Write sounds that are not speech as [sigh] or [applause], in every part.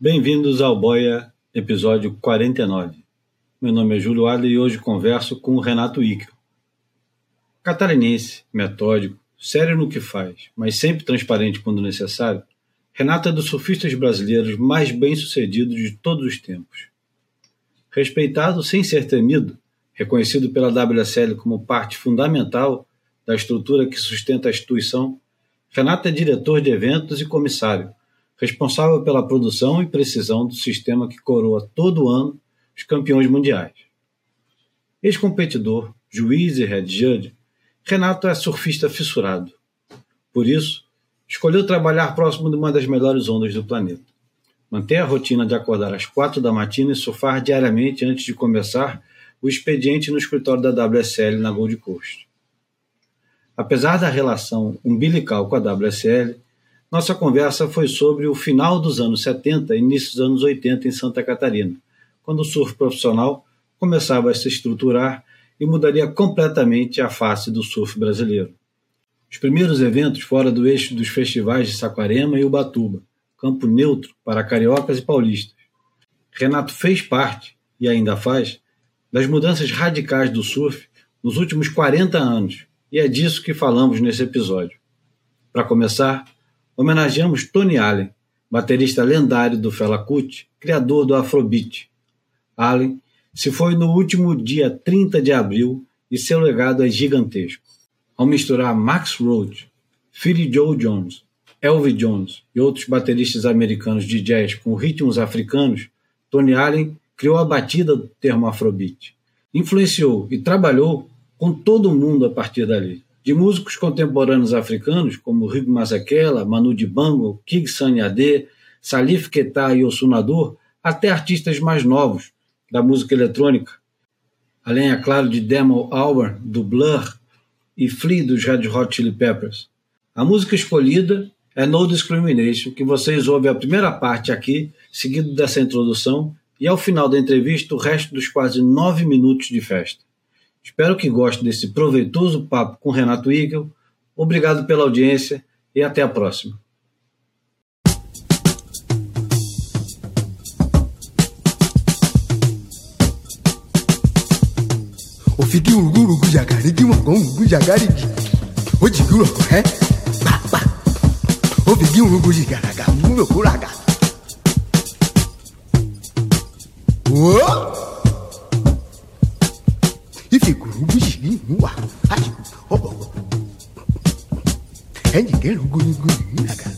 Bem-vindos ao Boia, episódio 49. Meu nome é Júlio Adler e hoje converso com o Renato Ickel. Catarinense, metódico, sério no que faz, mas sempre transparente quando necessário, Renato é dos surfistas brasileiros mais bem-sucedidos de todos os tempos. Respeitado sem ser temido, reconhecido pela WSL como parte fundamental da estrutura que sustenta a instituição, Renato é diretor de eventos e comissário, responsável pela produção e precisão do sistema que coroa todo ano os campeões mundiais. Ex-competidor, juiz e head judge, Renato é surfista fissurado. Por isso, escolheu trabalhar próximo de uma das melhores ondas do planeta. Mantém a rotina de acordar às quatro da matina e surfar diariamente antes de começar o expediente no escritório da WSL na Gold Coast. Apesar da relação umbilical com a WSL, nossa conversa foi sobre o final dos anos 70 e início dos anos 80 em Santa Catarina, quando o surf profissional começava a se estruturar e mudaria completamente a face do surf brasileiro. Os primeiros eventos fora do eixo dos festivais de Saquarema e Ubatuba, campo neutro para cariocas e paulistas. Renato fez parte, e ainda faz, das mudanças radicais do surf nos últimos 40 anos, e é disso que falamos nesse episódio. Para começar, homenageamos Tony Allen, baterista lendário do Fela Kuti, criador do Afrobeat. Allen se foi no último dia 30 de abril e seu legado é gigantesco. Ao misturar Max Roach, Philly Joe Jones, Elvin Jones e outros bateristas americanos de jazz com ritmos africanos, Tony Allen criou a batida do termo Afrobeat. Influenciou e trabalhou com todo mundo a partir dali de músicos contemporâneos africanos como Rigo Mazakela, Manu Dibango, King Sanyade, Salif Keita e Osunador, até artistas mais novos da música eletrônica, além, é claro, de Demo Albarn, do Blur, e Flea, dos Red Hot Chili Peppers. A música escolhida é No Discrimination, que vocês ouvem a primeira parte aqui, seguido dessa introdução, e ao final da entrevista o resto dos quase nove minutos de festa. Espero que goste desse proveitoso papo com Renato Igel. Obrigado pela audiência e até a próxima. jàgàrí ife gùrùgbù yìí ń wà àyìkú ọ̀bọ̀wọ̀ ẹ̀yìn kẹrin gbóngbóng yìí nàgà.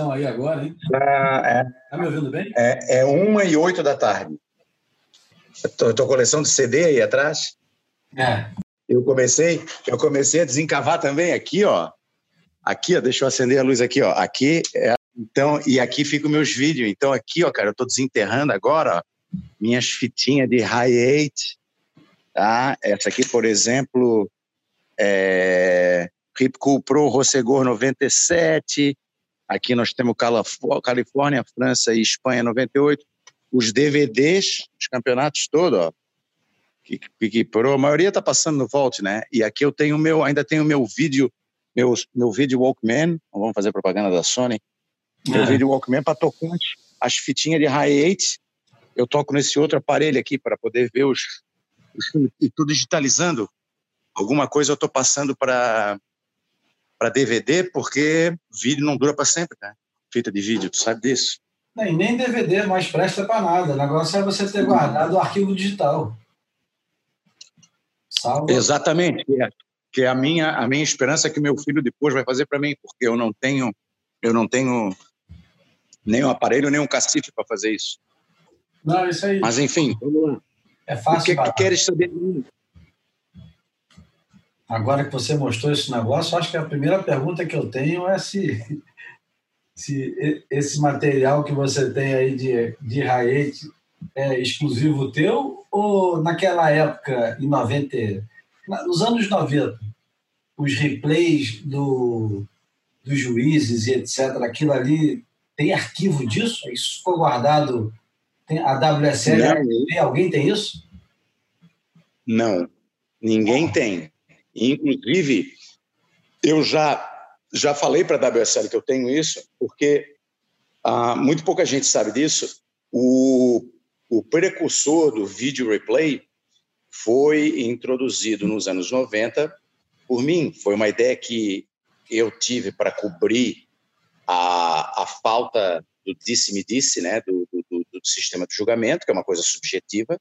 Òrùgù jì gàràgà múlò kúràgà. Whoa! ife guruguji ní ìmúwà àsìkò ọ̀bọ̀wọ̀ ẹ̀yìn kẹrin gbóyúngbó yìí nàgà. tua coleção de CD aí atrás? É. Eu comecei, eu comecei a desencavar também aqui, ó. Aqui, ó, deixa eu acender a luz aqui, ó. Aqui é, então, e aqui ficam meus vídeos. Então aqui, ó, cara, eu tô desenterrando agora, ó, minhas fitinhas de high eight, tá? Essa aqui, por exemplo, é Hip Cool Pro Rossegor 97. Aqui nós temos Califórnia, França e Espanha 98 os DVDs, os campeonatos todos, ó. que Pro, a maioria está passando no Vault, né? E aqui eu tenho meu, ainda tenho meu vídeo, meu, meu vídeo Walkman, vamos fazer propaganda da Sony, meu é. vídeo Walkman para tocante, as fitinhas de Hi8, eu toco nesse outro aparelho aqui para poder ver os, os e tudo digitalizando. Alguma coisa eu estou passando para para DVD, porque vídeo não dura para sempre, né? Fita de vídeo, tu sabe disso? Nem, nem DVD mais presta para nada. O negócio é você ter guardado o arquivo digital. Salva. Exatamente. É, que é a minha a minha esperança é que meu filho depois vai fazer para mim, porque eu não tenho eu não tenho nem um aparelho nem um cacife para fazer isso. Não, isso aí. Mas enfim, É fácil. O que, que queres saber de mim? Agora que você mostrou esse negócio, acho que a primeira pergunta que eu tenho é se, [laughs] se esse material que você tem aí de, de Raete é exclusivo teu ou naquela época, em 90, nos anos 90, os replays do, dos juízes e etc., aquilo ali, tem arquivo disso? Isso ficou guardado? Tem, a WSL, alguém tem isso? Não, ninguém tem. Inclusive, eu já já falei para a WSL que eu tenho isso, porque ah, muito pouca gente sabe disso. O, o precursor do vídeo replay foi introduzido nos anos 90 por mim. Foi uma ideia que eu tive para cobrir a, a falta do disse-me disse, né, do, do, do, sistema de julgamento, que é uma coisa subjetiva,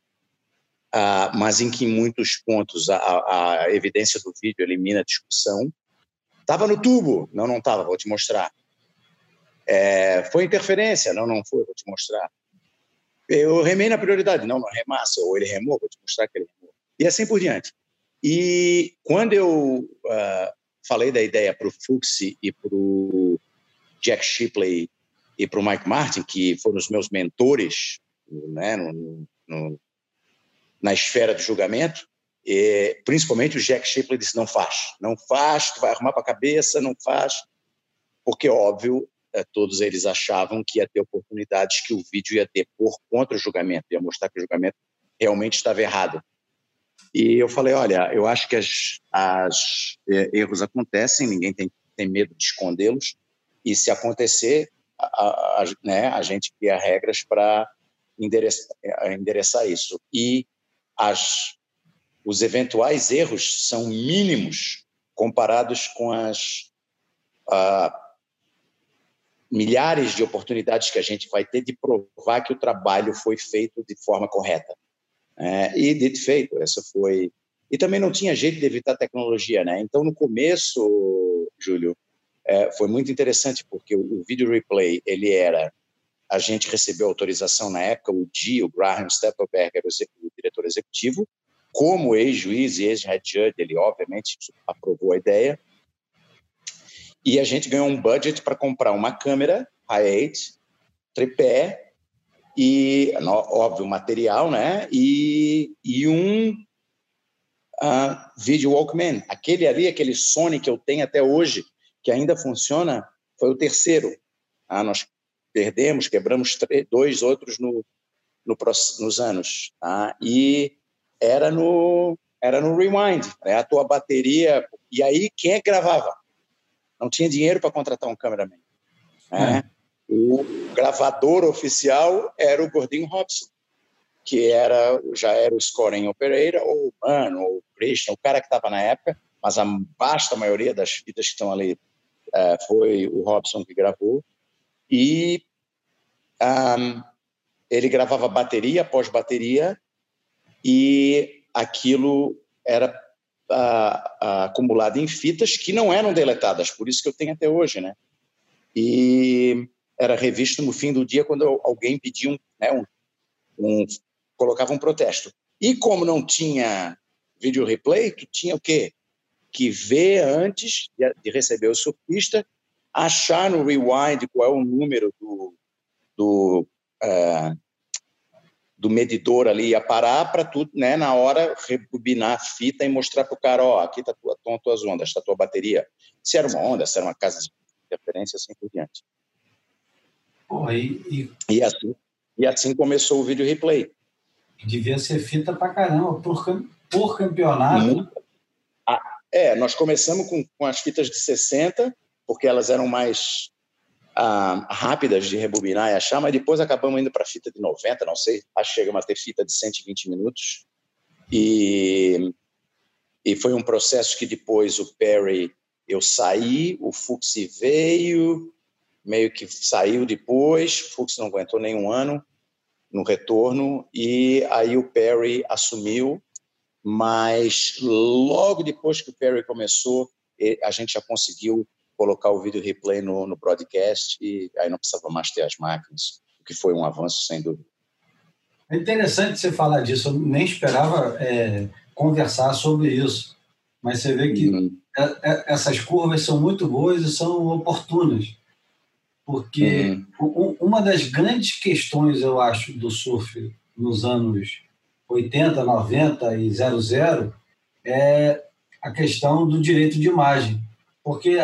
uh, mas em que em muitos pontos a, a, evidência do vídeo elimina a discussão. Estava no tubo? Não, não estava, vou te mostrar. É, foi interferência? Não, não foi, vou te mostrar. Eu remei na prioridade? Não, não remasse, ou ele remou, vou te mostrar que ele remou. E assim por diante. E quando eu uh, falei da ideia para o Fuchs e para o Jack Shipley e para o Mike Martin, que foram os meus mentores né, no, no, na esfera do julgamento, principalmente o Jack Shipley disse: não faz, não faz, tu vai arrumar para a cabeça, não faz, porque, óbvio, é, todos eles achavam que ia ter oportunidades que o vídeo ia depor contra o julgamento, ia mostrar que o julgamento realmente estava errado. E eu falei: olha, eu acho que as, as é, erros acontecem, ninguém tem, tem medo de escondê-los, e se acontecer, a, a, né, a gente cria regras para endereçar, endereçar isso. E as, os eventuais erros são mínimos comparados com as milhares de oportunidades que a gente vai ter de provar que o trabalho foi feito de forma correta. É, e dito feito, essa foi. E também não tinha jeito de evitar tecnologia, né? Então, no começo, Júlio, é, foi muito interessante porque o, o vídeo replay ele era a gente recebeu autorização na época, o G, o Graham Steppenberg, era o, diretor executivo, como ex-juiz e ex-head judge, ele obviamente aprovou a ideia, e a gente ganhou um budget para comprar uma câmera Hi8, tripé, e, óbvio, material, né? E, e um uh, vídeo Walkman. Aquele ali, aquele Sony que eu tenho até hoje, que ainda funciona, foi o terceiro. Ah, nós perdemos, quebramos três, dois outros no, no, nos anos. Tá? E era no, era no Rewind, né? a tua bateria. E aí, quem é que gravava? Não tinha dinheiro para contratar um cameraman. Né? É. O gravador oficial era o Gordinho Robson, que era já era o scoring operator, ou o Mano, ou o Christian, o cara que estava na época, mas a vasta maioria das fitas que estão ali é, foi o Robson que gravou. E um, ele gravava bateria após bateria e aquilo era uh, acumulado em fitas que não eram deletadas, por isso que eu tenho até hoje, né? E era revisto no fim do dia quando alguém pedia um, né, um, um colocava um protesto. E como não tinha vídeo replay, tu tinha o quê? Que ver antes de receber o surfista achar no rewind qual é o número do, do, uh, do medidor ali ia parar para tu, né, na hora, rebobinar a fita e mostrar para o cara, ó, aqui está tua, estão as tuas ondas, está a tua bateria. Se era uma onda, se era uma casa de referência, assim por diante. E, e... e, assim, e assim começou o vídeo replay. Devia ser fita pra caramba, por, por campeonato. Ah, é, nós começamos com, com as fitas de 60, porque elas eram mais ah, rápidas de rebobinar e achar, mas depois acabamos indo para fita de 90, não sei, acho que chegamos a ter fita de 120 minutos. E, e foi um processo que depois o Perry, eu saí, o Fuxi veio, meio que saiu depois, o Fuxi não aguentou nem um ano no retorno, e aí o Perry assumiu, mas logo depois que o Perry começou, a gente já conseguiu colocar o vídeo replay no, no broadcast e aí não precisava mais ter as máquinas, o que foi um avanço sem dúvida. É interessante você falar disso, eu nem esperava é, conversar sobre isso, mas você vê que uhum. É, é, essas curvas são muito boas e são oportunas, porque uhum. uma das grandes questões, eu acho, do surf nos anos 80, 90 e 00 é a questão do direito de imagem, porque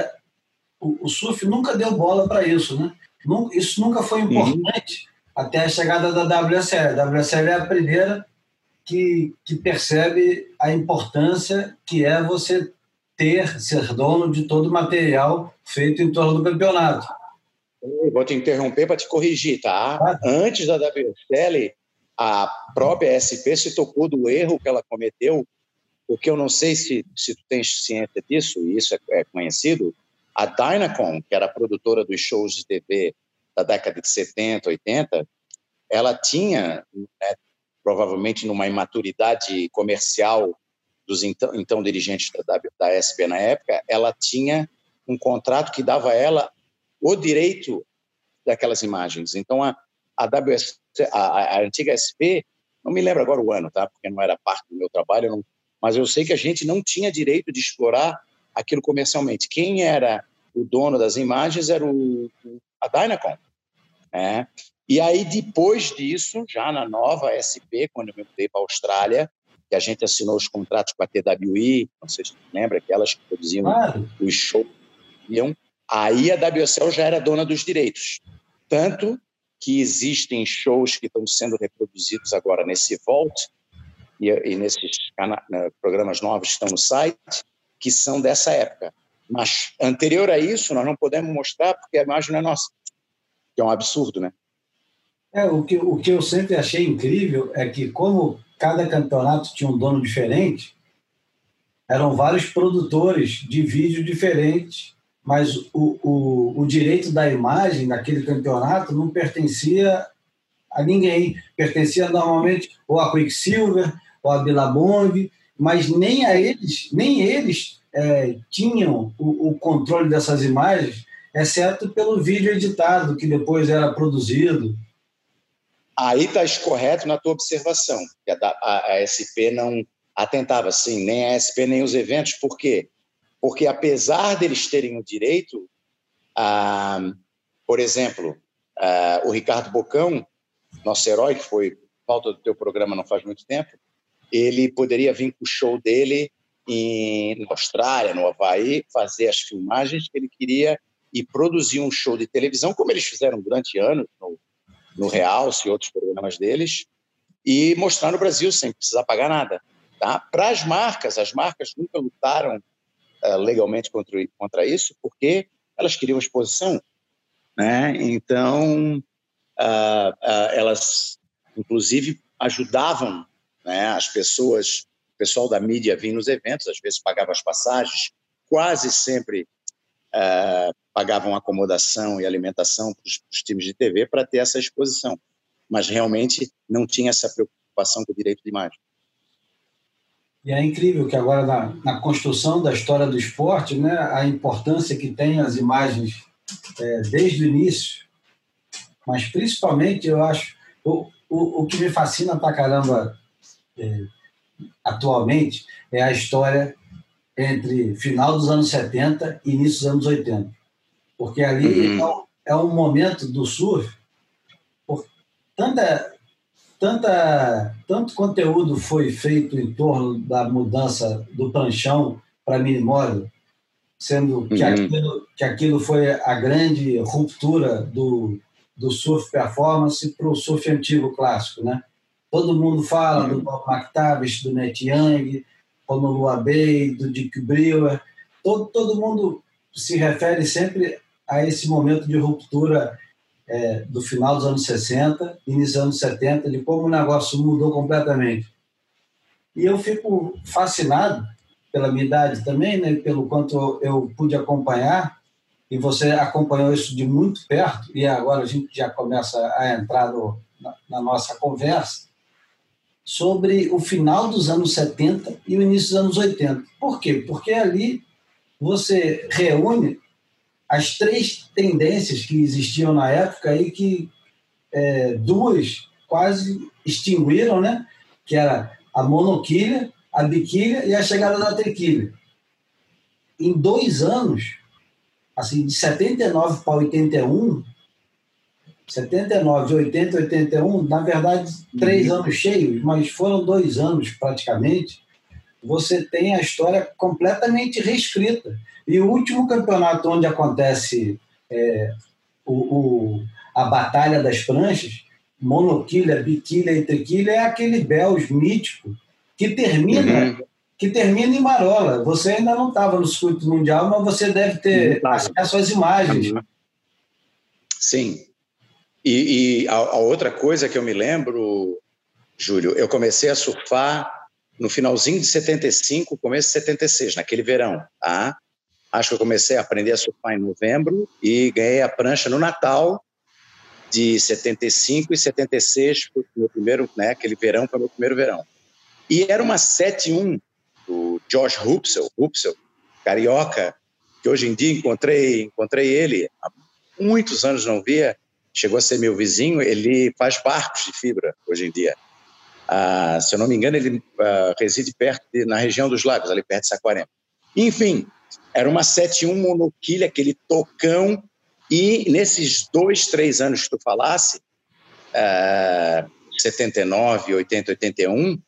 o, o surf nunca deu bola para isso, né? Isso nunca foi importante uhum. até a chegada da WSL. A WSL é a primeira que, que percebe a importância que é você ter, ser dono de todo o material feito em torno do campeonato. Eu vou te interromper para te corrigir, tá? Ah. Antes da WSL, a própria SP se tocou do erro que ela cometeu, porque eu não sei se, se tu tens ciência disso, e isso é, é conhecido, a Dynacon, que era a produtora dos shows de TV da década de 70, 80, ela tinha, né, provavelmente numa imaturidade comercial dos então, então dirigentes da, da SP na época, ela tinha um contrato que dava a ela o direito daquelas imagens. Então, a, a, WS, a, a antiga SP, não me lembro agora o ano, tá? porque não era parte do meu trabalho, não, mas eu sei que a gente não tinha direito de explorar aquilo comercialmente. Quem era o dono das imagens era o, a Dynacon. Né? E aí, depois disso, já na nova SP, quando eu me mudei para a Austrália, que a gente assinou os contratos com a TWI, não sei se você lembra, aquelas que produziam claro. os shows, aí a WSL já era dona dos direitos. Tanto que existem shows que estão sendo reproduzidos agora nesse Vault e, e nesses né, programas novos que estão no site, que são dessa época. Mas anterior a isso, nós não podemos mostrar porque a imagem não é nossa, que é um absurdo, né? É, o, que, o que eu sempre achei incrível é que, como cada campeonato tinha um dono diferente, eram vários produtores de vídeo diferentes, mas o, o, o direito da imagem daquele campeonato não pertencia a ninguém. Pertencia normalmente ou a Quicksilver, ou a Billabong, mas nem a eles, nem eles é, tinham o, o, controle dessas imagens, exceto pelo vídeo editado que depois era produzido. Aí está correto na tua observação, que a, a, a, SP não atentava assim, nem a SP nem os eventos, por quê? Porque apesar deles terem o direito, ah, por exemplo, ah, o Ricardo Bocão, nosso herói, que foi falta do teu programa não faz muito tempo, ele poderia vir com o show dele em, na Austrália, no Havaí, fazer as filmagens que ele queria e produzir um show de televisão, como eles fizeram durante anos no, no Realce e outros programas deles, e mostrar no Brasil sem precisar pagar nada. Tá? Para as marcas, as marcas nunca lutaram uh, legalmente contra, contra isso, porque elas queriam exposição. Né? Então, uh, uh, elas, inclusive, ajudavam né, as pessoas pessoal da mídia vinha nos eventos, às vezes pagava as passagens, quase sempre uh, pagavam acomodação e alimentação para os times de TV para ter essa exposição. Mas realmente não tinha essa preocupação com o direito de imagem. E é incrível que agora na, na construção da história do esporte, né, a importância que tem as imagens é, desde o início, mas principalmente eu acho o, o, o que me fascina pra caramba é, atualmente é a história entre final dos anos 70 e início dos anos 80. Porque ali uhum. é, um, momento do surf, tanta, tanta, tanto conteúdo foi feito em torno da mudança do pranchão para minimóvel, sendo que, uhum. aquilo, que aquilo foi a grande ruptura do, do surf performance para o surf antigo clássico, né? Todo mundo fala do Bob McTavish, do Net Young, Honolulu Bay, do Dick Brewer. Todo, todo mundo se refere sempre a esse momento de ruptura é, do final dos anos 60, início dos anos 70, de como o negócio mudou completamente. E eu fico fascinado pela minha idade também, né, pelo quanto eu pude acompanhar, e você acompanhou isso de muito perto, e agora a gente já começa a entrar no, na, na nossa conversa, sobre o final dos anos 70 e o início dos anos 80. Por quê? Porque ali você reúne as três tendências que existiam na época e que é, duas quase extinguiram, né? que era a monoquilha, a biquilha e a chegada da triquilha. Em dois anos, assim, de 79 para 81, 79, 80, 81, na verdade, três uhum. anos cheios, mas foram dois anos praticamente, você tem a história completamente reescrita. E o último campeonato onde acontece é, o, o, a Batalha das Pranchas, monoquilha, biquilha e triquilha, é aquele Bells mítico que termina uhum. que termina em Marola. Você ainda não estava no circuito mundial, mas você deve ter acesso às imagens. Uhum. Sim. E, e a, a, outra coisa que eu me lembro, Júlio, eu comecei a surfar no finalzinho de 75, começo de 76, naquele verão, tá? Acho que eu comecei a aprender a surfar em novembro e ganhei a prancha no Natal de 75 e 76, foi meu primeiro, né, aquele verão foi meu primeiro verão. E era uma 7-1 do Josh Hupsel, Hupsel, carioca, que hoje em dia encontrei, encontrei ele, há muitos anos não via, chegou a ser meu vizinho, ele faz barcos de fibra hoje em dia. Ah, se eu não me engano, ele ah, reside perto de, na região dos lagos, ali perto de Saquarema. Enfim, era uma 7-1 monoquilha, aquele tocão, e nesses dois, três anos que tu falasse, ah, 79, 80, 81,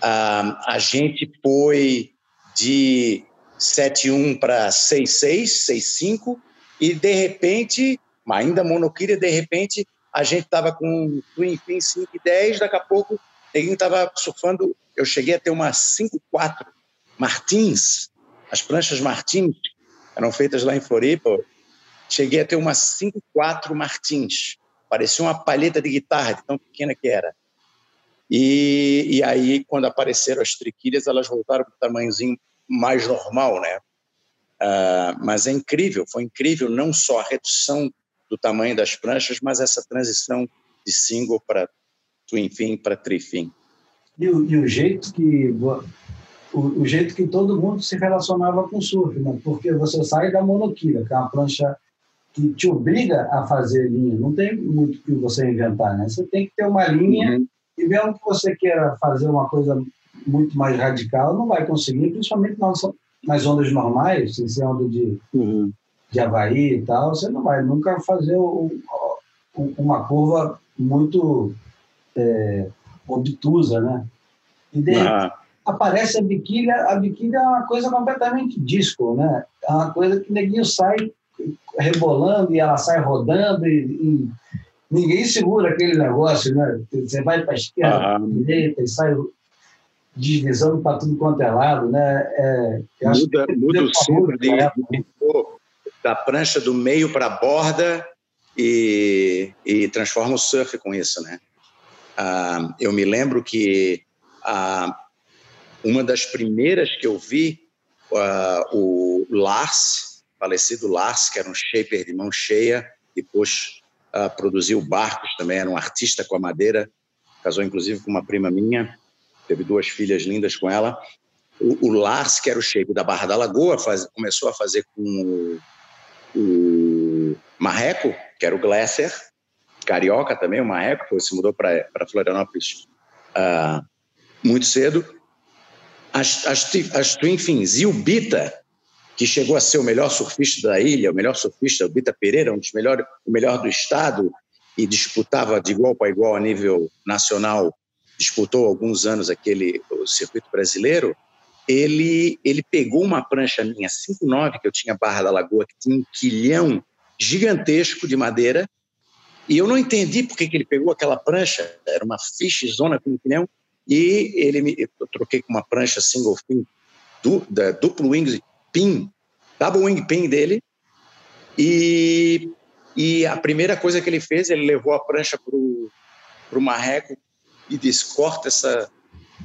ah, a gente foi de 7-1 para 6-6, 6-5, e de repente, ainda monoquilha, de repente a gente estava com Twin Fin 5 e 10, daqui a pouco ele estava surfando, eu cheguei a ter uma 5-4 Martins, as pranchas Martins eram feitas lá em Floripa, cheguei a ter uma 5-4 Martins, parecia uma palheta de guitarra, de tão pequena que era. E, e aí, quando apareceram as triquilhas, elas voltaram para o tamanhozinho mais normal, né? Uh, mas é incrível, foi incrível não só a redução do tamanho das pranchas, mas essa transição de single para twin fin para trifin. E o, e o jeito que o, o, jeito que todo mundo se relacionava com o surf, né? Porque você sai da monoquilha, que é uma prancha que te obriga a fazer linha. Não tem muito que você inventar, né? Você tem que ter uma linha uhum. e mesmo que você queira fazer uma coisa muito mais radical, não vai conseguir, principalmente nas, nas ondas normais, se você onda de uhum de Havaí e tal, você não vai nunca fazer o, o, uma curva muito é, obtusa, né? E daí ah. aparece a biquília, a biquília é uma coisa completamente disco, né? É uma coisa que neguinho sai rebolando e ela sai rodando e, e ninguém segura aquele negócio, né? Você vai para a esquerda, ah. para a direita e sai deslizando para tudo quanto é lado, né? É, muda muda o centro de, da prancha do meio para a borda e, e, transforma o surf com isso, né? Ah, eu me lembro que ah, uma das primeiras que eu vi, ah, o Lars, falecido Lars, que era um shaper de mão cheia, depois ah, produziu barcos também, era um artista com a madeira, casou inclusive com uma prima minha, teve duas filhas lindas com ela. O, o Lars, que era o shape da Barra da Lagoa, faz, começou a fazer com o Marreco, que era o Glasser, carioca também, o Marreco, se mudou para Florianópolis uh, muito cedo. As, as, as Twin Fins e o Bita, que chegou a ser o melhor surfista da ilha, o melhor surfista, o Bita Pereira, um dos melhores, o melhor do estado, e disputava de igual para igual a nível nacional, disputou alguns anos aquele circuito brasileiro ele, ele pegou uma prancha minha 5.9, que eu tinha Barra da Lagoa, que tinha um quilhão gigantesco de madeira, E eu não entendi por que ele pegou aquela prancha, era uma fish zona com pneu, e ele me, eu troquei com uma prancha single fin, du, da duplo wing pin, double wing pin dele, e, e a primeira coisa que ele fez, ele levou a prancha para o marreco e disse, corta essa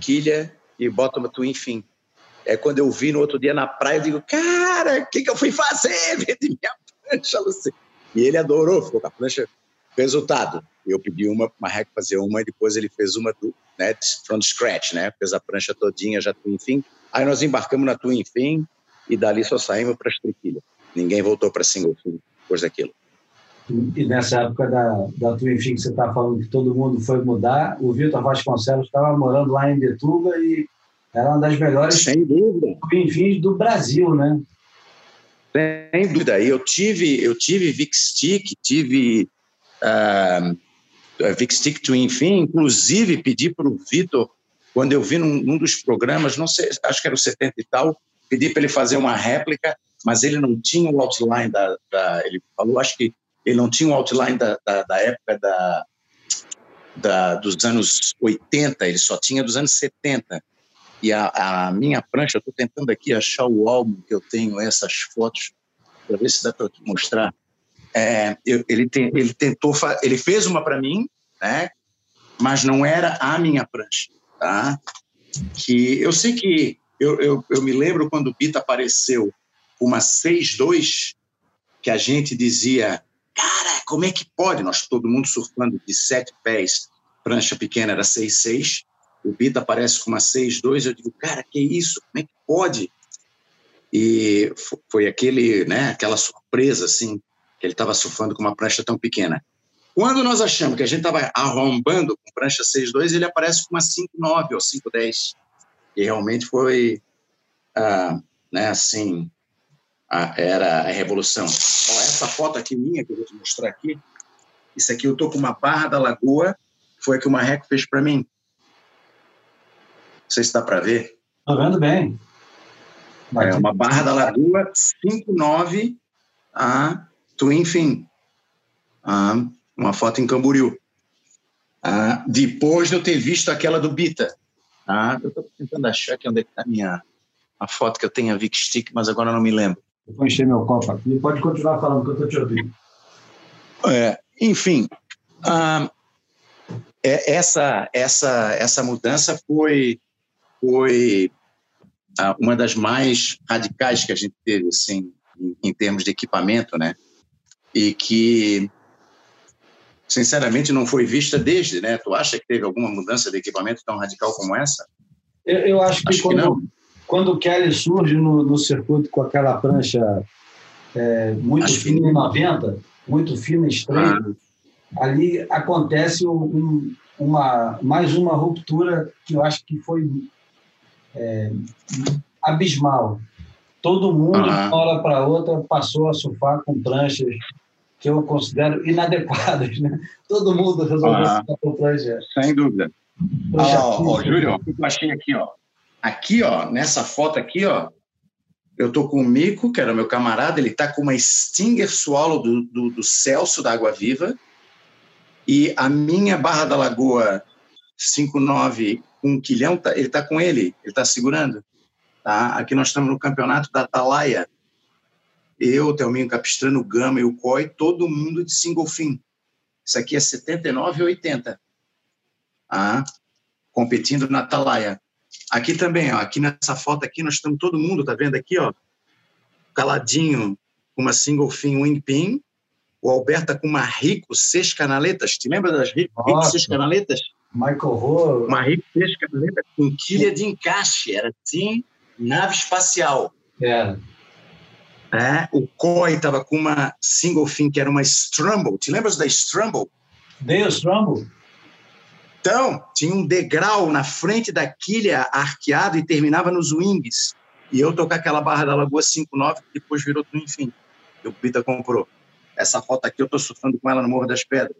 quilha e bota uma twin fin. É quando eu vi no outro dia na praia, eu digo, cara, o que, que eu fui fazer? [laughs] Vendi minha prancha, Luciano. E ele adorou, ficou com a prancha Resultado, eu pedi uma, uma rec fazer uma e depois ele fez uma do, né, from scratch, né? Fez a prancha todinha já Twin Fin. Aí nós embarcamos na Twin Fin e dali só saímos para as triquilhas. Ninguém voltou para single fin depois daquilo. E nessa época da, da Twin Fin que você está falando que todo mundo foi mudar, o Vitor Vasconcelos estava morando lá em Betuba e era uma das melhores Sem dúvida. Fins do Brasil, né? Sem dúvida. Eu tive, eu tive Vic Stick, tive uh, Vic Stick Twin Fin, inclusive pedi para o Vitor, quando eu vi num, num, dos programas, não sei, acho que era o 70 e tal, pedi para ele fazer uma réplica, mas ele não tinha o outline da, da ele falou, acho que ele não tinha o outline da, da, da época da, da, dos anos 80, ele só tinha dos anos 70. E a, a minha prancha, estou tentando aqui achar o álbum que eu tenho, essas fotos, para ver se dá para mostrar. É, eu, ele, tem, ele tentou, ele fez uma para mim, né? Mas não era a minha prancha, tá? Que eu sei que eu, eu, eu me lembro quando o Bita apareceu uma 6-2, que a gente dizia, cara, como é que pode? Nós todo mundo surfando de sete pés, prancha pequena era 6-6, o Bita aparece com uma 6-2, eu digo, cara, que isso? Como é que pode? E foi aquele, né, aquela surpresa assim que ele estava surfando com uma prancha tão pequena. Quando nós achamos que a gente estava arrombando com prancha 6.2, ele aparece com uma 5.9 ou 5.10. E realmente foi, ah, né, assim, a, era a revolução. Ó, essa foto aqui minha, que eu vou te mostrar aqui, isso aqui eu tô com uma barra da lagoa, foi a que o Marreco fez para mim. Não sei se dá para ver. Estou vendo bem. É uma barra da lagoa 5.9 a Twin Fin, ah, uma foto em Camboriú. Ah, depois de eu ter visto aquela do Bita. Ah, eu estou tentando achar aqui onde é está a minha a foto que eu tenho a Vic Stick, mas agora não me lembro. Eu vou encher meu copo aqui. Pode continuar falando que eu estou te ouvindo. É, enfim, ah, é, essa, essa, essa mudança foi, foi ah, uma das mais radicais que a gente teve, assim, em, em termos de equipamento, né? e que, sinceramente, não foi vista desde, né? Tu acha que teve alguma mudança de equipamento tão radical como essa? Eu, eu acho que, acho quando, que quando o Kelly surge no, no circuito com aquela prancha é, muito acho fina em 90, muito fina estreita, ah. ali acontece um, uma, mais uma ruptura que eu acho que foi é, abismal. Todo mundo, de uma hora para outra, passou a surfar com pranchas que eu considero inadequadas. Né? Todo mundo resolveu ah, ficar com prancha. Sem dúvida. Ó, oh, Júlio, o que eu achei aqui, ó. Aqui, ó, nessa foto aqui, ó, eu tô com o Mico, que era meu camarada, ele tá com uma Stinger Swallow do, do, do Celso da Água Viva, e a minha Barra da Lagoa 59 um quilhão, tá, ele tá com ele, ele tá segurando. Tá? Aqui nós estamos no campeonato da Atalaia, eu, o Thelminho Capistrano, o Gama e o COI, todo mundo de single fin. Isso aqui é 79 e 80. Ah, competindo na Atalaia. Aqui também, ó, aqui nessa foto aqui, nós estamos todo mundo, tá vendo aqui, ó, caladinho, com uma single fin wing pin, o Alberto tá com uma Rico seis canaletas, te lembra das Rico, Rico seis canaletas? Michael Rowe. Uma Rico seis canaletas com quilha de encaixe, era assim, nave espacial. Era. É. É, o COI estava com uma single fin que era uma Strumble. Te lembras da Strumble? Dale Strumble? Então, tinha um degrau na frente da quilha arqueado e terminava nos wings. E eu tocar aquela barra da Lagoa 59, que depois virou Twin Fin. E o Pita comprou. Essa foto aqui eu estou surfando com ela no Morro das Pedras.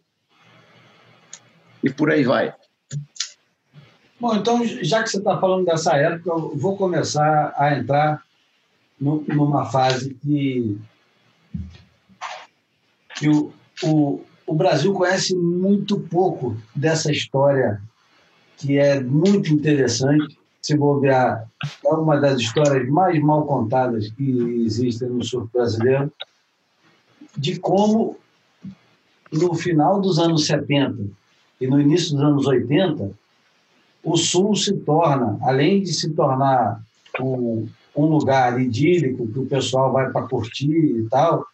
E por aí vai. Bom, então, já que você está falando dessa época, eu vou começar a entrar numa fase que, que o, o, o Brasil conhece muito pouco dessa história, que é muito interessante. Se bobear, é uma das histórias mais mal contadas que existem no surf brasileiro, de como, no final dos anos 70 e no início dos anos 80, o Sul se torna, além de se tornar um, um lugar idílico que o pessoal vai para curtir e tal,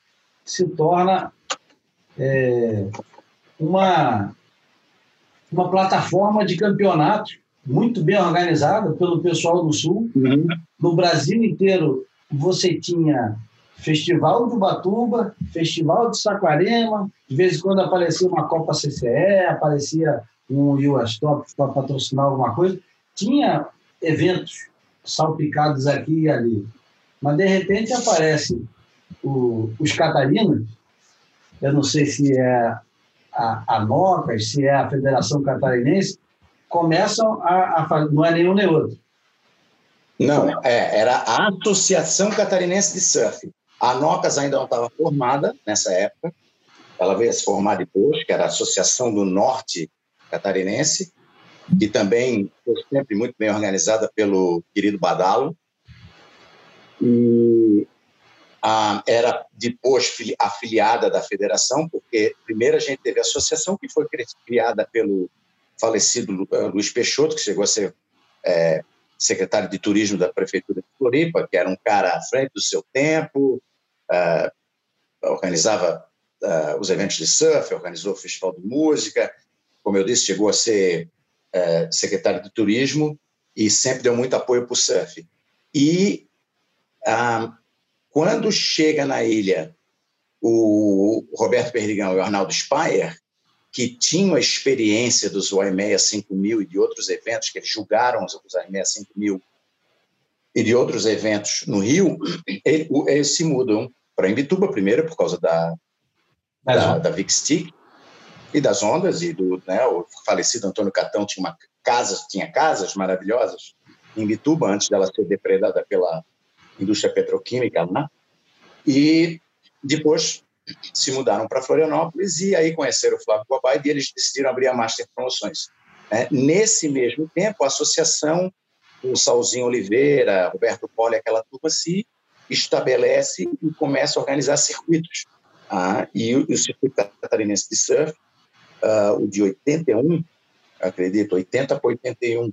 se torna é, uma, uma plataforma de campeonato muito bem organizada pelo pessoal do Sul. Uhum. No Brasil inteiro, você tinha Festival de Ubatuba, Festival de Saquarema, de vez em quando aparecia uma Copa CCE, aparecia um US Top para patrocinar alguma coisa. Tinha eventos salpicados aqui e ali. Mas, de repente, aparece o, os Catarinas, eu não sei se é a, a se é a Federação Catarinense, começam a, a não é nenhum nem outro. Não, é, era a Associação Catarinense de Surf. A NOCAS ainda não estava formada nessa época, ela veio a se formar depois, que era a Associação do Norte Catarinense, que também foi sempre muito bem organizada pelo querido Badalo. E ah, era depois afiliada da federação, porque primeiro a gente teve a associação, que foi criada pelo falecido eh, Luiz Peixoto, que chegou a ser é, secretário de turismo da prefeitura de Floripa, que era um cara à frente do seu tempo, uh, organizava os eventos de surf, organizou o festival de música, como eu disse, chegou a ser uh, secretário de turismo e sempre deu muito apoio para o surf. E quando chega na ilha o Roberto Perdigão e o Arnaldo Speyer, que tinham a experiência dos OIMEA 5000 e de outros eventos, que eles julgaram os OIMEA 5000 e de outros eventos no Rio, eles se mudam para Imbituba, primeiro por causa da, da, da Vic Stick e das ondas, e do né, o falecido Antônio Catão tinha uma casa, tinha casas maravilhosas em Imbituba, antes dela ser depredada pela indústria petroquímica lá. Né? E depois se mudaram para Florianópolis e aí conheceram o Flávio Cobai e eles decidiram abrir a Master Promoções. É, nesse mesmo tempo, a associação, o Salzinho Oliveira, Roberto Poli, aquela turma se estabelece e começa a organizar circuitos. Ah, e o, o circuito catarinense de surf, ah, o de 81, acredito, 80 para 81,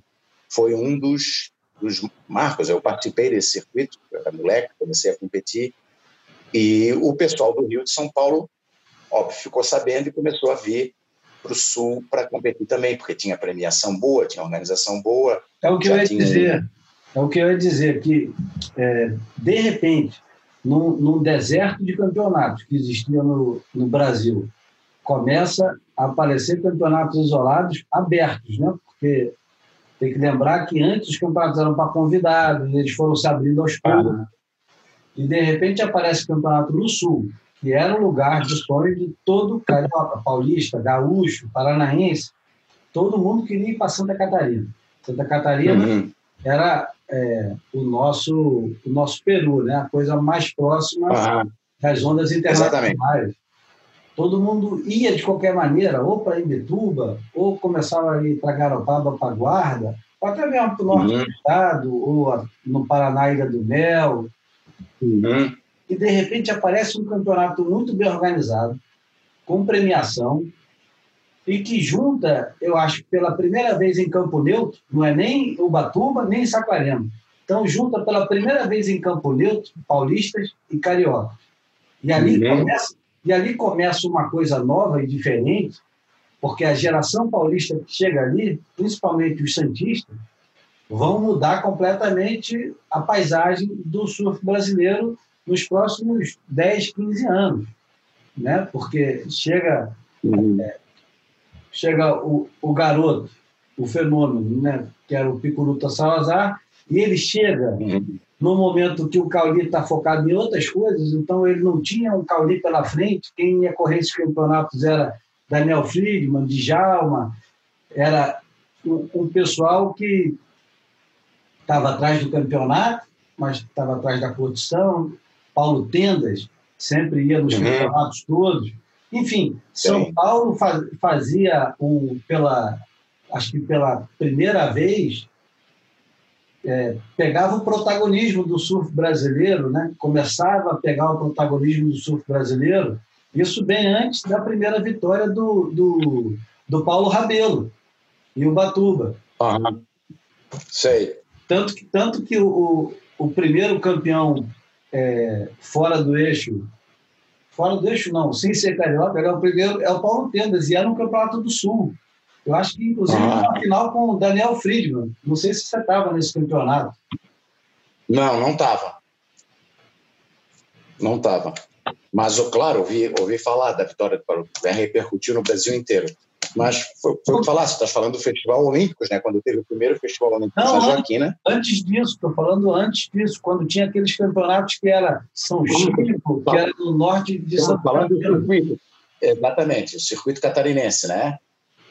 foi um dos dos marcos. Eu participei desse circuito, era moleque, comecei a competir, e o pessoal do Rio de São Paulo, óbvio, ficou sabendo e começou a vir para o Sul para competir também, porque tinha premiação boa, tinha organização boa. É o que eu ia tinha... dizer. É o que eu ia dizer, que, é, de repente, num, num, deserto de campeonatos que existia no, no Brasil, começa aparecer campeonatos isolados abertos, né? porque tem que lembrar que antes os campeonatos eram para convidados, eles foram se abrindo aos poucos. Né? E, de repente, aparece o campeonato no Sul, que era o lugar de sonho de todo carioca, paulista, gaúcho, paranaense. Todo mundo queria ir para Santa Catarina. Santa Catarina uhum. era é, o, nosso, o nosso Peru, né? a coisa mais próxima uhum. das ondas internacionais. Exatamente todo mundo ia de qualquer maneira, ou para Imbituba, ou começava a ir para Garopaba, para Guarda, ou até mesmo para o norte uhum. do estado, ou no Paraná, Ilha do Mel. Uhum. E, de repente, aparece um campeonato muito bem organizado, com premiação, e que junta, eu acho, pela primeira vez em Campo Neutro, não é nem Ubatuba, nem Saquarema. Então, junta pela primeira vez em Campo Neutro, paulistas e cariocas. E ali uhum. começa e ali começa uma coisa nova e diferente, porque a geração paulista que chega ali, principalmente os santistas, vão mudar completamente a paisagem do surf brasileiro nos próximos 10, 15 anos, né? Porque chega uhum. é, chega o, o garoto, o fenômeno, né? Que era o Picuruta Salazar, e ele chega uhum no momento que o Cauli está focado em outras coisas, então ele não tinha um Cauli pela frente, quem ia correr esses campeonatos era Daniel Friedman, Djalma, era um, um pessoal que estava atrás do campeonato, mas estava atrás da produção, Paulo Tendas sempre ia nos uhum. campeonatos todos, Enfim, São Sim. Paulo fazia um, pela, acho que pela primeira vez, é, pegava o protagonismo do surf brasileiro, né? começava a pegar o protagonismo do surf brasileiro, isso bem antes da primeira vitória do, do, do Paulo Rabelo e o Batuba. Uhum. Sei. Tanto que, tanto que o, o primeiro campeão é, fora do eixo, fora do eixo não, sem ser carioca, era o primeiro, é o Paulo Tendas, e era no Campeonato do Sul. Eu acho que, inclusive, ah. na final com o Daniel Friedman. Não sei se você estava nesse campeonato. Não, não estava. Não estava. Mas, claro, ouvi, ouvi falar da vitória do Paulo. Repercutiu no Brasil inteiro. Mas foi, foi o que falasse, estás falando do Festival Olímpicos, né? Quando teve o primeiro Festival Olímpico Não, na Joaquina. Antes disso, estou falando antes disso, quando tinha aqueles campeonatos que era São Chico, que era no norte de São Paulo. do circuito. Exatamente, o circuito catarinense, né?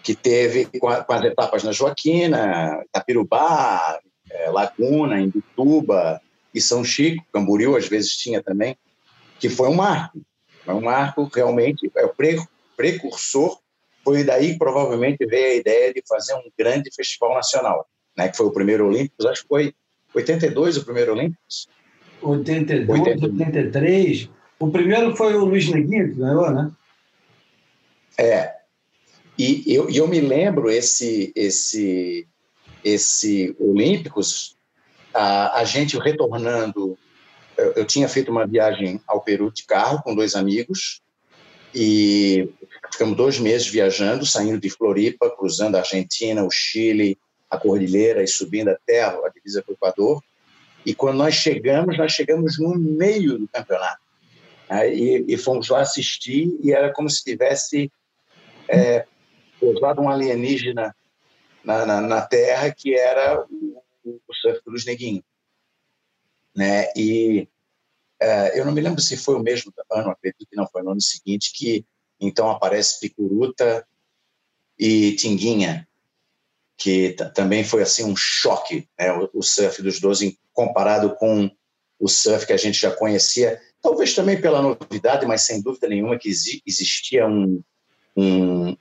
Que teve com, a, com as etapas na Joaquina, Itapirubá, é, Laguna, Imbituba e São Chico, Camboriú às vezes tinha também, que foi um marco. Foi um marco realmente, é o pre, precursor foi daí provavelmente veio a ideia de fazer um grande festival nacional, né? Que foi o primeiro Olímpicos, acho que foi 82 o primeiro Olímpicos. 82, 83. O primeiro foi o Luiz Neguinho que ganhou, né? É. E eu, eu me lembro esse esse esse Olímpicos, a, a gente retornando, eu, eu tinha feito uma viagem ao Peru de carro com dois amigos e ficamos dois meses viajando, saindo de Floripa, cruzando a Argentina, o Chile, a Cordilheira e subindo até a divisa com o Equador. E quando nós chegamos, nós chegamos no meio do campeonato. Né? E, e, fomos lá assistir e era como se tivesse é, pousado um alienígena na, na, na, Terra que era o, o surf dos neguinhos. Né? E é, eu não me lembro se foi o mesmo ano, acredito que não foi no ano seguinte, que então aparece Picuruta e Tinguinha, que também foi assim um choque, né? o, o surf dos 12 comparado com o surf que a gente já conhecia, talvez também pela novidade, mas sem dúvida nenhuma que existia um, um,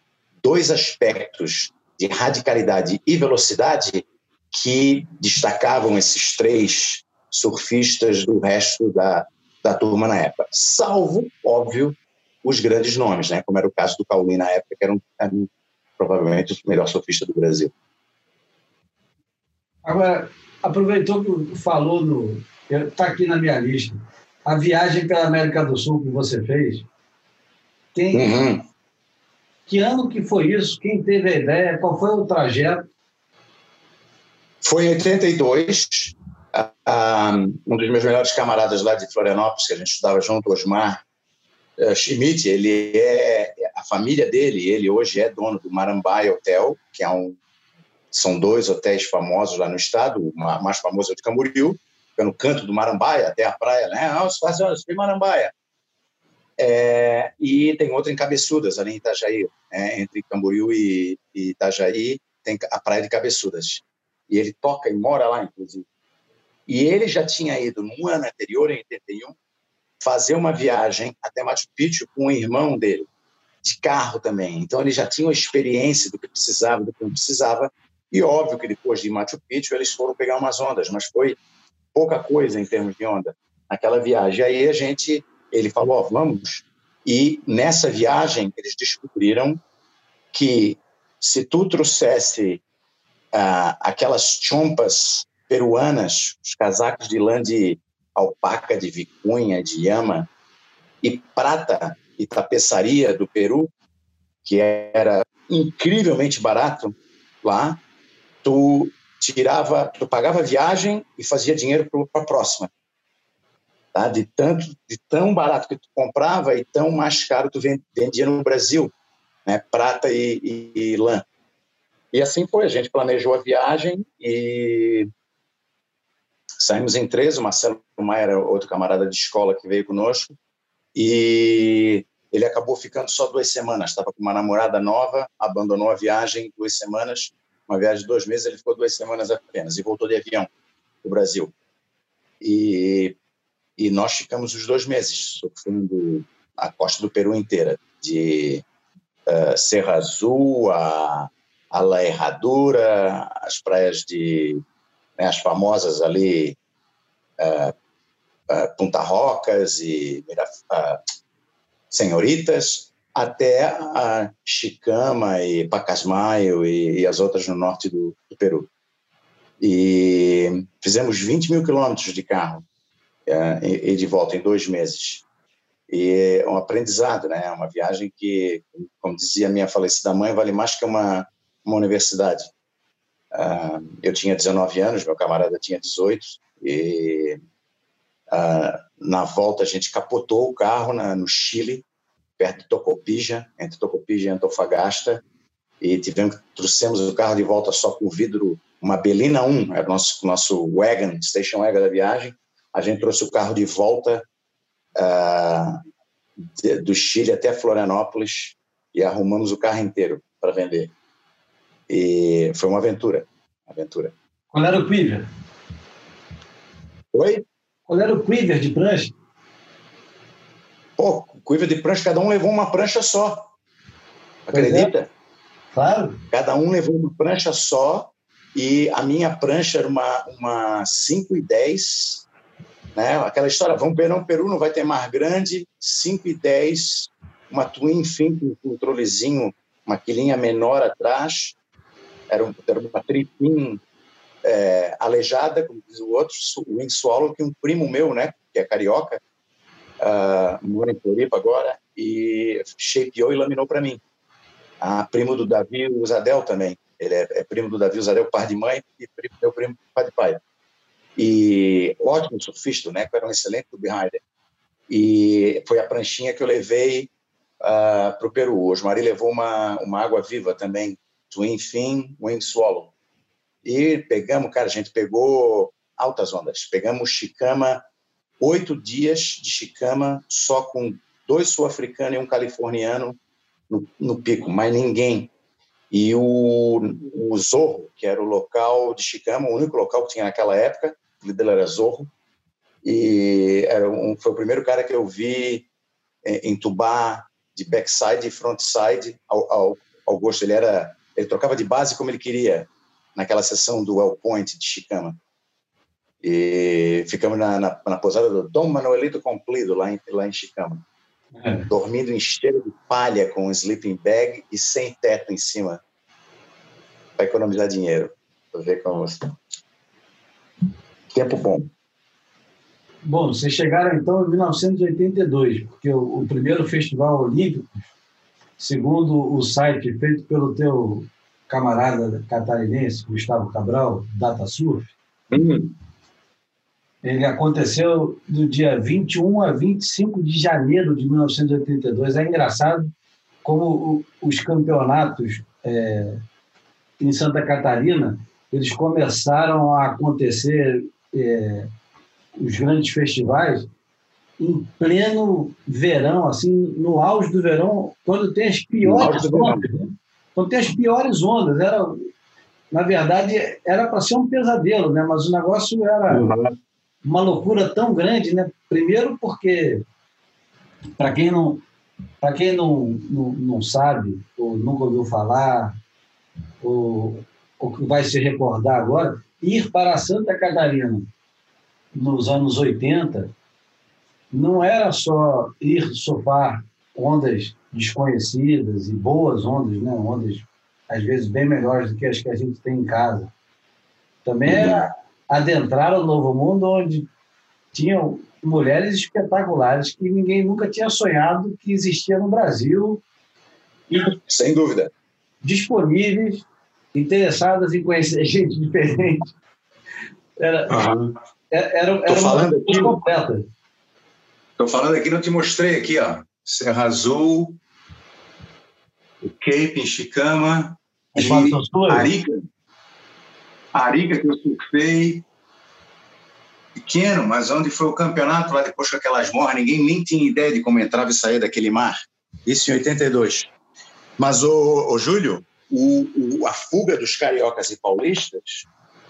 dois aspectos de radicalidade e velocidade que destacavam esses três surfistas do resto da, da turma na época. Salvo, óbvio, os grandes nomes, né? como era o caso do Paulinho na época, que era, um, era um, provavelmente o melhor surfista do Brasil. Agora, aproveitou que falou no. Está aqui na minha lista. A viagem pela América do Sul que você fez. Tem, uhum. Que ano que foi isso? Quem teve a ideia? Qual foi o trajeto? Foi em 82. Um dos meus melhores camaradas lá de Florianópolis, que a gente estudava junto, Osmar uh, Schmidt, ele é a família dele, ele hoje é dono do Marambaia Hotel, que é um são dois hotéis famosos lá no estado, o mais famoso é o de Camboriú, fica no canto do Marambaia, até a praia, né? Ah, os fazem Marambaia. É, e tem outro em Cabeçudas, ali em Itajaí, né? entre Camboriú e, e Itajaí, tem a praia de Cabeçudas. E ele toca e mora lá, inclusive. E ele já tinha ido no ano anterior, em 81, fazer uma viagem até Machu Picchu com o irmão dele, de carro também. Então ele já tinha uma experiência do que precisava, do que não precisava. E óbvio que depois de Machu Picchu eles foram pegar umas ondas, mas foi pouca coisa em termos de onda naquela viagem. Aí a gente, ele falou, oh, vamos. E nessa viagem eles descobriram que se tu trouxesse ah, aquelas chompas peruanas, os casacos de lã de alpaca, de vicunha, de yama, e prata e tapeçaria do Peru, que era incrivelmente barato lá, tu tirava, tu pagava a viagem e fazia dinheiro para a próxima. Tá? De tanto, de tão barato que tu comprava e tão mais caro tu vendia no Brasil, né? Prata e, e, e lã. E assim foi, a gente planejou a viagem e Saímos em três, o Marcelo Maia era outro camarada de escola que veio conosco, e ele acabou ficando só duas semanas. Estava com uma namorada nova, abandonou a viagem duas semanas, uma viagem de dois meses, ele ficou duas semanas apenas e voltou de avião para o Brasil. E, e nós ficamos os dois meses, surfando a costa do Peru inteira, de uh, Serra Azul a, a La Herradura, as praias de né, as famosas ali uh, uh, Punta Rocas e Senhoritas, até a Chicama e Pacasmayo e, e, as outras no norte do, do, Peru. E fizemos 20 mil quilômetros de carro e, e, de volta em dois meses. E é um aprendizado, né? Uma viagem que, como dizia minha falecida mãe, vale mais que uma, uma universidade. Uh, eu tinha 19 anos, meu camarada tinha 18, e uh, na volta a gente capotou o carro na, no Chile, perto de Tocopija, entre Tocopija e Antofagasta, e tivemos, trouxemos o carro de volta só com vidro, uma Belina 1, era o nosso, nosso wagon, station wagon da viagem. A gente trouxe o carro de volta uh, de, do Chile até Florianópolis e arrumamos o carro inteiro para vender. E foi uma aventura, aventura. Qual era o Quiver? Oi? Qual era o Quiver de prancha? Pô, cuiva de prancha, cada um levou uma prancha só. Acredita? É. Claro. Cada um levou uma prancha só e a minha prancha era uma, uma 5 e 10, né? Aquela história, vamos Perão, Peru não vai ter mar grande, 5 e 10, uma twin fin com um controlezinho, uma quilinha menor atrás, era, um, era uma tripin é, aleijada, como diz o outro, o Wing Swallow, que um primo meu, né, que é carioca, uh, mora em Floripa agora, e shapeou e laminou para mim. Ah, primo do Davi Usadel também. Ele é, é, primo do Davi Usadel, pai de mãe, e primo, meu primo, pai de pai. E ótimo surfista, né? Era um excelente behinder. E foi a pranchinha que eu levei uh, para o Peru. O Osmari levou uma, uma água viva também, Twin Fin Wing Swallow. E pegamos, cara, a gente pegou altas ondas. Pegamos Chicama oito dias de chicama só com dois sul-africanos e um californiano no, no, pico, mais ninguém. E o, o Zorro, que era o local de chicama, o único local que tinha naquela época, o dele era Zorro, e era um, foi o primeiro cara que eu vi é, entubar de backside e frontside ao, ao, ao gosto. Ele era, ele trocava de base como ele queria naquela sessão do Well Point de chicama. E ficamos na, na, na pousada do Dom Manuelito Complido, lá em, lá em Chicama. É. Dormindo em esteira de palha com um sleeping bag e sem teto em cima. Para economizar dinheiro. Para ver como. Tempo bom. Bom, vocês chegaram então em 1982, porque o, o, primeiro festival olímpico, segundo o site feito pelo teu camarada catarinense, Gustavo Cabral, DataSurf, uhum. Ele aconteceu do dia 21 a 25 de janeiro de 1982. É engraçado como os campeonatos é, em Santa Catarina eles começaram a acontecer é, os grandes festivais em pleno verão, assim, no auge do verão, quando tem as piores ondas. Né? Quando tem as piores ondas. Era, na verdade, era para ser um pesadelo, né? mas o negócio era. Uhum uma loucura tão grande, né? Primeiro porque para quem não para quem não, não, não, sabe ou nunca ouviu falar ou, ou vai se recordar agora, ir para Santa Catarina nos anos 80 não era só ir sofar ondas desconhecidas e boas ondas, né? ondas às vezes bem melhores do que as que a gente tem em casa. Também era adentrar o novo mundo onde tinham mulheres espetaculares que ninguém nunca tinha sonhado que existia no Brasil. E Sem dúvida. Disponíveis, interessadas em conhecer [laughs] gente diferente. Era, uhum. era, era, era falando aqui, completa. Estou falando aqui, não te mostrei aqui, ó. Serra Azul, o Cape em Chicama, Arica. Arica que eu surfei, pequeno, mas onde foi o campeonato lá depois com aquelas morras, ninguém nem tinha ideia de como entrava e saía daquele mar. Isso em 82. Mas, o, o Júlio, o, o, a fuga dos cariocas e paulistas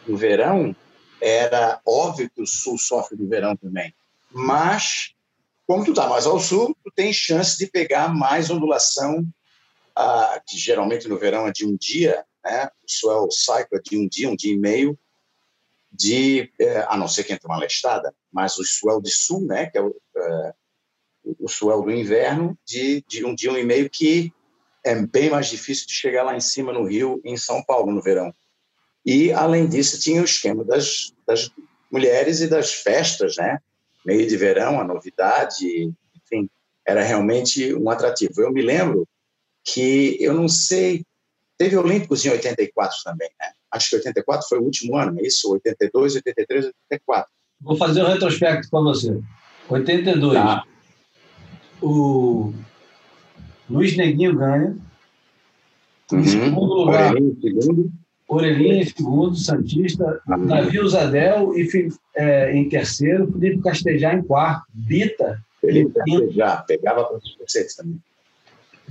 no verão era óbvio que o Sul sofre do verão também, mas como tu está mais ao sul, tu tem chance de pegar mais ondulação, ah, que geralmente no verão é de um dia, né? o swell cycle é de um dia, um dia e meio, de, é, a não ser que entre uma lestada, mas o swell de sul, né, que é o, é, o swell do inverno, de, de um dia, um e meio, que é bem mais difícil de chegar lá em cima no Rio, em São Paulo, no verão. E, além disso, tinha o esquema das, das mulheres e das festas, né? Meio de verão, a novidade, enfim, era realmente um atrativo. Eu me lembro que, eu não sei, teve Olímpicos em 84 também, né? Acho que 84 foi o último ano, é isso? 82, 83, 84. Vou fazer um retrospecto com você. 82. Tá. O Luiz Neguinho ganha. Em uhum. segundo lugar, Orelhinha em segundo, Santista, uhum. Davi Usadel e, é, em terceiro, Felipe Castejar em quarto, Bita. Felipe Castejar, pegava para conceitos também.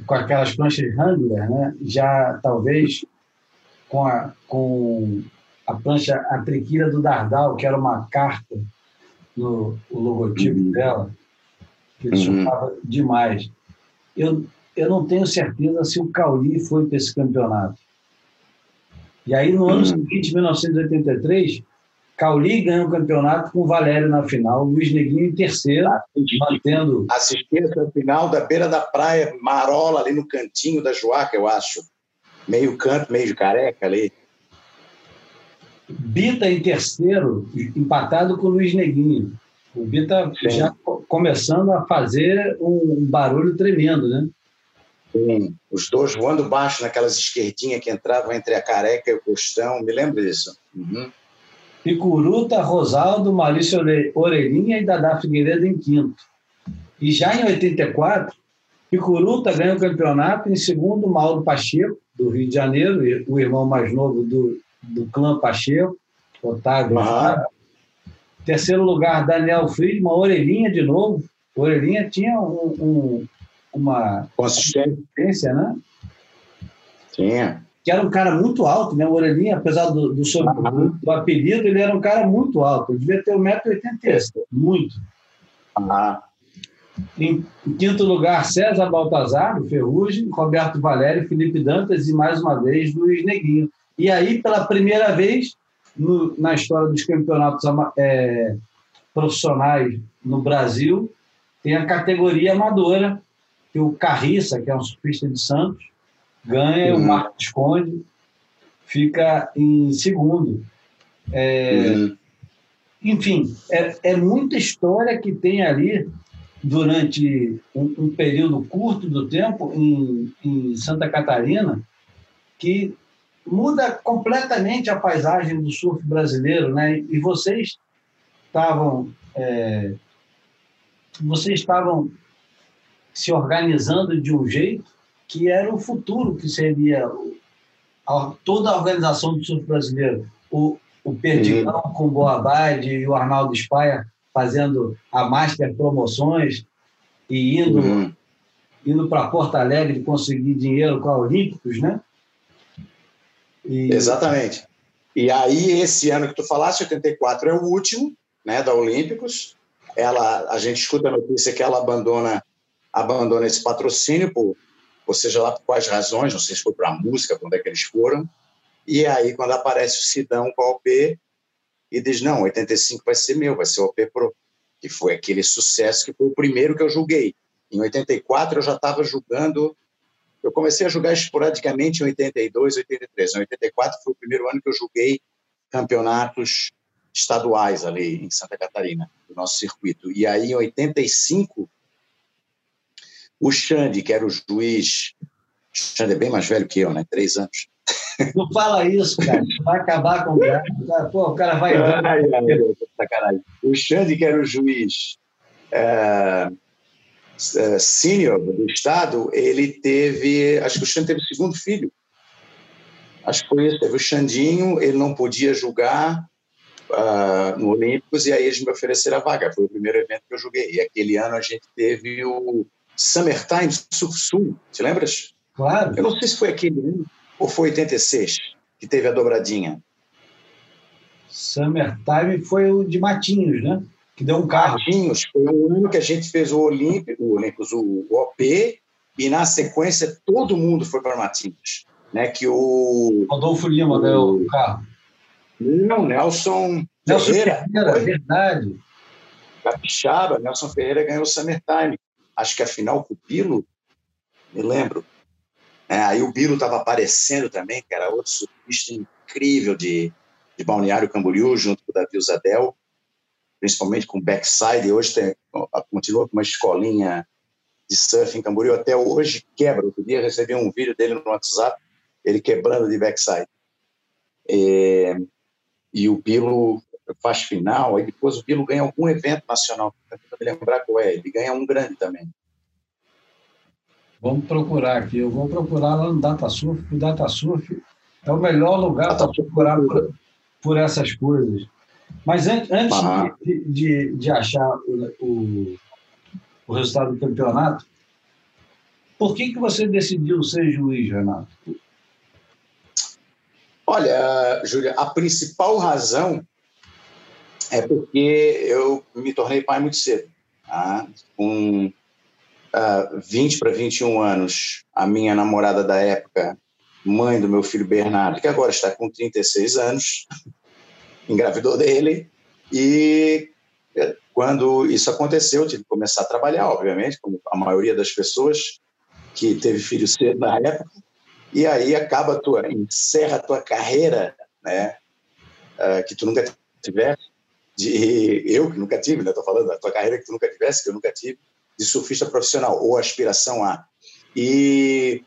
Com aquelas planchas Handler, né? já talvez com a, com a plancha, a triquilha do Dardal, que era uma carta no o logotipo uhum. dela, que ele uhum. demais. Eu, eu não tenho certeza se o Cauli foi para esse campeonato. E aí, no ano uhum. seguinte, 1983, Cauli ganhou o campeonato com o Valério na final, Luiz Neguinho em terceiro, mantendo. Assisti essa final da beira da praia, Marola, ali no cantinho da Joaca, eu acho. Meio canto, meio careca ali. Bita em terceiro, empatado com o Luiz Neguinho. O Bita Sim. já começando a fazer um barulho tremendo, né? Sim. Os dois voando baixo naquelas esquerdinhas que entravam entre a careca e o costão. Me lembro disso. Uhum. Picuruta, Rosaldo, Maurício Orelhinha e Dadá Figueiredo em quinto. E já em 84, Picuruta ganha o campeonato, em segundo, Mauro Pacheco, do Rio de Janeiro, o irmão mais novo do, do clã Pacheco, Otávio. Uhum. Terceiro lugar, Daniel Friedman, Orelhinha de novo. Orelhinha tinha um, um, uma consistência, né? Tinha. Que era um cara muito alto, né? O Orelhinha, apesar do, do, uhum. do, apelido, ele era um cara muito alto. Ele devia ter 1,80m, muito. Uhum. Em, em, quinto lugar, César Baltazar, Ferrugem, Roberto Valério, Felipe Dantas e, mais uma vez, Luiz Neguinho. E aí, pela primeira vez no, na história dos campeonatos é, profissionais no Brasil, tem a categoria amadora, que o Carriça, que é um surfista de Santos, ganha, uhum. o Marcos Conde fica em segundo. É, uhum. Enfim, é, é muita história que tem ali durante um, um período curto do tempo em, em, Santa Catarina que muda completamente a paisagem do surf brasileiro, né? E vocês estavam é, vocês estavam se organizando de um jeito que era o futuro que seria a, toda a organização do surf brasileiro. O, o Perdigão uhum. com o Boabade e o Arnaldo Spaia fazendo a Master Promoções e indo, uhum. indo para Porto Alegre conseguir dinheiro com a Olímpicos, né? E... Exatamente. E aí, esse ano que tu falaste, 84, é o último né, da Olímpicos. Ela, a gente escuta a notícia que ela abandona, abandona esse patrocínio, por, ou seja lá por quais razões, não sei se foi para a música, para onde é que eles foram. E aí, quando aparece o Sidão com a OP, e diz: não, 85 vai ser meu, vai ser o OP Pro, que foi aquele sucesso que foi o primeiro que eu julguei. Em 84 eu já estava julgando, eu comecei a julgar esporadicamente em 82, 83. Em 84 foi o primeiro ano que eu julguei campeonatos estaduais ali em Santa Catarina, do nosso circuito. E aí, em 85, o Xande, que era o juiz, o Xande é bem mais velho que eu, né? Três anos. Não fala isso, cara. Vai acabar com o cara. Pô, o cara vai. Ai, ai, o Xande, que era o juiz é, é, sênior do Estado, ele teve. Acho que o Xande teve o segundo filho. Acho que foi isso. Teve o Xandinho, ele não podia julgar uh, no Olímpicos, e aí eles me ofereceram a vaga. Foi o primeiro evento que eu joguei. E aquele ano a gente teve o Summertime Surf Sul. Te lembras? Claro. Eu não sei se foi aquele ano ou foi 86 que teve a dobradinha? Summertime foi o de Matinhos, né? Que deu um carro. Martins, foi um ano que a gente fez o Olímpico, o Olímpicos, o, o OP, e na sequência todo mundo foi para Matinhos. Né, que o. Rodolfo Lima ganhou o carro. Não, Nelson, Nelson Ferreira. Ferreira verdade. Capixaba, Nelson Ferreira ganhou o Summertime. Acho que a final com o Pilo, me lembro. É, aí o Bilo estava aparecendo também, que era outro surfista incrível de, de Balneário Camboriú, junto com o Davi Zadel, principalmente com backside. Hoje tem, continua com uma escolinha de surf em Camboriú. Até hoje quebra. Outro dia recebi um vídeo dele no WhatsApp, ele quebrando de backside. É, e o Bilo faz final, aí depois o Bilo ganha algum evento nacional, tentando me lembrar qual é, ele ganha um grande também. Vamos procurar aqui, eu vou procurar lá no DataSurf, o DataSurf é o melhor lugar para procurar por, por, essas coisas. Mas an antes de, de, de, achar o, o, o, resultado do campeonato, por que, que você decidiu ser juiz, Renato? Olha, Júlia, a principal razão é porque eu me tornei pai muito cedo. Tá? Com uh, 20 para 21 anos, a minha namorada da época, mãe do meu filho Bernardo, que agora está com 36 anos, [laughs] engravidou dele. E quando isso aconteceu, eu tive que começar a trabalhar, obviamente, como a maioria das pessoas que teve filho cedo na época. E aí acaba a tua, encerra a tua carreira, né, uh, que tu nunca tivesse, de [laughs] eu que nunca tive, né? Estou falando da tua carreira que tu nunca tivesse, que eu nunca tive, de surfista profissional ou aspiração a. E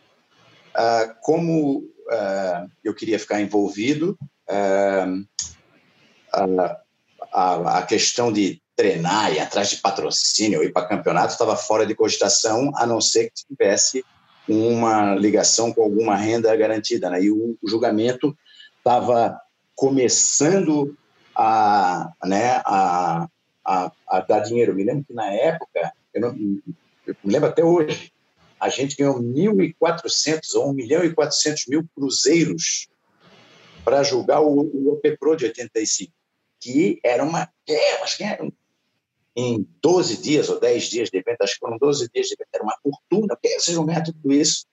uh, como uh, eu queria ficar envolvido, uh, a, a, questão de treinar e atrás de patrocínio ir para campeonato estava fora de cogitação, a não ser que tivesse uma ligação com alguma renda garantida, né? E o, o julgamento estava começando a, né, a, a, a, dar dinheiro. Me lembro que na época, eu, não, eu me lembro até hoje, a gente ganhou 1.400 ou 1 milhão e 400 mil cruzeiros para julgar o, o OP Pro de 85, que era uma. É, era em 12 dias ou 10 dias de evento, acho que foram 12 dias de evento, era uma fortuna, porque vocês vão ganhar tudo isso.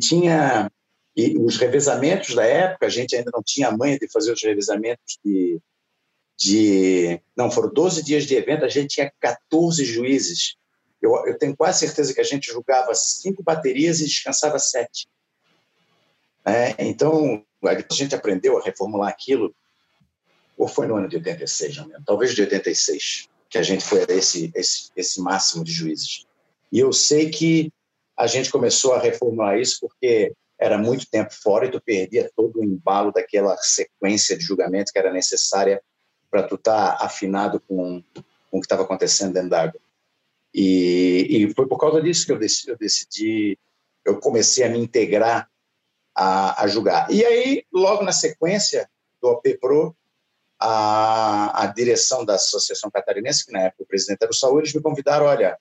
Tinha e os revezamentos da época, a gente ainda não tinha manha de fazer os revezamentos de, de. Não, foram 12 dias de evento, a gente tinha 14 juízes. Eu, eu tenho quase certeza que a gente julgava cinco baterias e descansava sete. É, então, a gente aprendeu a reformular aquilo, ou foi no ano de 86, não lembro, talvez de 86, que a gente foi a esse, esse, esse máximo de juízes. E eu sei que a gente começou a reformular isso porque era muito tempo fora e tu perdia todo o embalo daquela sequência de julgamentos que era necessária para tu estar tá afinado com, com o que estava acontecendo dentro d'água. E, e foi por causa disso que eu decidi, eu decidi, eu comecei a me integrar a, a julgar. E aí, logo na sequência do OP Pro, a, a direção da Associação Catarinense, que na época o presidente era o Saúl, eles me convidaram, olha,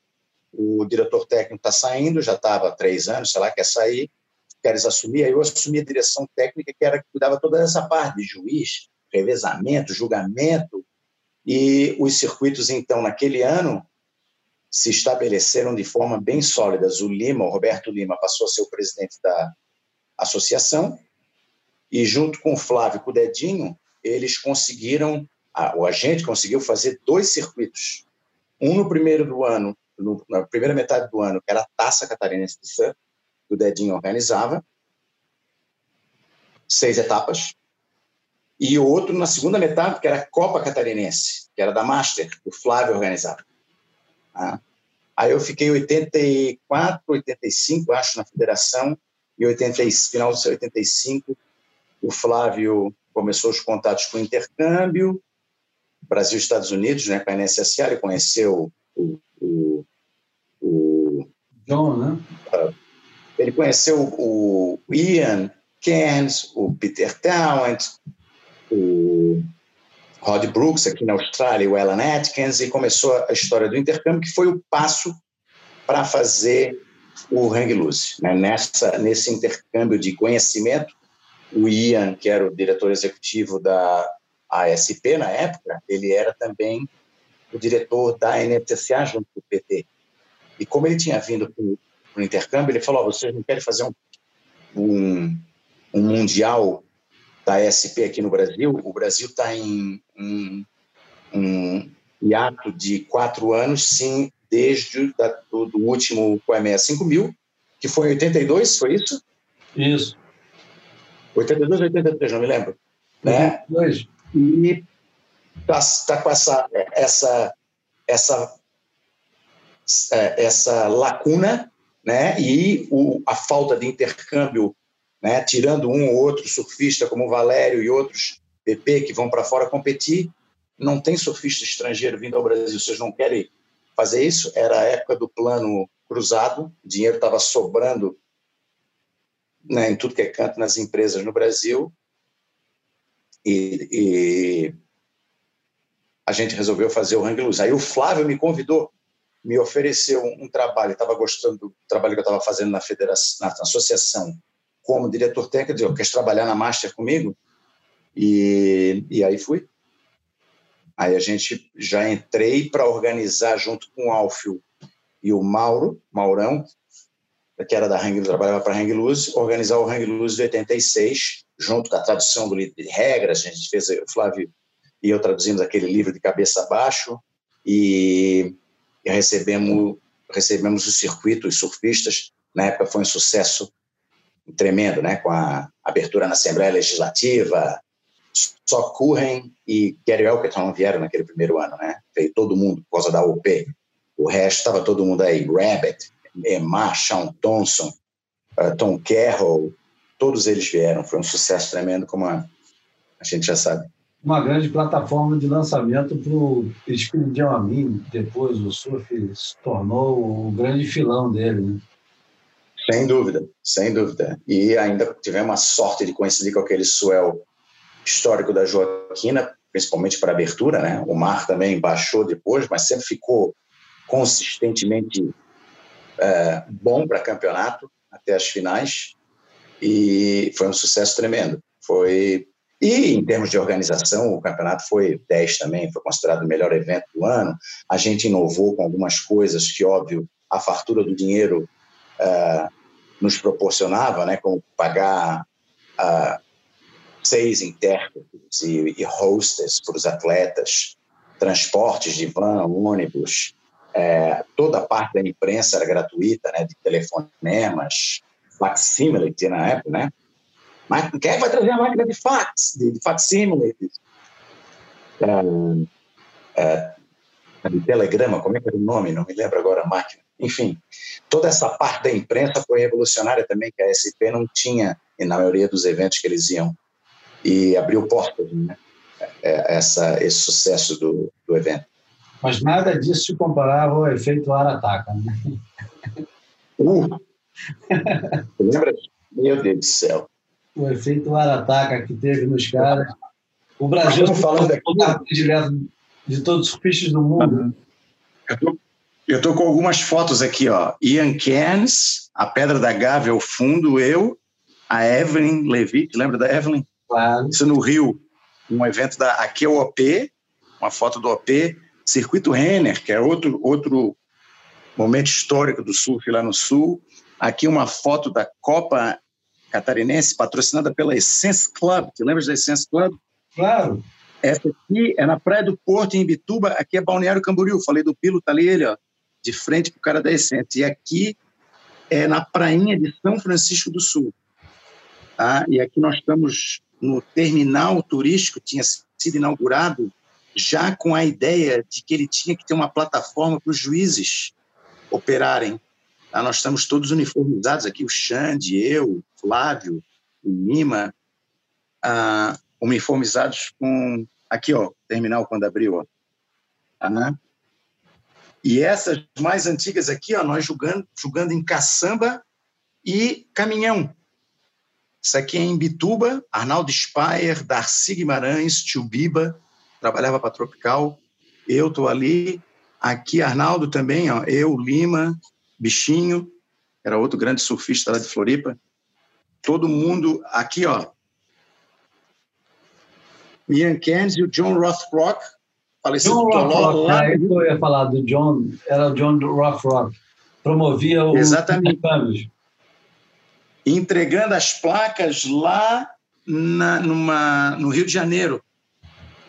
o diretor técnico está saindo, já estava há três anos, sei lá, quer sair, queres assumir? Aí eu assumi a direção técnica, que era que cuidava toda essa parte de juiz, revezamento, julgamento, e os circuitos, então, naquele ano, se estabeleceram de forma bem sólida. O Lima, o Roberto Lima, passou a ser o presidente da associação, e junto com o Flávio e com o Dedinho, eles conseguiram, o agente conseguiu fazer dois circuitos. Um no primeiro do ano, no, na primeira metade do ano, que era a Taça Catarinense de que o Dedinho organizava, seis etapas, e o outro na segunda metade, que era a Copa Catarinense, que era da Master, o Flávio organizava. Ah. Aí eu fiquei 84, 85, acho, na federação, e 80, final de 85, o Flávio começou os contatos com o intercâmbio, Brasil e Estados Unidos, né, com a NSSA, ele conheceu o, o, o John, né? Ele conheceu o Ian Cairns, o Peter Talent, o Rod Brooks aqui na Austrália, o Alan Atkins, e começou a história do intercâmbio, que foi o passo para fazer o Hang Loose. Né? Nessa, nesse intercâmbio de conhecimento, o Ian, que era o diretor executivo da ASP na época, ele era também o diretor da NFCA junto com o PT. E como ele tinha vindo para o intercâmbio, ele falou: oh, vocês não querem fazer um, um, um, mundial da SP aqui no Brasil? O Brasil está em um, um hiato de quatro anos, sim, desde da, do, do, último QME 5 mil, que foi em 82, foi isso? Isso. 82 ou 83, não me lembro. 82. Né? E está tá com essa, essa, essa, é, essa lacuna né? e o, a falta de intercâmbio, né? tirando um ou outro surfista como o Valério e outros PP que vão para fora competir, não tem surfista estrangeiro vindo ao Brasil. Vocês não querem fazer isso? Era a época do plano cruzado, o dinheiro estava sobrando né, em tudo que é canto nas empresas no Brasil. E, e a gente resolveu fazer o Hang Luz. Aí o Flávio me convidou, me ofereceu um, trabalho, estava gostando do trabalho que eu estava fazendo na federação, na, associação, como diretor técnico, disse, quer trabalhar na Master comigo? E, e aí fui. Aí a gente já entrei para organizar junto com o Alfio e o Mauro, Maurão, que era da Hang, trabalhava para a Hang Luz, organizar o Hang Luz de 86, junto com a tradução do livro de regras, a gente fez, o Flávio e eu traduzimos aquele livro de cabeça abaixo e, e recebemos recebemos o circuito, os surfistas, na época foi um sucesso tremendo, né, com a abertura na Assembleia Legislativa, só Curren e Gary Elkerton vieram naquele primeiro ano, né? Veio todo mundo por causa da OP. O resto estava todo mundo aí. Rabbit, Emma, Sean Thompson, uh, Tom Carroll, todos eles vieram. Foi um sucesso tremendo, como a, a gente já sabe uma grande plataforma de lançamento para o Espiridião a mim. Depois o surf se tornou o grande filão dele. Né? Sem dúvida, sem dúvida. E ainda tivemos a sorte de coincidir com aquele swell histórico da Joaquina, principalmente para abertura, né? O mar também baixou depois, mas sempre ficou consistentemente é, bom para campeonato até as finais e foi um sucesso tremendo. Foi e em termos de organização, o campeonato foi 10 também, foi considerado o melhor evento do ano. A gente inovou com algumas coisas que, óbvio, a fartura do dinheiro uh, nos proporcionava, né, como pagar uh, seis intérpretes e, e hostess para os atletas, transportes de van, ônibus, é, toda a parte da imprensa era gratuita, né, de telefonemas, facsimile na época, né? Mas quem é que vai trazer a máquina de fax, de, de? É, é, de telegrama, como é que era o nome? Não me lembro agora a máquina. Enfim, toda essa parte da imprensa foi revolucionária também, que a SP não tinha na maioria dos eventos que eles iam. E abriu portas, né? É, essa, esse sucesso do, do evento. Mas nada disso se comparava ao efeito Arataca, né? Uh! [laughs] Lembra? Meu Deus do céu o efeito Arataca que teve nos caras. O Brasil falando aqui direto de todos os surfistas do mundo. Eu estou com algumas fotos aqui, ó. Ian Cairns, a Pedra da Gávea ao fundo, eu, a Evelyn Levitt, lembra da Evelyn? Claro. Isso no Rio, um evento da aqui é o OP, uma foto do OP, Circuito Renner, que é outro outro momento histórico do surf lá no sul. Aqui uma foto da Copa catarinense, patrocinada pela Essence Club. Te lembras da Essence Club? Claro. Essa aqui é na Praia do Porto, em Bituba. Aqui é Balneário Camboriú. Falei do Pilo, tá ali ele, ó, de frente para o cara da Essence. E aqui é na prainha de São Francisco do Sul. Tá? E aqui nós estamos no terminal turístico, tinha sido inaugurado já com a ideia de que ele tinha que ter uma plataforma para os juízes operarem. Tá? Nós estamos todos uniformizados aqui, o Xande, eu, Flávio, o Lima, ah, uniformizados com, aqui, ó, terminal quando abriu, ó. Ah, e essas mais antigas aqui, ó, nós jogando, jogando em caçamba e caminhão. Isso aqui é em Bituba, Arnaldo Speyer, Darcy Guimarães, Tio Biba, trabalhava para Tropical. Eu estou ali. Aqui, Arnaldo também, ó, eu, Lima, Bichinho, era outro grande surfista lá de Floripa. Todo mundo aqui, ó. Ian Cairns e o John Rothrock falecido John Rock, lá é, eu ia falar do John, era o John Rock Rock. Promovia o Exatamente. entregando as placas lá na, numa, no Rio de Janeiro,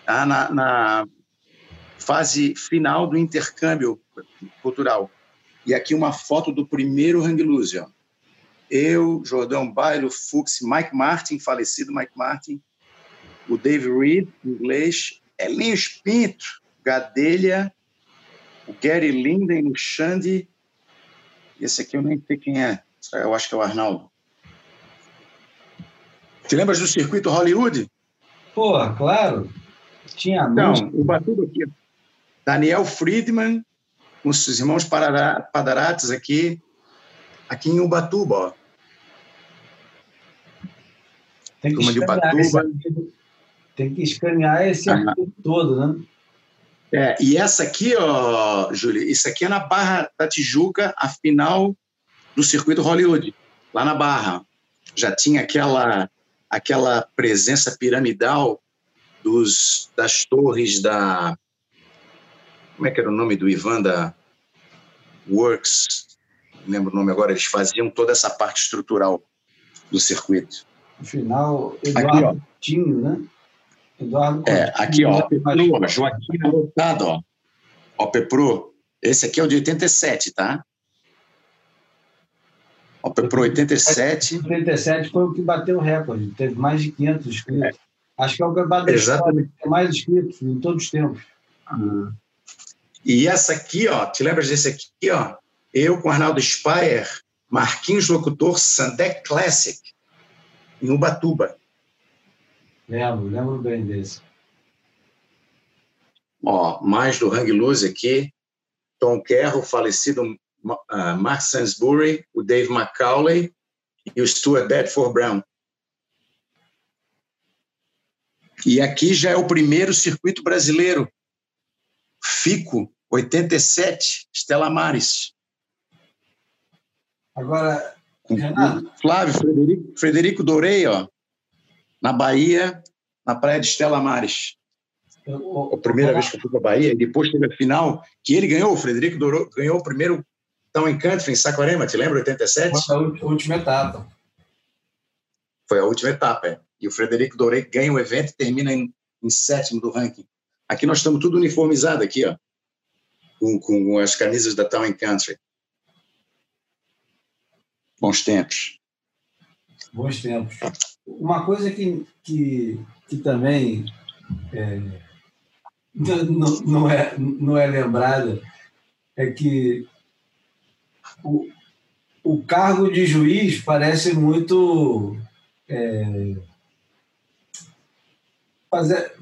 tá? na, na fase final do intercâmbio cultural. E aqui uma foto do primeiro Hang Loose, ó. Eu, Jordão Bailo, Fux, Mike Martin, falecido Mike Martin, o Dave Reed, inglês, Elinhos Pinto, Gadelha, o Gary Linden, o Xande, esse aqui eu nem sei quem é, eu acho que é o Arnaldo. Te lembras do circuito Hollywood? Pô, claro. Tinha música. o Batuba aqui. Daniel Friedman, com os irmãos Padarates aqui, aqui em Ubatuba. Ó. Tem que turma de Ubatuba. Tem que escanear esse arquivo todo, né? É, e essa aqui, ó, Júlio, isso aqui é na Barra da Tijuca, a final do circuito Hollywood, lá na Barra. Já tinha aquela, aquela presença piramidal dos, das torres da. Como é que era o nome do Ivan da Works? Não lembro o nome agora, eles faziam toda essa parte estrutural do circuito. No final, Aqui, Eduardo ó. Coutinho, né? Eduardo É, aqui, ó, Joaquim anotado, ó. Ó, Pepro, esse aqui é o de 87, tá? Ó, Pepro, 87. 87 foi o que bateu o recorde. Teve mais de 500 inscritos. Acho que é o história Exatamente. que tem mais inscritos em todos os tempos. E essa aqui, ó, te lembras desse aqui, ó? Eu com Arnaldo Speyer, Marquinhos Locutor, Sandec Classic, em Ubatuba. Lembro, lembro bem desse. Ó, mais do Hang Loose aqui. Tom Kerr, o falecido uh, Mark Sansbury, o Dave McCauley e o Stuart Bedford Brown. E aqui já é o primeiro circuito brasileiro. FICO, 87, Stella Maris. Agora, Renato. Flávio Frederico, Frederico Dorei, ó, na Bahia, na praia de Stella Maris. eu- A primeira vez que eu fui para a Bahia, e depois teve a final, que ele ganhou, o Frederico Dorou, ganhou o primeiro Tão Encanto em Saquarema, te lembra, 87? foi a última etapa. Foi a última etapa, é. E o Frederico Dorei ganha o evento e termina em, em sétimo do ranking. Aqui nós estamos tudo uniformizado aqui, ó, com, com as camisas da Town Country. Bons tempos. Bons tempos. Uma coisa que, que, que também é, não, não- é, não é lembrada é que o, o cargo de juiz parece muito. é, fazer-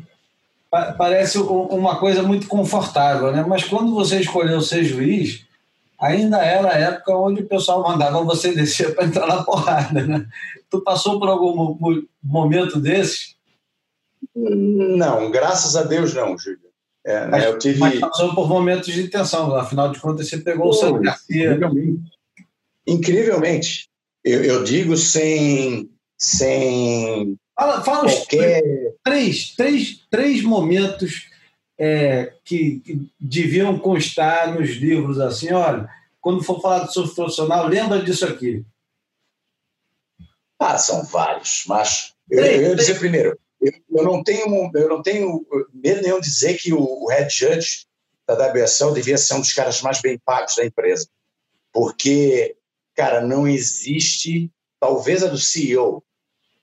pa- parece uma coisa muito confortável, né? mas quando você escolheu ser juiz, ainda era a época onde o pessoal mandava você [laughs] descer para entrar na porrada. Né? Tu passou por algum mo- mo- momento desses? Não, graças a Deus não, Júlio. É, né, Mas, eu tive. mas passou por momentos de tensão. Afinal de contas, você pegou o Sandro Garcia. Incrivelmente. Incrivelmente. Eu, eu digo sem, sem Fala, fala os qualquer. três, três, três momentos é, que, que deviam constar nos livros assim, olha, quando for falar de surf profissional, lembra disso aqui. Ah, são vários, mas eu, eu ia dizer primeiro, eu, eu não tenho, eu não tenho medo nenhum de dizer que o, o head judge da WSL devia ser um dos caras mais bem pagos da empresa, porque, cara, não existe, talvez a do CEO,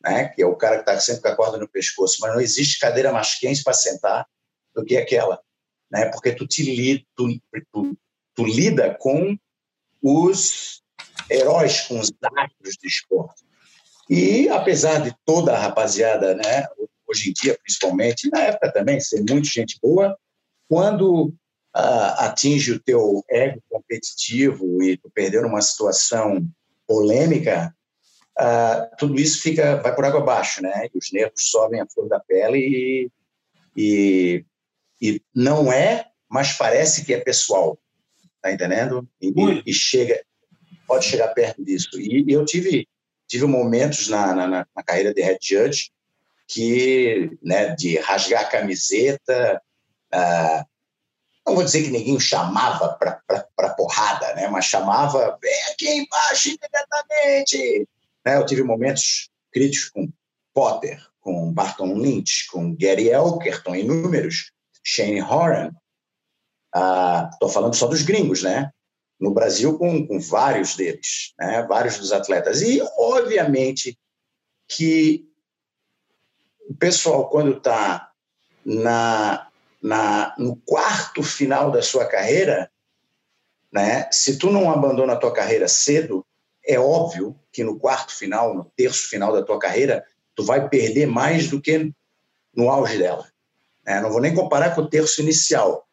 né, que é o cara que está sempre com a corda no pescoço, mas não existe cadeira mais quente para sentar do que aquela, né, porque tu te li, tu, tu, tu lida com os heróis, com os astros do esporte. E apesar de toda a rapaziada, né, hoje em dia principalmente, e na época também, ser muito gente boa, quando ah, atinge o teu ego competitivo e tu perdeu numa situação polêmica, ah, tudo isso fica vai por água abaixo, né? E os nervos sobem a flor da pele e, e, e não é, mas parece que é pessoal, tá entendendo? E, e chega, pode chegar perto disso. E eu tive tive momentos na, na, na, carreira de head judge que, né, de rasgar a camiseta Uh, não vou dizer que ninguém o chamava para porrada, né? mas chamava, vem aqui embaixo imediatamente. Né? Eu tive momentos críticos com Potter, com Barton Lynch, com Gary Elkerton, inúmeros, Shane Horan. Estou uh, falando só dos gringos, né? No Brasil, com, com vários deles, né? vários dos atletas. E, obviamente, que o pessoal, quando está na, na, no quarto final da sua carreira, né, se tu não abandona a tua carreira cedo, é óbvio que no quarto final, no terço final da tua carreira, tu vai perder mais do que no auge dela. É, não vou nem comparar com o terço inicial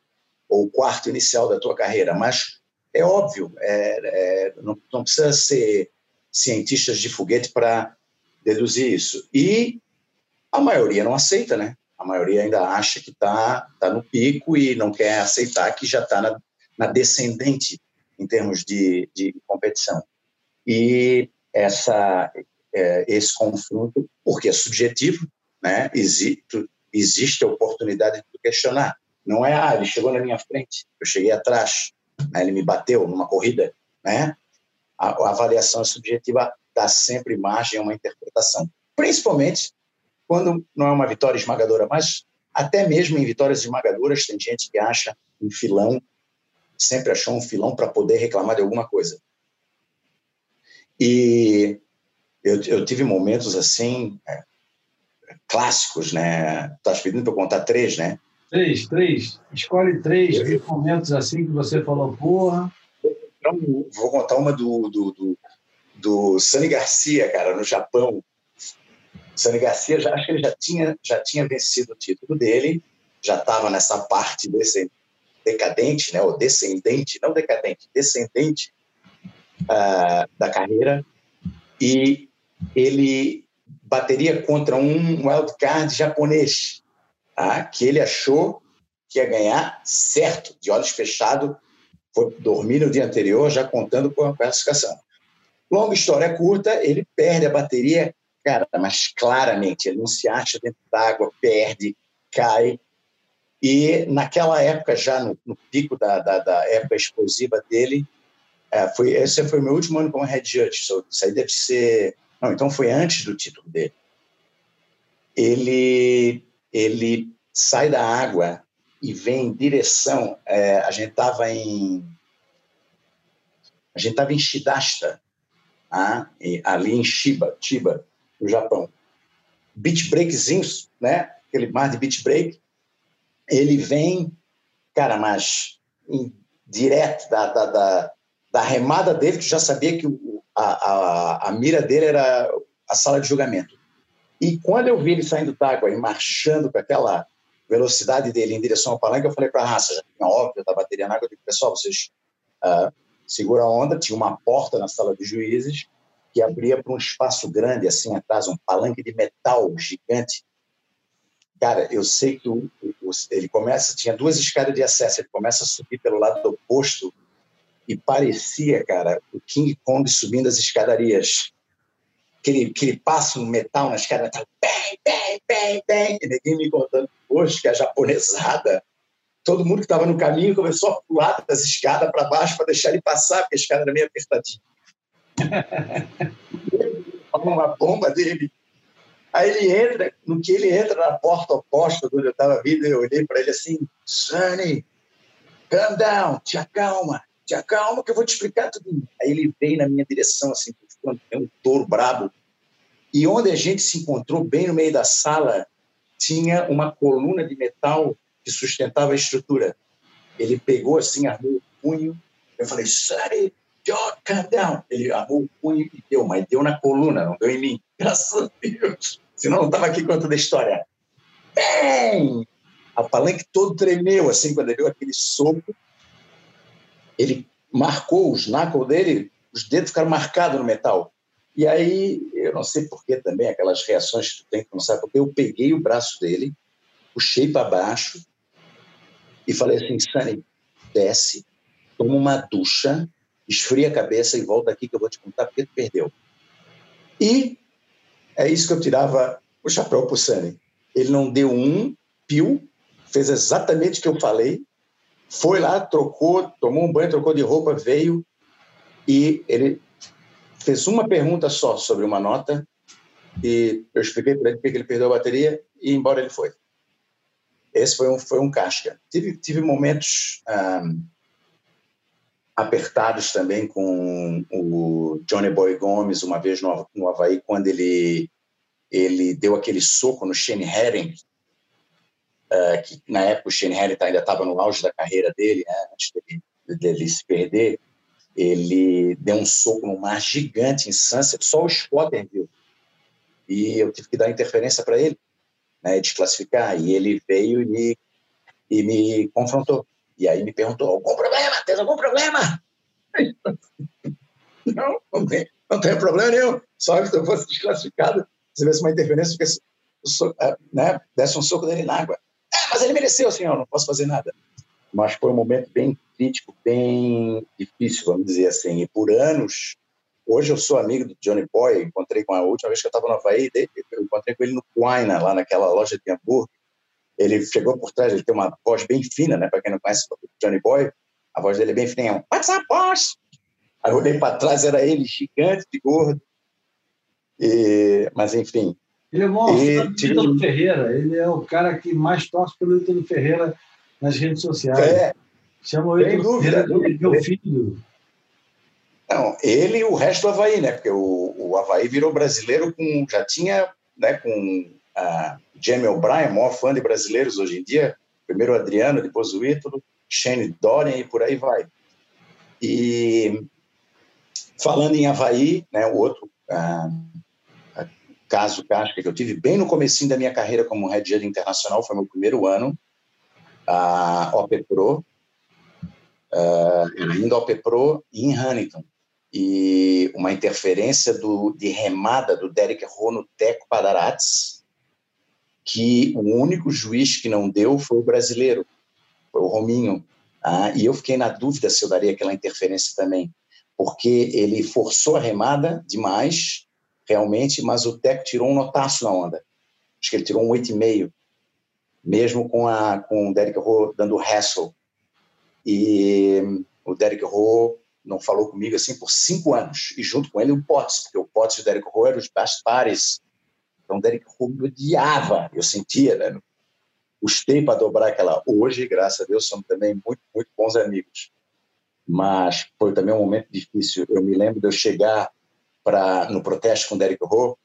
ou o quarto inicial da tua carreira, mas é óbvio, é, é, não, não, precisa ser cientistas de foguete para deduzir isso. E a maioria não aceita, né? A maioria ainda acha que está tá no pico e não quer aceitar que já está na, na descendente em termos de, de competição. E essa, é, esse confronto, porque é subjetivo, né? existe, existe a oportunidade de questionar. Não é, ah, ele chegou na minha frente, eu cheguei atrás, né? ele me bateu numa corrida. Né? A, a avaliação subjetiva dá sempre margem a uma interpretação, principalmente quando não é uma vitória esmagadora, mas até mesmo em vitórias esmagadoras tem gente que acha um filão, sempre achou um filão para poder reclamar de alguma coisa. E eu, eu tive momentos assim, é, clássicos, né? Estás pedindo para eu contar três, né? Três, três. Escolhe três eu... momentos assim que você falou, porra. Então, vou contar uma do, do, do, do Sani Garcia, cara, no Japão, Sani Garcia, já, acho que ele já tinha, já tinha vencido o título dele, já estava nessa parte desse decadente, né, ou descendente, não decadente, descendente uh, da carreira, e ele bateria contra um wildcard japonês, tá? que ele achou que ia ganhar certo, de olhos fechados, foi dormir no dia anterior, já contando com a classificação. Longa história curta, ele perde a bateria Cara, mas claramente, ele não se acha dentro d'água, perde, cai. E naquela época, já no, no pico da, da, da, época explosiva dele, é, foi, esse foi o meu último ano como head judge. So, isso aí deve ser. Não, então foi antes do título dele. Ele, ele sai da água e vem em direção. É, a gente estava em. A gente estava em Shidasta, ah, ali em Shiba, Chiba, no Japão. Beach breakzinhos, né? Aquele mar de beach break, ele vem, cara, mas em, direto da, da, da, da, remada dele, que já sabia que o, a, a, a mira dele era a sala de julgamento. E quando eu vi ele saindo d'água e marchando com aquela velocidade dele em direção ao palanque, eu falei para a raça, já tinha óbvio da bateria na água, eu disse, pessoal, vocês uh, segura a onda, tinha uma porta na sala de juízes, que abria para um espaço grande, assim, atrás, um palanque de metal gigante. Cara, eu sei que o, o, ele começa, tinha duas escadas de acesso, ele começa a subir pelo lado oposto e parecia, cara, o King Kong subindo as escadarias. Aquele, aquele passo no metal na escada, tá, bem, bem, bem, bem, e ninguém me contando hoje que a japonesada, todo mundo que estava no caminho começou a pular das escadas para baixo para deixar ele passar, porque a escada era meio apertadinha. [laughs] uma bomba dele. Aí ele entra, no que ele entra na porta oposta onde eu estava vindo, eu olhei para ele assim, Sunny, calm down, te acalma, te acalma que eu vou te explicar tudo. Aí ele veio na minha direção, assim, é um touro brabo. E onde a gente se encontrou, bem no meio da sala, tinha uma coluna de metal que sustentava a estrutura. Ele pegou assim, armou o punho. Eu falei, Sunny, calm down. Ele armou o punho e deu, mas deu na coluna, não deu em mim. [laughs] Graças a Deus. Senão não estava aqui contando a história. Bem! A palanque todo tremeu, assim, quando ele deu aquele soco. Ele marcou os knuckles dele, os dedos ficaram marcados no metal. E aí, eu não sei porquê também, aquelas reações que tu tem que não sabe porque, eu peguei o braço dele, puxei para baixo e falei assim, Sunny, desce, toma uma ducha esfria a cabeça e volta aqui que eu vou te contar porque tu perdeu. E é isso que eu tirava o chapéu para o Sunny. Ele não deu um pio fez exatamente o que eu falei, foi lá, trocou, tomou um banho, trocou de roupa, veio e ele fez uma pergunta só sobre uma nota e eu expliquei para ele porque ele perdeu a bateria e embora ele foi. Esse foi um, foi um casca. Tive, tive momentos um, apertados também com o Johnny Boy Gomes, uma vez no, no Havaí, quando ele, ele deu aquele soco no Shane Herring, uh, que na época o Shane Herring ainda estava no auge da carreira dele, né, antes dele, dele se perder, ele deu um soco no mar gigante em Sunset, só o Spotter viu. E eu tive que dar interferência para ele, né, desclassificar, e ele veio e e me confrontou. E aí me perguntou: algum problema? Tem algum problema? [laughs] Não, não tem, não tem problema nenhum. Só que se eu fosse desclassificado, se tivesse uma interferência, porque, é, né, desse um soco dele na água. É, mas ele mereceu, senhor, não posso fazer nada. Mas foi um momento bem crítico, bem difícil, vamos dizer assim. E por anos, hoje eu sou amigo do Johnny Boy, encontrei com a última vez que eu estava no Havaí, eu encontrei com ele no Quina, lá naquela loja de hambúrguer ele chegou por trás, ele tem uma voz bem fina, né? Para quem não conhece o Johnny Boy, a voz dele é bem fininha. What's up, boss? Aí eu olhei para trás, era ele, gigante, de gordo. E, mas, enfim. Ele é o maior e, do Ferreira. Ele é o cara que mais torce pelo Ítalo Ferreira nas redes sociais. É. Chama o Ítalo Ferreira de meu filho. Não, ele e o resto do Havaí, né? Porque o, o Havaí virou brasileiro com. Já tinha né, com a Jamie O'Brien, maior fã de brasileiros hoje em dia, primeiro o Adriano, depois o Ítalo, Shane Dorian e por aí vai. E falando em Havaí, né, o outro caso casca que eu tive bem no comecinho da minha carreira como head judge internacional, foi meu primeiro ano, a OP Pro, uh, ainda OP Pro em Huntington. E uma interferência do, de remada do Derek Rowe no Teco Padarates, que o único juiz que não deu foi o brasileiro, foi o Rominho. Ah, e eu fiquei na dúvida se eu daria aquela interferência também, porque ele forçou a remada demais, realmente, mas o Teco tirou um notaço na onda. Acho que ele tirou um 8,5, mesmo com, a, com o Derek Rowe dando hassle. E o Derek Rowe não falou comigo assim por cinco anos, e junto com ele o Potts, porque o Potts e o Derek Rowe eram os best pares então, Derek Rubio odiava, eu sentia, né? Custei para dobrar aquela. Hoje, graças a Deus, somos também muito, muito bons amigos. Mas foi também um momento difícil. Eu me lembro de eu chegar no protesto com Derek Rowe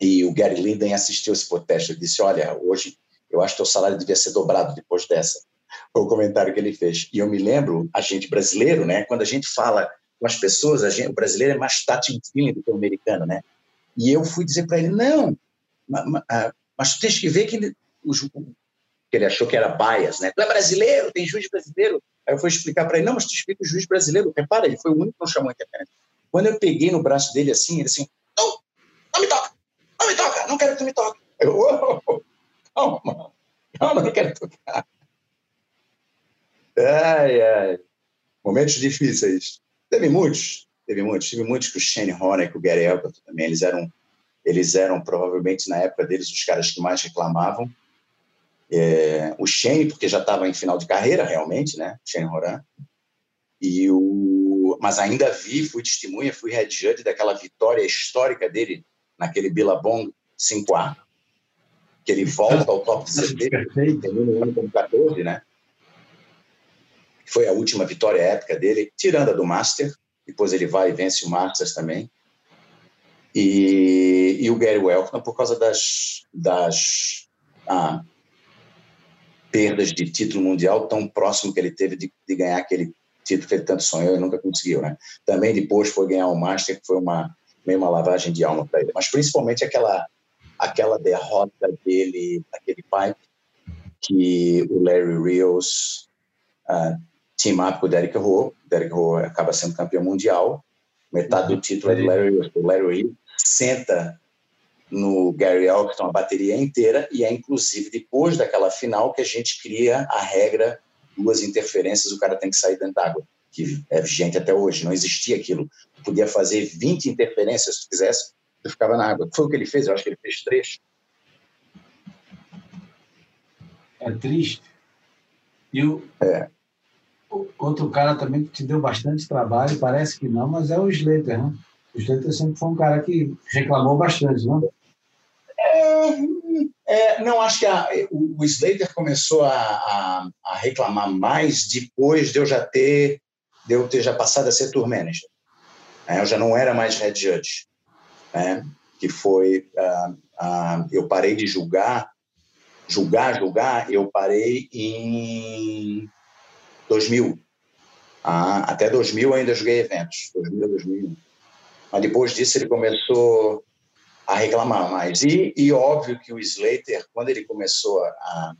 e o Gary Linden assistiu esse protesto. Ele disse: Olha, hoje eu acho que o salário devia ser dobrado depois dessa. Foi o comentário que ele fez. E eu me lembro, a gente brasileiro, né? Quando a gente fala com as pessoas, a gente, o brasileiro é mais touching feeling do que o americano, né? E eu fui dizer para ele: não, ah, mas tu tens que ver que ele, o, que ele achou que era bias, né? Tu é brasileiro, tem juiz brasileiro. Aí eu fui explicar para ele: não, mas tu explica o juiz brasileiro. Repara, ele foi o único que não chamou interferência. Quando eu peguei no braço dele assim, ele assim: não, não me toca, não me toca, não quero que tu me toque. Eu, oh, calma, calma, não quero tocar. Ai, ai. Momentos difíceis. Teve muitos, teve muitos, tive muitos com o Shane Horner, com o Gary Elton também, eles eram, eles eram provavelmente na época deles os caras que mais reclamavam. É, o Shane, porque já estava em final de carreira realmente, né, Shane Horan, e o, mas ainda vi, fui testemunha, fui head judge daquela vitória histórica dele naquele Billabong 5A, que ele volta ao top 70, termina o ano como 14, né? Foi a última vitória épica dele, tirando a do Master, depois ele vai e vence o Masters também. E, e o Gary Welkman, por causa das, das ah, perdas de título mundial tão próximo que ele teve de, de, ganhar aquele título que ele tanto sonhou e nunca conseguiu, né? Também depois foi ganhar o Master, que foi uma meio uma lavagem de alma para ele, mas principalmente aquela aquela derrota dele naquele pipe que o Larry Rios ah, team up com o Derek Rowe. Derek Rowe acaba sendo campeão mundial. Metade do uhum. título é do Larry, do Larry senta no Gary Elkton a bateria inteira e é inclusive depois daquela final que a gente cria a regra duas interferências o cara tem que sair dentro d'água que é vigente até hoje não existia aquilo tu podia fazer 20 interferências se tu quisesse tu ficava na água foi o que ele fez eu acho que ele fez três É triste. E o, é. o, outro cara também que te deu bastante trabalho, parece que não, mas é o Slater, né? O Slater sempre foi um cara que reclamou bastante, não? É, é, não, acho que a, o, o, Slater começou a, a, a, reclamar mais depois de eu já ter, de eu ter já passado a ser tour manager. É, eu já não era mais head judge, né? que foi uh, uh, eu parei de julgar, julgar, julgar, eu parei em 2000. Uh, até 2000 eu ainda joguei eventos, 2000 a 2001. Mas depois disso ele começou a reclamar mais. E, e óbvio que o Slater, quando ele começou a,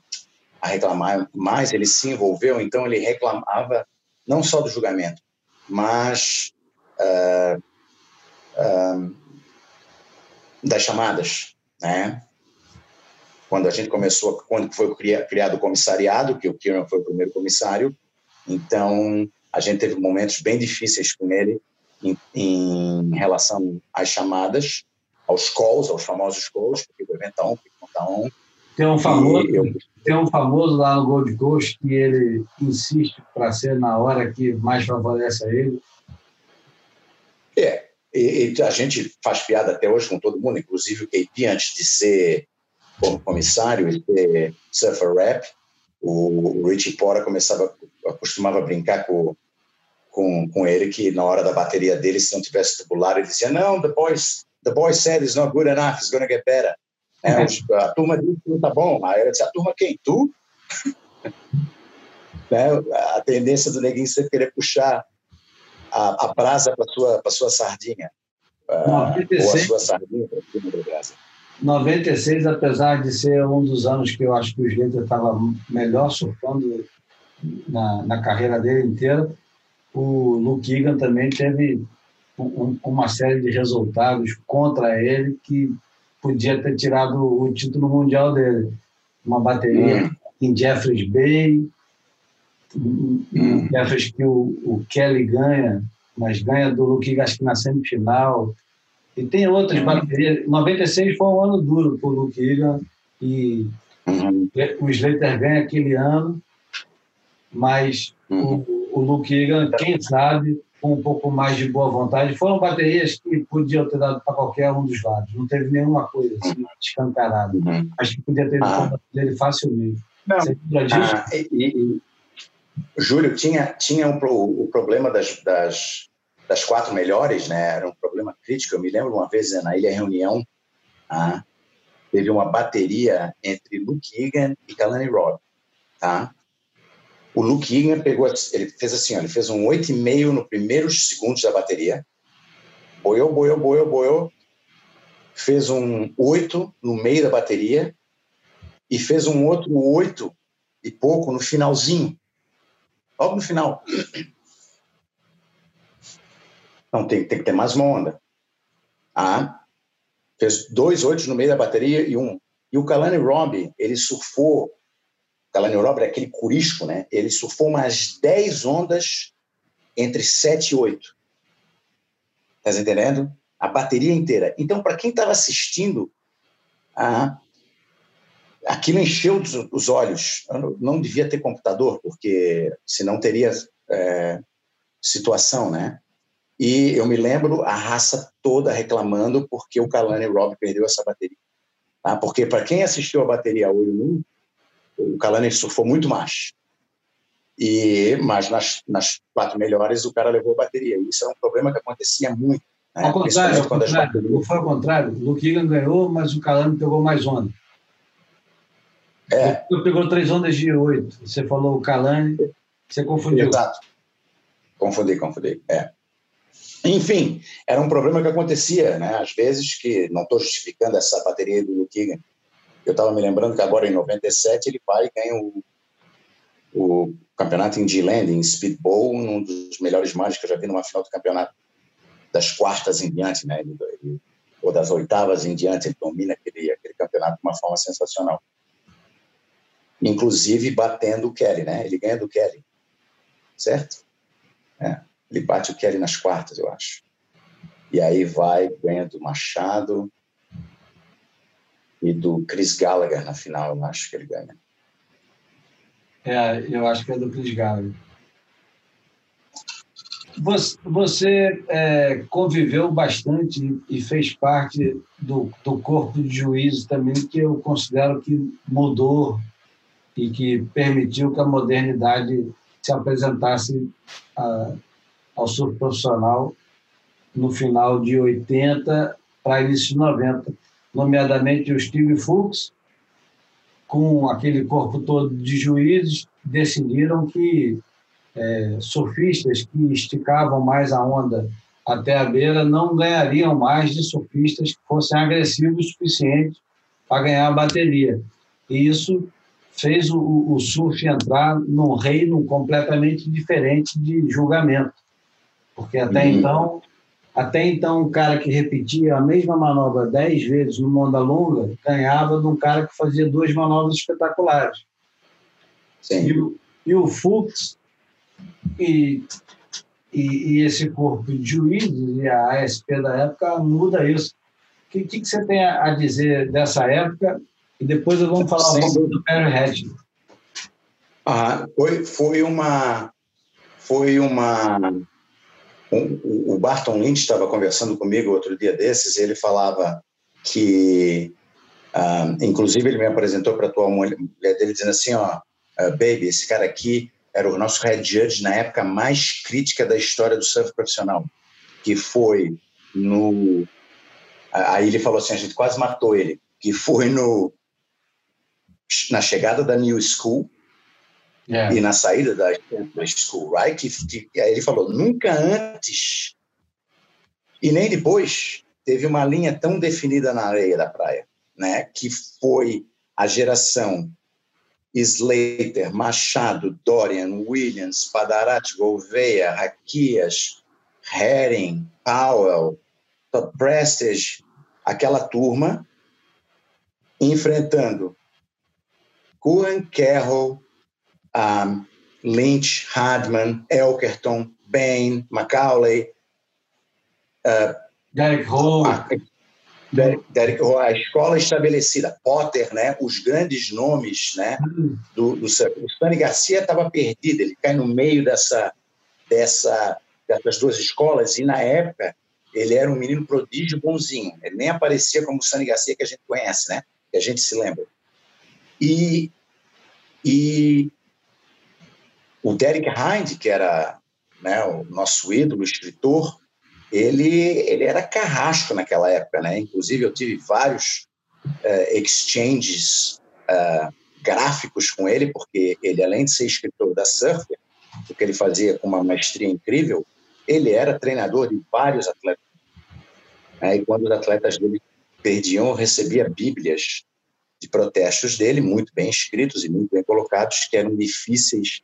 a reclamar mais, ele se envolveu, então ele reclamava não só do julgamento, mas uh, uh, das chamadas, né? Quando a gente começou, quando foi criado o comissariado, que o Kieran foi o primeiro comissário, então a gente teve momentos bem difíceis com ele em, em relação às chamadas, aos calls, aos famosos calls, porque o evento on, tá on. Tem um famoso, eu... tem um famoso lá no Gold Coast que ele insiste para ser na hora que mais favorece a ele. É, e, e, a gente faz piada até hoje com todo mundo, inclusive o KP, antes de ser comissário e ser surfer rap, o, o Richie Porter começava, costumava brincar com, com, com ele que na hora da bateria dele, se não tivesse tubular, ele dizia, não, the boys the boy said it's not good enough, it's going to get better. É, uhum. a turma disse que não tá bom. Aí eu disse, a turma quem? Tu? [laughs] né? A tendência do neguinho sempre querer puxar a, a brasa para sua para sua sardinha. 96, ou a sua sardinha para cima da brasa. 96, apesar de ser um dos anos que eu acho que o Slater estava melhor surfando na, na carreira dele inteira, o Luke Egan também teve uma série de resultados contra ele que podia ter tirado o título mundial dele. Uma bateria hum. em Jeffreys Bay, hum. Jeffreys que o, o, Kelly ganha, mas ganha do Luke que na semifinal. E tem outras hum. baterias. 96 foi um ano duro para o Luke Egan e hum. o Slater ganha aquele ano, mas hum. o, o Luke Egan, quem sabe, com um pouco mais de boa vontade. Foram baterias que podiam ter dado para qualquer um dos lados. Não teve nenhuma coisa assim, escancarada. Uhum. Acho que podia ter ido ah. dele facilmente. Não. Você ah, e, e, Júlio, tinha, tinha um, o problema das, das, das, quatro melhores, né? era um problema crítico. Eu me lembro uma vez na Ilha Reunião, ah, teve uma bateria entre Luke Egan e Kalani Robb. Tá? O Luke Egan pegou, ele fez assim, ele fez um 8,5 no primeiros segundos da bateria, boiou, boiou, boiou, boiou, fez um 8 no meio da bateria e fez um outro 8 e pouco no finalzinho, logo no final. Então tem, tem que ter mais uma onda. Ah, fez dois oitos no meio da bateria e um. E o Kalani Robbie, ele surfou Europa é aquele curisco, né? Ele surfou umas 10 ondas entre 7 e 8. Tá entendendo? A bateria inteira. Então, para quem estava assistindo, ah, aquilo encheu os, os olhos. Eu não, devia ter computador, porque senão teria é, situação, né? E eu me lembro a raça toda reclamando porque o Kalani Rob perdeu essa bateria. Tá? Porque para quem assistiu a bateria a olho nu, o Kalani surfou muito mais. E, mas nas, nas quatro melhores o cara levou a bateria. Isso era um problema que acontecia muito. Né? Ao contrário, ao contrário baterias... foi ao contrário. O Luke Egan ganhou, mas o Kalani pegou mais onda. É. Ele pegou três ondas de oito. Você falou o Kalani, você confundiu. Exato. Confundi, confundi. É. Enfim, era um problema que acontecia, né? Às vezes, que não estou justificando essa bateria do Luke Egan, eu estava me lembrando que agora em 97 ele vai e ganha o, o campeonato em G-Land, em Speedball, um dos melhores mares que eu já vi numa final do campeonato, das quartas em diante, né? Ele, ele, ou das oitavas em diante, ele domina aquele, aquele campeonato de uma forma sensacional. Inclusive batendo o Kelly, né? Ele ganha do Kelly, certo? É, ele bate o Kelly nas quartas, eu acho. E aí vai, ganha do Machado, e do Chris Gallagher na final, eu acho que ele ganha. É, eu acho que é do Chris Garvey. Você, você é, conviveu bastante e fez parte do, do corpo de juízes também, que eu considero que mudou e que permitiu que a modernidade se apresentasse a, ao surf profissional no final de 80 para início de 90, nomeadamente o Steve Fuchs, com aquele corpo todo de juízes, decidiram que é, surfistas que esticavam mais a onda até a beira não ganhariam mais de surfistas que fossem agressivos o suficiente para ganhar a bateria. E isso fez o, o surf entrar num reino completamente diferente de julgamento. Porque até uhum. então, até então, um cara que repetia a mesma manobra dez vezes no onda longa ganhava de um cara que fazia duas manobras espetaculares. Sim. E, o, e o Fuchs e, e, e, esse corpo de juízes e a ASP da época muda isso. O que, que, que, você tem a dizer dessa época? E depois vamos falar um pouco do Perry Hatch. Ah, foi, foi uma. Foi uma. O Barton Lynch estava conversando comigo outro dia desses e ele falava que. Ah, inclusive, ele me apresentou para a tua mulher dele dizendo assim: ó, uh, baby, esse cara aqui era o nosso head judge na época mais crítica da história do surf profissional, que foi no. Aí ele falou assim: a gente quase matou ele, que foi no na chegada da New School yeah. e na saída da, School, right? Que, que, ele falou: nunca antes e nem depois teve uma linha tão definida na areia da praia, né? Que foi a geração Slater, Machado, Dorian, Williams, Padarati, Gouveia, Raquias, Herring, Powell, Prestige, aquela turma enfrentando Curran, Carroll, um, Lynch, Hardman, Elkerton, Bain, Macaulay, uh, Derek Hall, Derek, a escola estabelecida, Potter, né, os grandes nomes né, do, do O Stanley Garcia estava perdido, ele cai no meio dessa, dessa, dessas duas escolas, e na época ele era um menino prodígio bonzinho, ele nem aparecia como o Stanley Garcia que a gente conhece, né, que a gente se lembra. E, e o Derek Hind, que era né, o nosso ídolo, escritor, ele, ele era carrasco naquela época, né? Inclusive, eu tive vários uh, exchanges uh, gráficos com ele, porque ele, além de ser escritor da Surfer, o que ele fazia com uma maestria incrível, ele era treinador de vários atletas. Né? E quando os atletas dele perdiam, eu recebia bíblias de protestos dele, muito bem escritos e muito bem colocados, que eram difíceis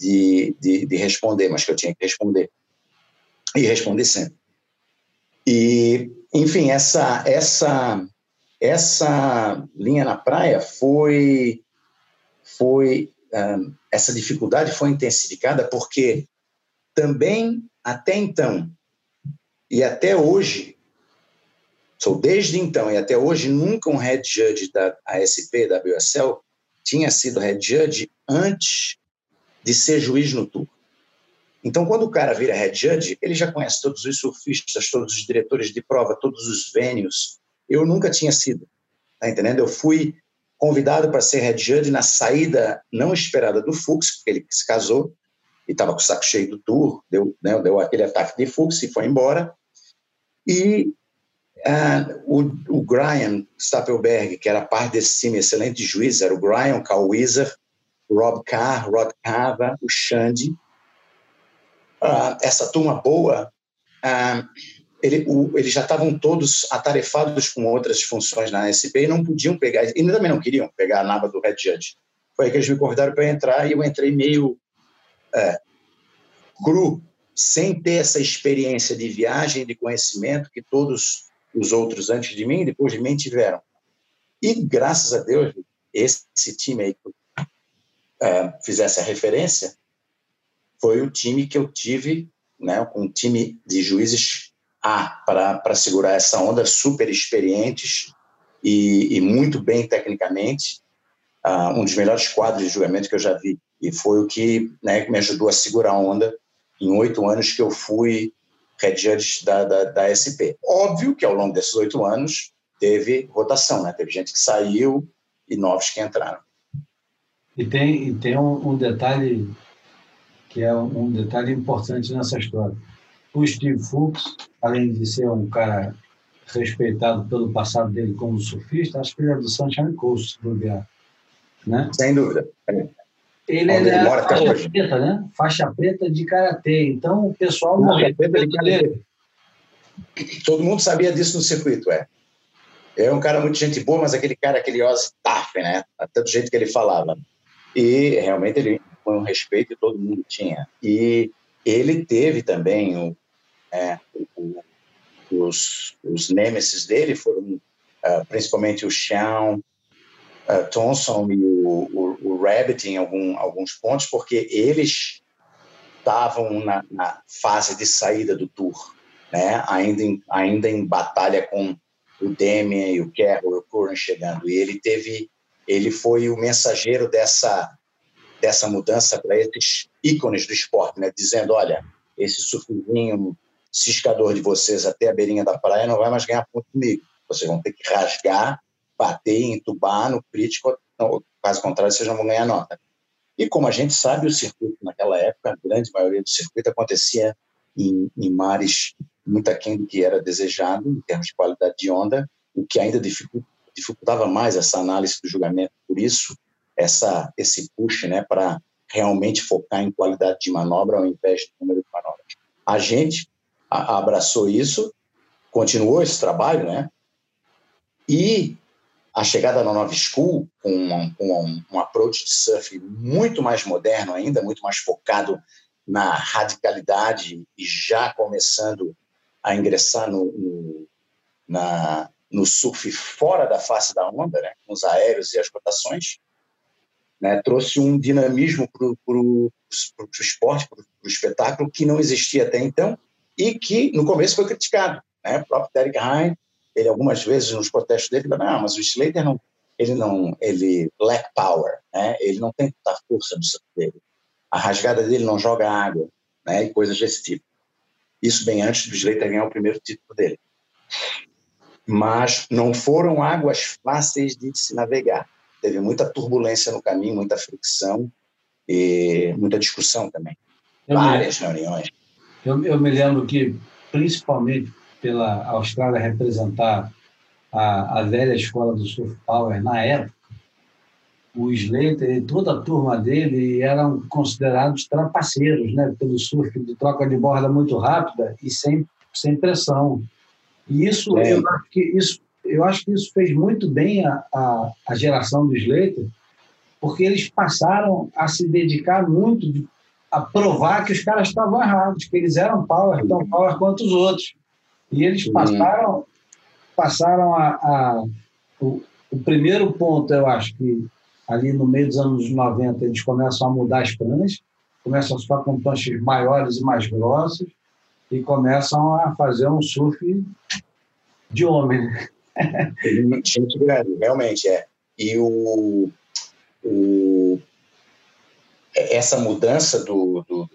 de, de, de responder, mas que eu tinha que responder e responder sempre. E, enfim, essa essa essa linha na praia foi foi um, essa dificuldade foi intensificada porque também até então e até hoje sou desde então e até hoje nunca um head judge da ASP da WSL tinha sido head judge antes de ser juiz no tour. Então, quando o cara vira head judge, ele já conhece todos os surfistas, todos os diretores de prova, todos os venues. Eu nunca tinha sido, tá entendendo? Eu fui convidado para ser head judge na saída não esperada do Fux, porque ele se casou e estava com o saco cheio do tour, deu, né, deu aquele ataque de Fux e foi embora. E uh, o, o Brian Stapelberg, que era parte desse time excelente juiz, era o Brian, Weiser, Rob Carr, Rod Cava, o Xande, uh, essa turma boa, uh, ele, o, eles já estavam todos atarefados com outras funções na SP e não podiam pegar, e também não queriam pegar a naba do Red Judge. Foi aí que eles me convidaram para entrar e eu entrei meio é, cru, sem ter essa experiência de viagem, de conhecimento que todos os outros antes de mim, depois de mim, tiveram. E graças a Deus, esse time aí que é, fizesse a referência, foi o time que eu tive, né, um time de juízes A para segurar essa onda, super experientes e, e, muito bem tecnicamente. uh, um dos melhores quadros de julgamento que eu já vi. E foi o que né, me ajudou a segurar a onda em oito anos que eu fui head judge da, da, da SP. Óbvio que ao longo desses oito anos teve rotação, né? Teve gente que saiu e novos que entraram. E tem, e tem um, um detalhe que é um detalhe importante nessa história. O Steve Fuchs, além de ser um cara respeitado pelo passado dele como surfista, acho que ele é do Sunshine Coast, se bobear. Né? Sem dúvida. Ele, ele é faixa preta, né? Faixa preta de karatê. Então o pessoal morreu. Todo mundo sabia disso no circuito, é. É um cara muito gente boa, mas aquele cara, aquele Ozzy Taff, né? Até do jeito que ele falava. E realmente ele foi um respeito que todo mundo tinha. E ele teve também o, é, o, os, os nêmesis dele foram uh, principalmente o Sean uh, Thompson e o, o, o, Rabbit em algum, alguns pontos, porque eles estavam na, na, fase de saída do tour, né? ainda, em, ainda em batalha com o Demian e o Carroll e o Curran chegando. E ele teve, ele foi o mensageiro dessa dessa mudança para esses ícones do esporte, né? Dizendo, olha, esse surfinho ciscador de vocês até a beirinha da praia não vai mais ganhar ponto comigo. Vocês vão ter que rasgar, bater, entubar no crítico, não, caso contrário, vocês não vão ganhar nota. E como a gente sabe, o circuito naquela época, a grande maioria do circuito acontecia em, em mares muito aquém do que era desejado em termos de qualidade de onda, o que ainda dificultava mais essa análise do julgamento. Por isso, essa esse push, né, para realmente focar em qualidade de manobra ao invés de número de manobras. A gente abraçou isso, continuou esse trabalho, né? E a chegada da Nova School, com um, um, um approach de surf muito mais moderno ainda, muito mais focado na radicalidade e já começando a ingressar no, no, na, no surf fora da face da onda, né, com os aéreos e as rotações, né, trouxe um dinamismo para o esporte, para o espetáculo, que não existia até então e que no começo foi criticado. Né? O próprio Derek Hine, ele algumas vezes nos protestos dele, falou, não, mas o Slater não, ele não, ele lack power, né? ele não tem tanta força no surf dele. A rasgada dele não joga água, né? e coisas desse tipo. Isso bem antes do Slater ganhar o primeiro título dele. Mas não foram águas fáceis de se navegar. Teve muita turbulência no caminho, muita fricção e muita discussão também. Eu Várias me... reuniões. Eu, eu me lembro que, principalmente pela Austrália representar a, a velha escola do surf power na época, o Slater e toda a turma dele eram considerados trapaceiros, né, pelo surf de troca de borda muito rápida e sem, sem pressão. E isso, é. eu, acho que isso, eu acho que isso fez muito bem a, a, a geração do Slater, porque eles passaram a se dedicar muito de, a provar que os caras estavam errados, que eles eram power, tão power quanto os outros. E eles passaram, passaram a, a o, o primeiro ponto, eu acho que ali no meio dos anos 90, eles começam a mudar as pranchas, começam a ficar com pranchas maiores e mais grossas, e começam a fazer um surf de homem. Gente grande, realmente é. E o, o, essa mudança do, do,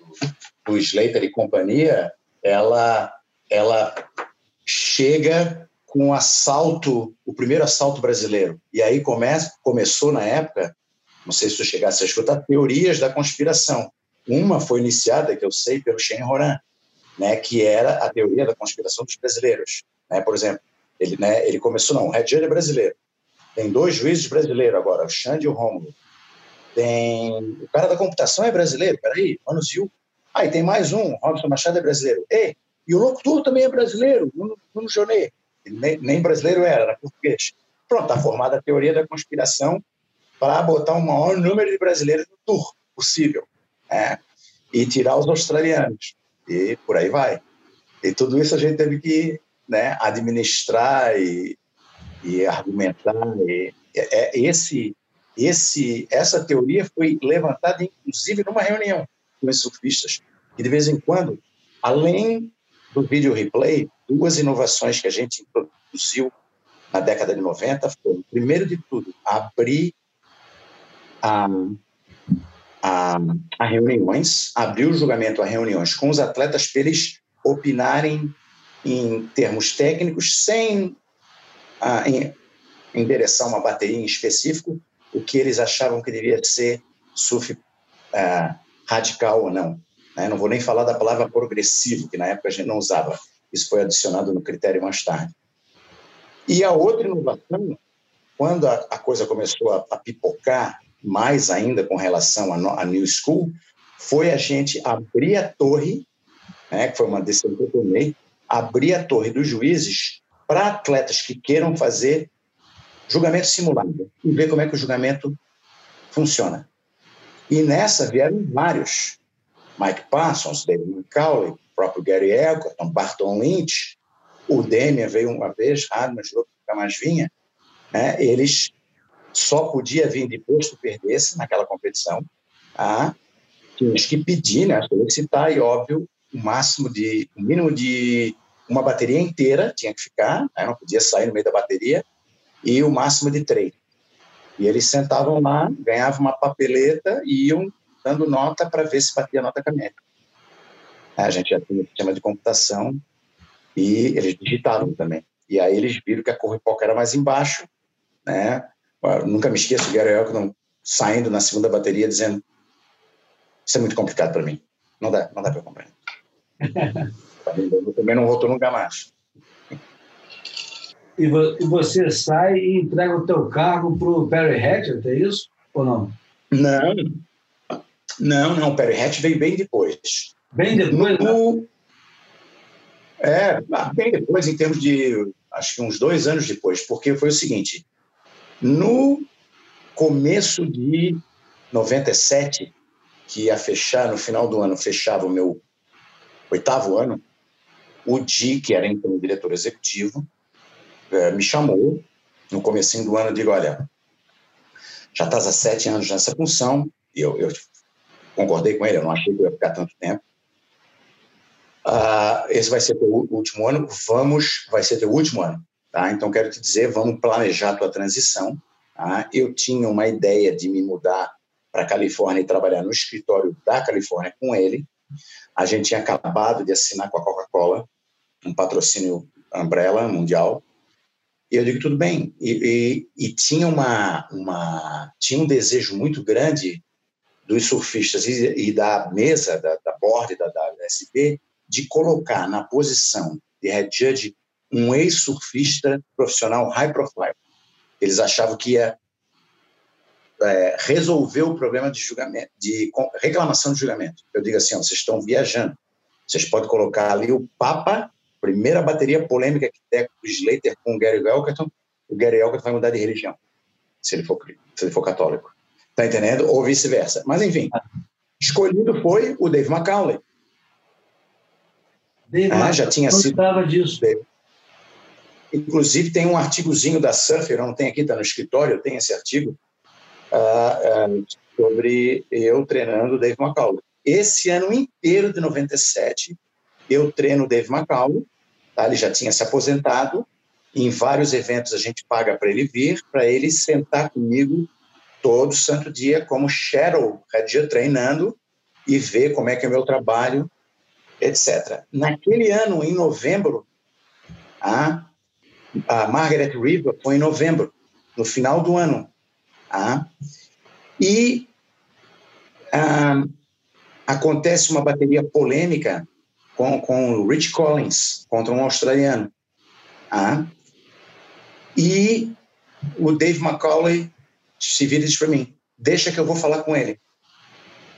do Slater e companhia, ela, ela chega com o assalto, o primeiro assalto brasileiro. E aí começa, começou na época, não sei se tu chegasse a escutar, teorias da conspiração. Uma foi iniciada, que eu sei, pelo Shen Horan, né, que era a teoria da conspiração dos brasileiros. Né? Por exemplo, ele, né, ele começou, não, o Red é brasileiro. Tem dois juízes brasileiros agora, o Xande e o Rômulo. Tem o cara da computação é brasileiro, peraí, Manos Yu. Ah, e tem mais um, Robson Machado é brasileiro. E, e o locutor também é brasileiro, Nuno, Nuno Jonet nem, nem brasileiro era, era português. Pronto, está formada a teoria da conspiração para botar o maior número de brasileiros no tour possível. Né? E tirar os australianos. E por aí vai. E tudo isso a gente teve que né, administrar e, e argumentar. E, é, esse, esse, essa teoria foi levantada, inclusive, numa reunião com os surfistas. E, de vez em quando, além do vídeo replay, duas inovações que a gente introduziu na década de 90 foram, primeiro de tudo, abrir a, a, a reuniões, abriu o julgamento a reuniões com os atletas para eles opinarem em termos técnicos, sem a, em, endereçar uma bateria em específico, o que eles achavam que devia ser SUF uh, radical ou não. Né? Não vou nem falar da palavra progressivo, que na época a gente não usava. Isso foi adicionado no critério mais tarde. E a outra inovação, quando a, a coisa começou a, a, pipocar mais ainda com relação à New School, foi a gente abrir a torre, né, que foi uma decisão que eu tomei, abrir a torre dos juízes para atletas que queiram fazer julgamento simulado e ver como é que o julgamento funciona. E nessa vieram vários. Mike Parsons, David McCauley, o próprio Gary Elkerton, Barton Lynch, o Demian veio uma vez, Radman que nunca mais vinha. Né? Eles só podia vir depois que perdesse naquela competição. Tá? Tinhas que pedir, né, solicitar, e óbvio, o máximo de, o mínimo de uma bateria inteira tinha que ficar, né? não podia sair no meio da bateria, e o máximo de três. E eles sentavam lá, ganhavam uma papeleta e iam dando nota para ver se batia nota com a média. A gente já tinha um sistema de computação e eles digitaram também. E aí eles viram que a cor era mais embaixo, né? Nunca me esqueço Gary Elkton saindo na segunda bateria dizendo isso é muito complicado para mim. Não dá, não dá para comprar. Eu [laughs] também não voltou nunca mais. E, você sai e entrega o teu cargo para o Perry Hatchett, é isso? Ou não? Não, não, não. O Perry Hatch veio bem depois. Bem depois? No, né? É, bem depois, em termos de. Acho que uns dois anos depois, porque foi o seguinte: no começo de 97, que ia fechar, no final do ano, fechava o meu oitavo ano, o Di, que era então o diretor executivo, é, me chamou no começo do ano, eu digo, olha, já estás há sete anos nessa função, e eu, eu concordei com ele, eu não achei que eu ia ficar tanto tempo. Uh, esse vai ser o último ano, vamos, vai ser teu último ano, tá? Então quero te dizer, vamos planejar a tua transição. Tá? Eu tinha uma ideia de me mudar para a Califórnia e trabalhar no escritório da Califórnia com ele. A gente tinha acabado de assinar com a Coca-Cola um patrocínio Umbrella mundial. E eu digo tudo bem. E, e, e tinha uma, uma tinha um desejo muito grande dos surfistas e, e da mesa, da, da board da, da SB, de colocar na posição de head judge um ex-surfista profissional high profile. Eles achavam que ia é, resolver o problema de julgamento, de reclamação de julgamento. Eu digo assim, ó, vocês estão viajando. Vocês podem colocar ali o Papa, primeira bateria polêmica que tem o Slater com o Gary Elkerton, o Gary Elkerton vai mudar de religião, se ele for, se ele for católico. Tá entendendo? Ou vice-versa. Mas, enfim, escolhido foi o Dave McCauley. Dave ah, já tinha sido. disso. Dave. Inclusive, tem um artigozinho da Surfer, não tem aqui, está no escritório, tem esse artigo, uh, uh, sobre eu treinando o Dave McCauley. Esse ano inteiro de 97, eu treino o Dave McCauley, tá? ele já tinha se aposentado, em vários eventos a gente paga para ele vir, para ele sentar comigo todo santo dia como shadow, dia treinando e ver como é que é o meu trabalho, etc. Naquele ano, em novembro, a, a Margaret River foi em novembro, no final do ano. A, e a, acontece uma bateria polêmica com, com o Rich Collins contra um australiano. A, e o Dave McCauley se vira e diz para mim, deixa que eu vou falar com ele.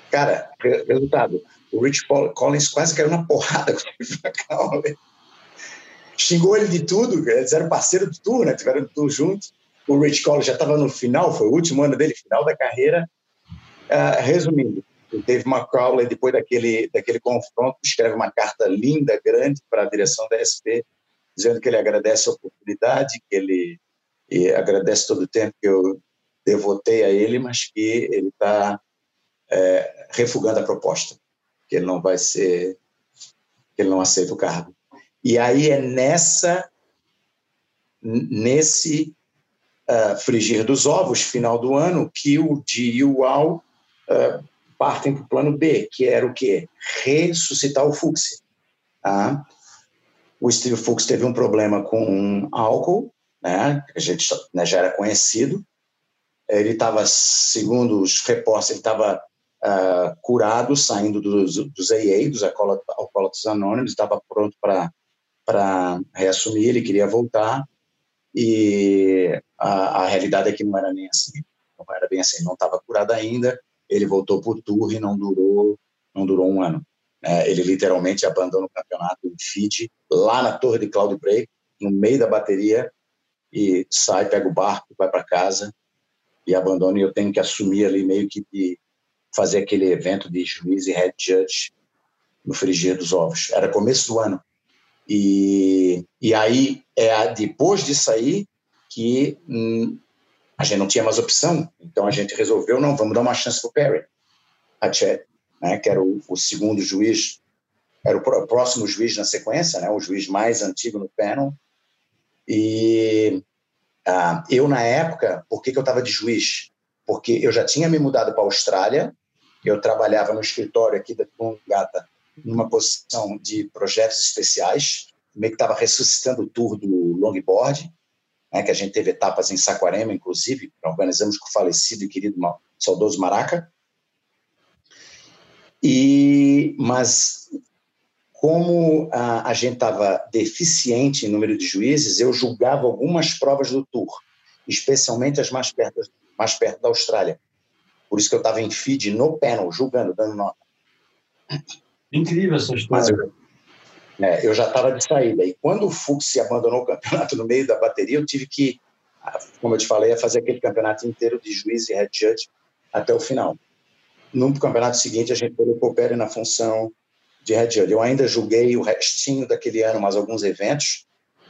Cara, resultado, o Rich Collins quase caiu na porrada com o Steve Xingou ele de tudo, eles eram parceiros de tour, né? Tiveram tudo juntos. O Rich Collins já estava no final, foi o último ano dele, final da carreira. Uh, resumindo, o Dave McCauley, depois daquele, daquele confronto, escreve uma carta linda, grande, para a direção da SP, dizendo que ele agradece a oportunidade, que ele agradece todo o tempo que eu devotei a ele, mas que ele está é, refugando a proposta, que ele não vai ser, que ele não aceita o cargo. E aí é nessa, nesse uh, frigir dos ovos, final do ano, que o Di e o Al uh, partem para o plano B, que era o quê? Ressuscitar o Fuchs. Tá? O Steve Fuchs teve um problema com álcool, né? a gente né, já era conhecido. Ele estava, segundo os repórteres, ele estava uh, curado, saindo dos, dos AA, dos Alcoólatras Anônimos, estava pronto para reassumir, ele queria voltar, e a, a, realidade é que não era nem assim, não era bem assim, não estava curado ainda, ele voltou para o tour e não durou, não durou um ano. É, ele literalmente abandona o campeonato em feed, lá na torre de Cloud Break, no meio da bateria, e sai, pega o barco, vai para casa e abandona. E eu tenho que assumir ali meio que de fazer aquele evento de juiz e head judge no frigir dos ovos. Era começo do ano. E, e aí, é depois de sair, que hum, a gente não tinha mais opção. Então a gente resolveu, não, vamos dar uma chance para o Perry. A Chad, né, que era o, o, segundo juiz, era o próximo juiz na sequência, né, o juiz mais antigo no panel. E uh, eu, na época, por que, que eu estava de juiz? Porque eu já tinha me mudado para a Austrália, eu trabalhava no escritório aqui da Tungata, numa posição de projetos especiais, meio que estava ressuscitando o tour do longboard, né, que a gente teve etapas em Saquarema, inclusive, organizamos com o falecido e querido saudoso Maraca. E, mas como a, a gente estava deficiente em número de juízes, eu julgava algumas provas do Tour, especialmente as mais perto, mais perto da Austrália. Por isso que eu estava em feed no panel, julgando, dando nota. Incrível essa história. Eu, é, eu, já estava de saída. E quando o Fux se abandonou o campeonato no meio da bateria, eu tive que, como eu te falei, fazer aquele campeonato inteiro de juiz e head judge até o final. No campeonato seguinte, a gente colocou o Pérez na função de head judge. Eu ainda julguei o restinho daquele ano, mais alguns eventos,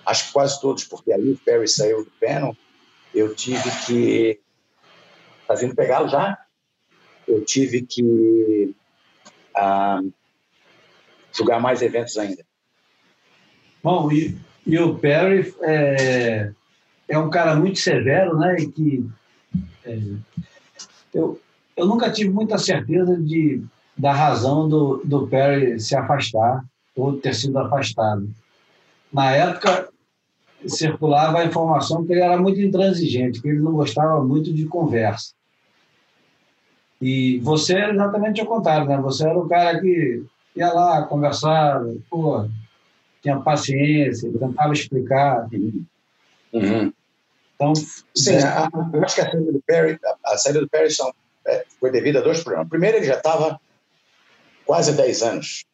acho que quase todos, porque aí o Perry saiu do panel, eu tive que... Tá vindo pegá-lo já? Eu tive que ah, julgar mais eventos ainda. Bom, e, e o Perry é, é, um cara muito severo, né? E que é, eu, eu nunca tive muita certeza de, da razão do, do Perry se afastar ou ter sido afastado. Na época, circulava a informação que ele era muito intransigente, que ele não gostava muito de conversa. E você era exatamente o contrário, né? Você era o cara que ia lá, conversava, pô, tinha paciência, tentava explicar. Uhum. Então, Sim, é... a, eu acho que a saída do Perry, a, a saída do Perry são, é, foi devido a dois problemas. Primeiro, ele já estava quase 10 anos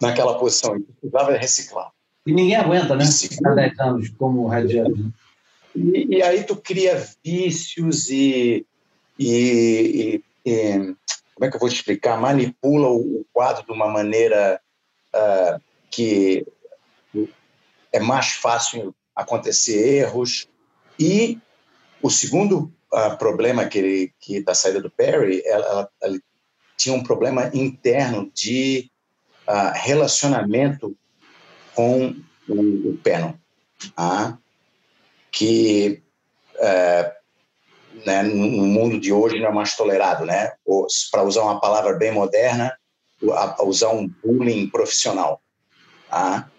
naquela posição, e precisava reciclar. E ninguém aguenta, né? Há 10 anos como Judge. Né? E, e, aí tu cria vícios e, e, e, como é que eu vou te explicar? Manipula o, quadro de uma maneira uh, que é mais fácil acontecer erros. E o segundo uh, problema que, ele, que da saída do Perry, ela, ela, ela tinha um problema interno de uh, relacionamento com o, o Pennon, ah, que uh, né, no mundo de hoje não é mais tolerado, né? Para usar uma palavra bem moderna, usar um bullying profissional. Tá?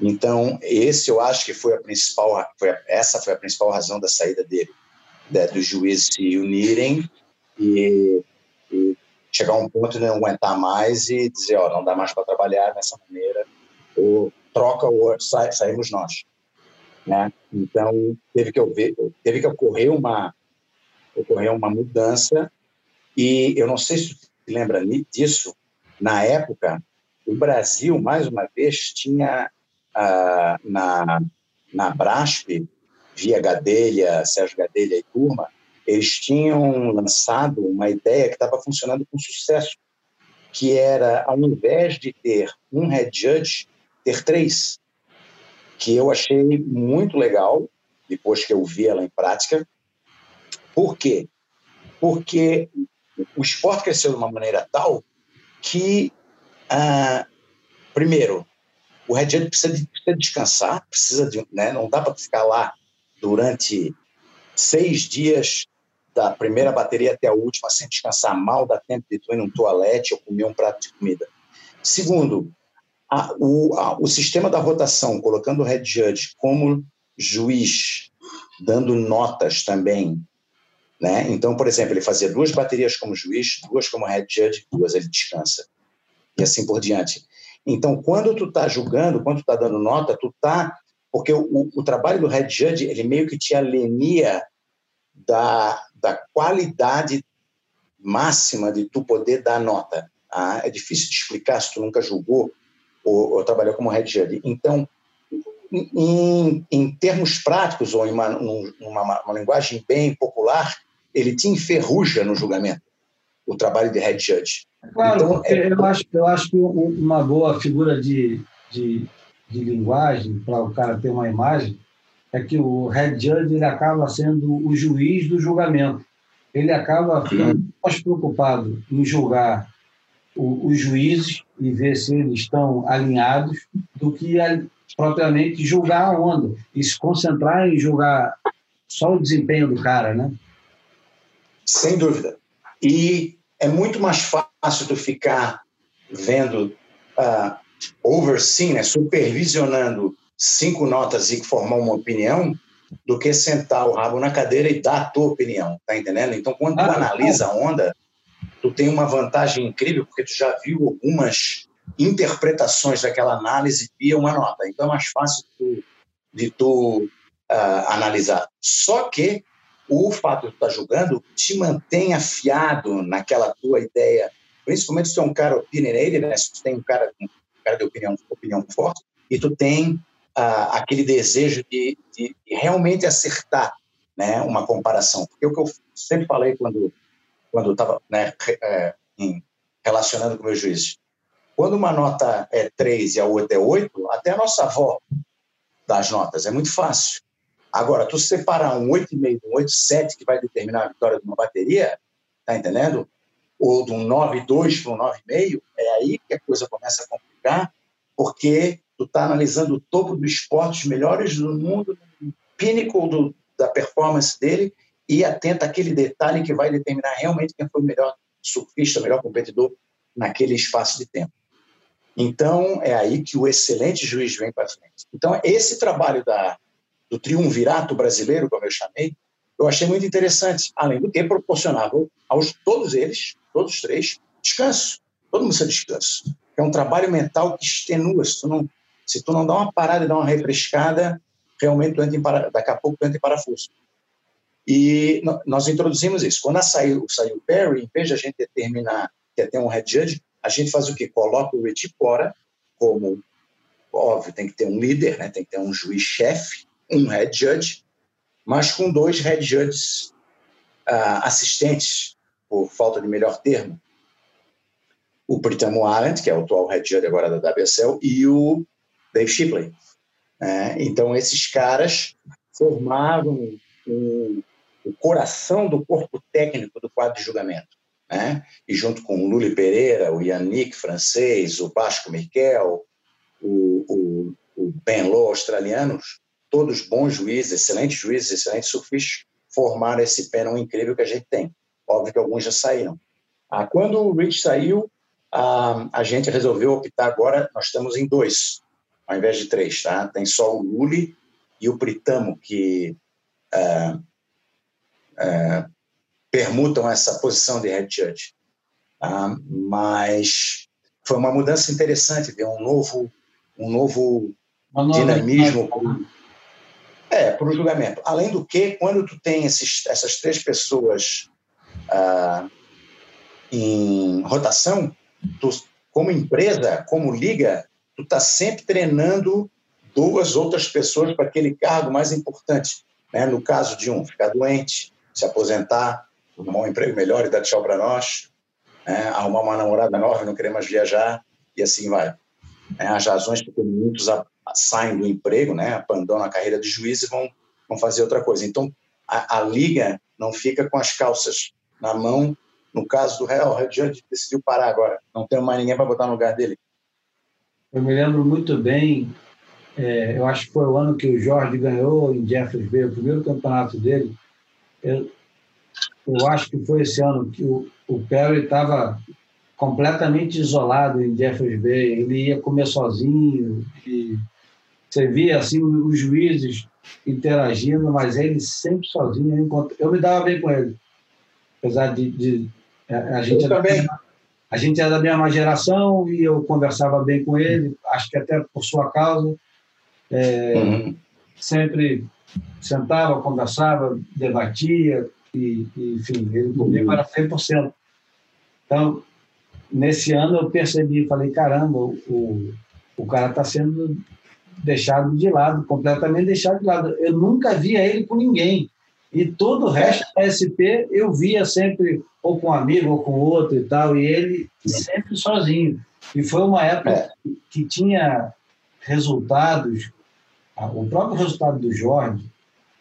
Então, esse eu acho que foi a principal, foi a, essa foi a principal razão da saída dele, né, dos juízes se unirem e, e, chegar a um ponto de não aguentar mais e dizer, ó, não dá mais para trabalhar dessa maneira, ou troca ou sai, saímos nós. Né? Então, teve que, ouvir, teve que ocorrer uma, ocorreu uma mudança e eu não sei se você lembra disso, na época, o Brasil, mais uma vez, tinha ah, na, na Brasp, via Gadelha, Sérgio Gadelha e turma, eles tinham lançado uma ideia que estava funcionando com sucesso, que era, ao invés de ter um head judge, ter três, que eu achei muito legal, depois que eu vi ela em prática, por quê? Porque o esporte cresceu de uma maneira tal que, ah, primeiro, o Red Bull precisa, de, precisa descansar, precisa de, né, não dá para ficar lá durante seis dias, da primeira bateria até a última, sem descansar mal, dá tempo de tu ir num toalete ou comer um prato de comida. Segundo, a, o, a, o sistema da rotação, colocando o head judge como juiz, dando notas também. Né? Então, por exemplo, ele fazia duas baterias como juiz, duas como head judge, duas ele descansa. E assim por diante. Então, quando tu está julgando, quando tu está dando nota, tu está... Porque o, o, trabalho do head judge, ele meio que te alinea da, da qualidade máxima de tu poder dar nota. Ah, é difícil de explicar se tu nunca julgou ou, ou trabalhou como head judge. Então, em, em termos práticos, ou em uma, uma, linguagem bem popular, ele te enferruja no julgamento, o trabalho de head judge. Claro, então, é... eu, acho, eu acho que uma boa figura de, de, de linguagem, para o cara ter uma imagem, é que o head judge ele acaba sendo o juiz do julgamento. Ele acaba ficando mais preocupado em julgar os juízes e ver se eles estão alinhados do que propriamente julgar a onda e se concentrar em julgar só o desempenho do cara, né? Sem dúvida. E é muito mais fácil tu ficar vendo, uh, overseeing, né, supervisionando cinco notas e formar uma opinião, do que sentar o rabo na cadeira e dar a tua opinião, tá entendendo? Então, quando tu ah, analisa a onda, tu tem uma vantagem incrível, porque tu já viu algumas interpretações daquela análise via uma nota. Então é mais fácil de tu, de tu uh, analisar. Só que o fato de estar julgando te mantém afiado naquela tua ideia, principalmente se tu é um cara opinionated, né? se tu tem um cara, um cara de opinião, opinião forte, e tu tem uh, aquele desejo de, de, realmente acertar né? uma comparação. Porque o que eu sempre falei quando quando estava né, é, relacionando com meus juízes, quando uma nota é 3 e a outra é 8, até a nossa avó dá as notas, é muito fácil. Agora, tu separar um 8,5 de um 8,7 que vai determinar a vitória de uma bateria, tá entendendo? Ou de um 9,2 para um 9,5, é aí que a coisa começa a complicar, porque tu tá analisando o topo do esporte, os melhores do mundo, o pinnacle do, da performance dele, e atenta àquele detalhe que vai determinar realmente quem foi o melhor surfista, o melhor competidor naquele espaço de tempo. Então, é aí que o excelente juiz vem para frente. Então, esse trabalho da, do triunvirato brasileiro, como eu chamei, eu achei muito interessante, além do que proporcionava aos todos eles, todos os três, descanso. Todo mundo de descanso. É um trabalho mental que extenua. Se tu não, se tu não dá uma parada e dá uma refrescada, realmente tu entra em, daqui a pouco tu entra em parafuso. E nós introduzimos isso. Quando saiu, saiu o Perry, em vez de a gente determinar que é ter um head judge, a gente faz o quê? Coloca o Richie Cora como, óbvio, tem que ter um líder, né? tem que ter um juiz-chefe, um head judge, mas com dois head judges uh, assistentes, por falta de melhor termo. O Pritamo Arendt, que é o atual head judge agora da WSL, e o Dave Shipley. Né? Então, esses caras formavam o coração do corpo técnico do quadro de julgamento né? e junto com o Luli Pereira, o Yannick francês, o Basco Miquel, o, o, o Ben Lowe australianos, todos bons juízes, excelentes juízes, excelentes surfistas, formaram esse panel incrível que a gente tem. Óbvio que alguns já saíram. Ah, quando o Rich saiu, ah, a gente resolveu optar agora, nós estamos em dois, ao invés de três, tá? Tem só o Luli e o Pritamo, que ah, ah, permutam essa posição de head judge. Ah, mas foi uma mudança interessante ver um novo, um novo dinamismo é, para o julgamento. Além do que, quando tu tem esses, essas três pessoas ah, em rotação, tu, como empresa, como liga, tu está sempre treinando duas outras pessoas para aquele cargo mais importante. Né? No caso de um ficar doente, se aposentar, arrumar um emprego melhor e dar tchau para nós, né? arrumar uma namorada nova, não querer mais viajar, e assim vai. É, as razões porque muitos saem do emprego, né? abandonam a carreira de juiz e vão, vão fazer outra coisa. Então, a, a liga não fica com as calças na mão. No caso do Real, o Red Judge decidiu parar agora. Não tem mais ninguém para botar no lugar dele. Eu me lembro muito bem é, eu acho que foi o ano que o Jorge ganhou em Jeffers Bay, o primeiro campeonato dele. Eu, eu acho que foi esse ano que o, o Perry estava completamente isolado em Jeffers Bay. Ele ia comer sozinho e você via assim os juízes interagindo, mas ele sempre sozinho. Eu me dava bem com ele, apesar de, de a, gente eu também. a gente era da mesma geração e eu conversava bem com ele. Acho que até por sua causa. É, uhum. Sempre sentava, conversava, debatia, e, e enfim, ele comigo era 100%. Então, nesse ano eu percebi, falei, caramba, o, o cara está sendo deixado de lado, completamente deixado de lado. Eu nunca via ele com ninguém. E todo o resto da SP eu via sempre ou com um amigo ou com outro e tal, e ele sempre sozinho. E foi uma época é. que tinha resultados, o próprio resultado do Jorge,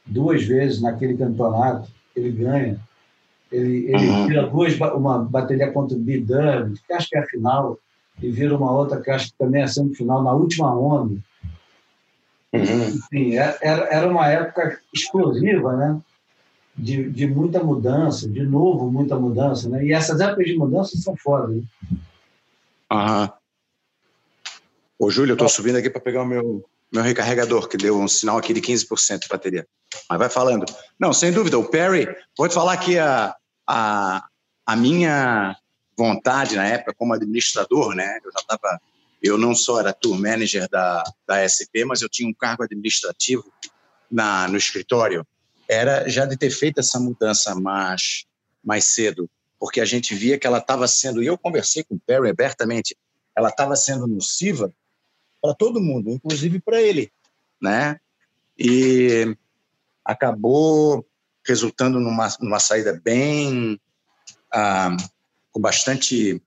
duas vezes naquele campeonato, ele ganha. Ele, ele uhum. vira duas, uma bateria contra o Bidam, que acho que é a final, e vira uma outra que acho que também é semifinal, na última onda. Uhum. Enfim, é, era, era uma época explosiva, né? De, de muita mudança, de novo muita mudança, né? E essas épocas de mudança são foda, né? Aham. Ô, Júlio, eu tô subindo aqui para pegar o meu, meu recarregador, que deu um sinal aqui de 15% de bateria. Mas vai falando. Não, sem dúvida, o Perry, vou te falar que a, a, a minha vontade na época como administrador, né? Eu já estava eu não só era tour manager da, da SP, mas eu tinha um cargo administrativo na, no escritório. Era já de ter feito essa mudança mais, mais cedo, porque a gente via que ela estava sendo, e eu conversei com o Perry abertamente, ela estava sendo nociva para todo mundo, inclusive para ele, né? E acabou resultando numa, numa saída bem ah, com bastante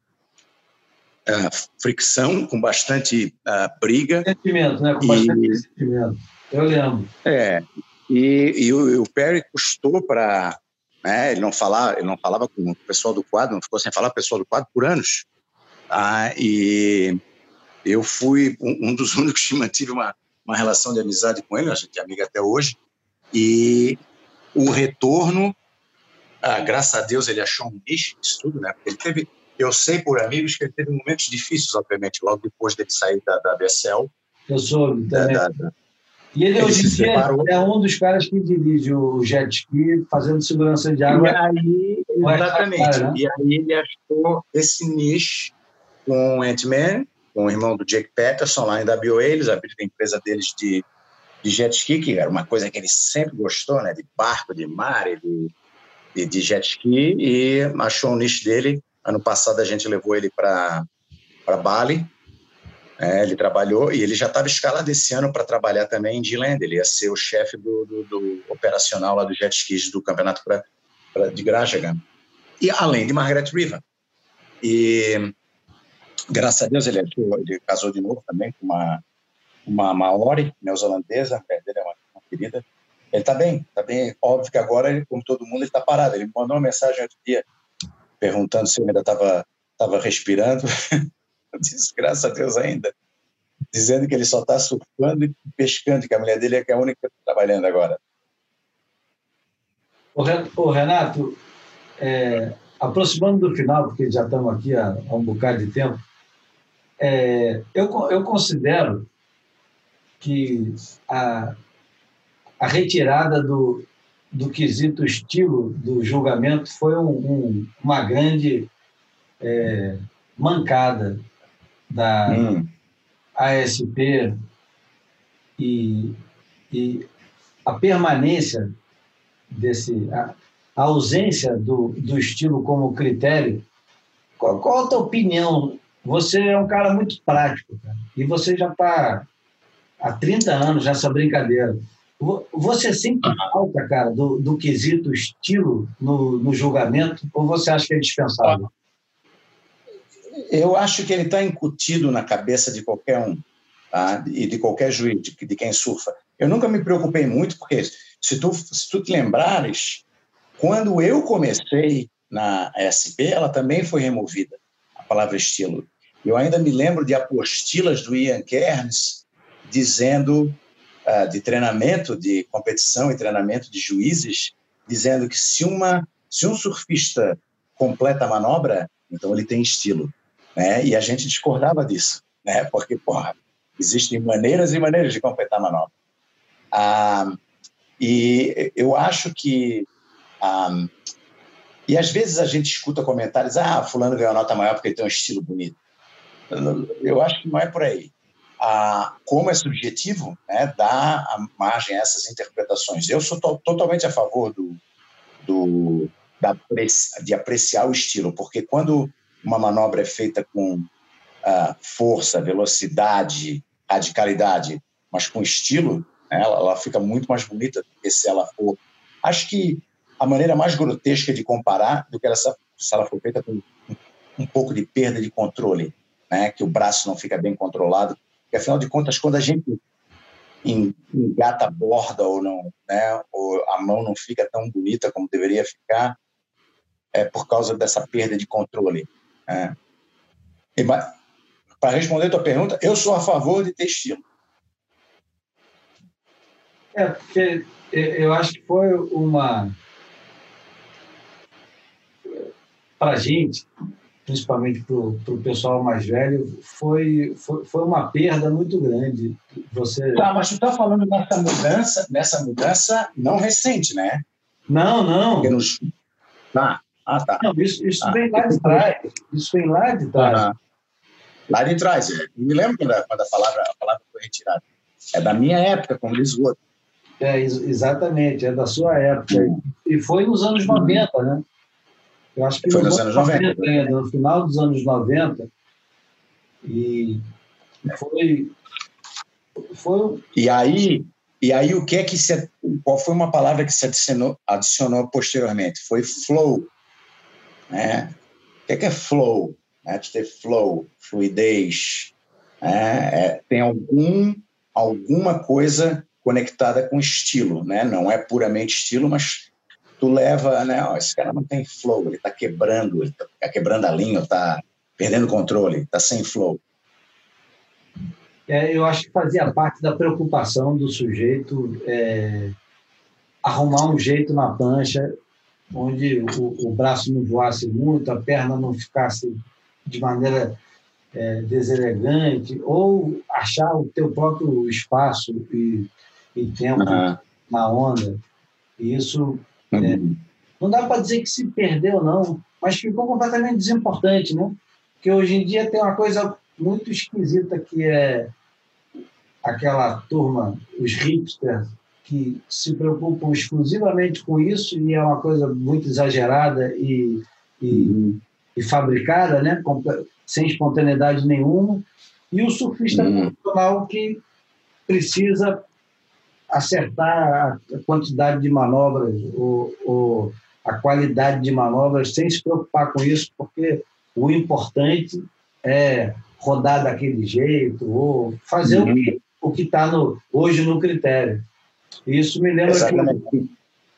fricção, com bastante uh, briga. Sentimento, né? Com bastante e, sentimento. Eu lembro. É. E, e o, o Perry custou para. Né, ele, não falava, ele não falava com o pessoal do quadro, não ficou sem falar com o pessoal do quadro por anos. Ah, e eu fui um, um dos [laughs] únicos que mantive uma, uma relação de amizade com ele, a gente é amiga até hoje. E o retorno, ah, graças a Deus, ele achou um nicho nisso tudo, né? Porque ele teve, eu sei por amigos que ele teve momentos difíceis, obviamente, logo depois dele sair da, da BSL. Eu soube também. Da, da, e ele, ele hoje em dia é um dos caras que dirige o jet ski fazendo segurança de água. E aí, exatamente. né? E aí ele achou esse nicho com o Ant-Man, com o irmão do Jake Patterson lá em WA. Eles abriram a empresa deles de, de jet ski, que era uma coisa que ele sempre gostou, né? De barco, de mar, de, de, de jet ski. E achou o nicho dele Ano passado a gente levou ele para Bali, é, ele trabalhou e ele já estava escalado esse ano para trabalhar também em Diland. Ele ia ser o chefe do, do, do, operacional lá do jet skis do campeonato pra, pra, de Grajagan. E além de Margaret River. E graças a Deus ele, ele casou de novo também com uma, uma Maori, neozelandesa, a dele é uma, uma querida. Ele está bem, está bem. Óbvio que agora, como todo mundo, ele está parado. Ele mandou uma mensagem outro dia perguntando se eu ainda estava tava respirando. [laughs] Disse, graças a Deus ainda. Dizendo que ele só está surfando e pescando, que a mulher dele é, é a única que está trabalhando agora. Ô Renato, é, aproximando do final, porque já estamos aqui há, há um bocado de tempo, é, eu, eu considero que a, a retirada do, do quesito estilo do julgamento foi um, um, uma grande é, mancada da hum. ASP e, e, a permanência desse a, a, ausência do, do estilo como critério. Qual, qual a tua opinião? Você é um cara muito prático cara, e você já está há 30 anos nessa brincadeira. Você sempre falta, cara, do, do quesito estilo no, no julgamento, ou você acha que é dispensável? Eu acho que ele está incutido na cabeça de qualquer um, tá? e de qualquer juiz, de, de, quem surfa. Eu nunca me preocupei muito, porque se tu, se tu te lembrares, quando eu comecei na SP, ela também foi removida, a palavra estilo. Eu ainda me lembro de apostilas do Ian Kerns, dizendo de treinamento, de competição e treinamento de juízes, dizendo que se uma se um surfista completa a manobra, então ele tem estilo, né? E a gente discordava disso, né? Porque porra, existem maneiras e maneiras de completar a manobra. Ah, e eu acho que ah, e às vezes a gente escuta comentários, ah, fulano ganhou nota maior porque ele tem um estilo bonito. Eu acho que não é por aí. Ah, como é subjetivo, né, dá a margem a essas interpretações. Eu sou to totalmente a favor do, do da, de apreciar o estilo, porque quando uma manobra é feita com ah, força, velocidade, radicalidade, mas com estilo, né, ela, ela fica muito mais bonita do que se ela for. Acho que a maneira mais grotesca de comparar do que ela, se ela for feita com um pouco de perda de controle, né, que o braço não fica bem controlado, porque afinal de contas, quando a gente engata a borda ou não, né, ou a mão não fica tão bonita como deveria ficar, é por causa dessa perda de controle. Né? Para responder a tua pergunta, eu sou a favor de ter estilo. É, porque eu acho que foi uma para a gente, principalmente para o pessoal mais velho, foi, foi, foi, uma perda muito grande. Você... Tá, mas tu está falando nessa mudança, nessa mudança não recente, né? Não, não. Nos... Tá. Ah, tá. Não, isso, isso ah. vem lá de trás. Isso vem lá de trás. Ah, lá de trás. É. Me lembro quando a, quando a, palavra, a palavra foi retirada. É da minha época, como diz o outro. É, exatamente, é da sua época. E foi nos anos 90, né? Eu acho que foi nos anos 90. 90 no final dos anos 90. E foi. foi e aí, e aí o que é que se, qual foi uma palavra que se adicionou, adicionou posteriormente? Foi flow. Né? O que é, que é flow? É ter flow, fluidez. Né? É, tem algum, alguma coisa conectada com estilo, né? Não é puramente estilo, mas tu leva, né? Ó, esse cara não tem flow, ele está quebrando, ele está quebrando a linha, está perdendo controle, está sem flow. É, eu acho que fazia parte da preocupação do sujeito é, arrumar um jeito na pancha onde o, o, braço não voasse muito, a perna não ficasse de maneira é, deselegante, ou achar o teu próprio espaço e, e tempo uhum. na onda. E isso é, não dá para dizer que se perdeu, não, mas ficou completamente desimportante, né? Porque hoje em dia tem uma coisa muito esquisita que é aquela turma, os hipsters, que se preocupam exclusivamente com isso e é uma coisa muito exagerada e, e, uhum. e fabricada, né? sem espontaneidade nenhuma. E o surfista uhum. profissional que precisa acertar a quantidade de manobras ou, ou, a qualidade de manobras sem se preocupar com isso, porque o importante é rodar daquele jeito ou fazer uhum. o que está hoje no critério. Isso me lembra que,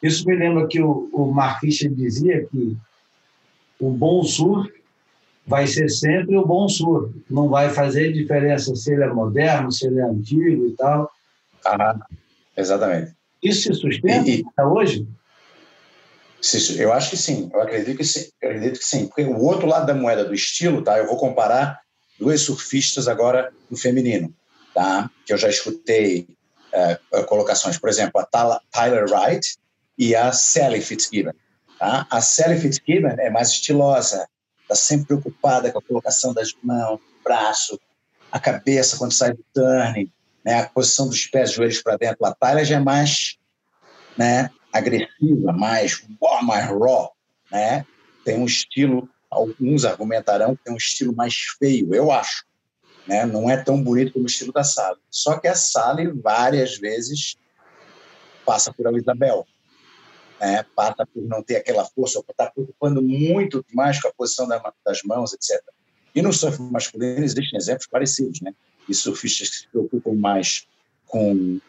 isso me lembra que o, o Marquista dizia que o bom surf vai ser sempre o bom surf. Não vai fazer diferença se ele é moderno, se ele é antigo e tal. Ah, Exatamente. Isso se sustenta e, até hoje? Eu acho que sim, eu acredito que sim, eu acredito que sim, porque o outro lado da moeda do estilo, tá? Eu vou comparar dois surfistas agora no feminino, tá? Que eu já escutei uh, colocações, por exemplo, a Tyler Wright e a Sally Fitzgibbon, tá? A Sally Fitzgibbon é mais estilosa, está sempre preocupada com a colocação das mãos, braço, a cabeça quando sai do turning, né, a posição dos pés, joelhos para dentro. A Tyler já é mais né, agressiva, mais, mais raw, né? Tem um estilo, alguns argumentarão que tem um estilo mais feio, eu acho. Né? Não é tão bonito como o estilo da Sally. Só que a Sally, várias vezes, passa por a Isabel. Né? Passa por não ter aquela força, ou está preocupando muito mais com a posição das mãos, etc. E no surf masculino existem exemplos parecidos, né? E surfistas que se preocupam mais com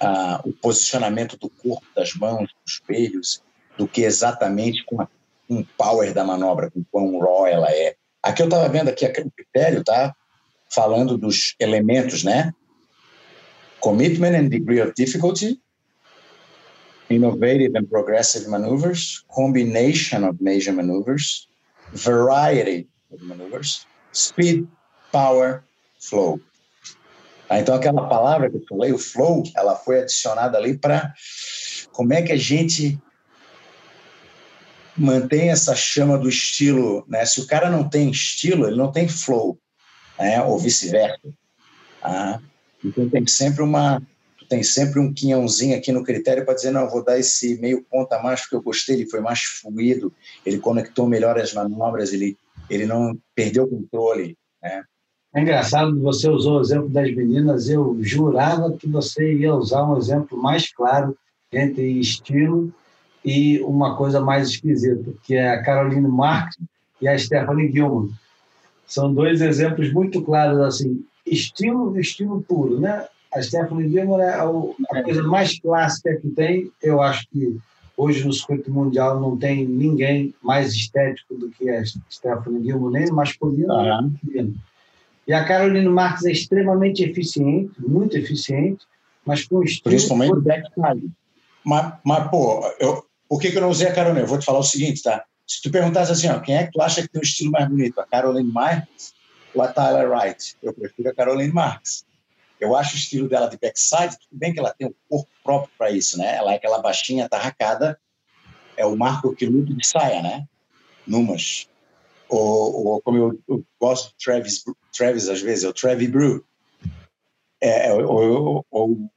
ah, o posicionamento do corpo, das mãos, dos peitos, do que exatamente com, a, o power da manobra, com quão raw ela é. Aqui eu estava vendo aqui o critério, tá? Falando dos elementos, né? commitment and degree of difficulty, innovative and progressive maneuvers, combination of major maneuvers, variety of maneuvers, speed, power, flow. Ah, então, aquela palavra que eu falei, o flow, ela foi adicionada ali para como é que a gente mantém essa chama do estilo, né? Se o cara não tem estilo, ele não tem flow, né? Ou vice-versa. Ah, então tem sempre uma tem sempre um quinhãozinho aqui no critério para dizer não, vou dar esse meio ponto a mais porque eu gostei, ele foi mais fluido, ele conectou melhor as manobras, ele ele não perdeu o controle, né? É engraçado, você usou o exemplo das meninas, eu jurava que você ia usar um exemplo mais claro entre estilo e uma coisa mais esquisita, que é a Caroline Marx e a Stephanie Gilman. São dois exemplos muito claros, assim, estilo estilo puro, né? A Stephanie Gilman é a coisa mais clássica que tem, eu acho que hoje no circuito mundial não tem ninguém mais estético do que a Stephanie Gilman, nem masculino nem feminino. E a Carolina Marques é extremamente eficiente, muito eficiente, mas com estilo... Principalmente backside. Mas, mas, pô, eu, por que, que eu não usei a Carolina? Eu vou te falar o seguinte, tá? Se tu perguntasse assim, ó, quem é que tu acha que tem um estilo mais bonito? A Caroline Marques ou a Tyler Wright? Eu prefiro a Caroline Marques. Eu acho o estilo dela de backside, tudo bem que ela tem um corpo próprio para isso, né? Ela é aquela baixinha tarracada, é o Marco Quiluto de saia, né? Numas ou, ou como eu, eu, gosto de Travis, Travis às vezes, é o Travis Brew. É, é o, o,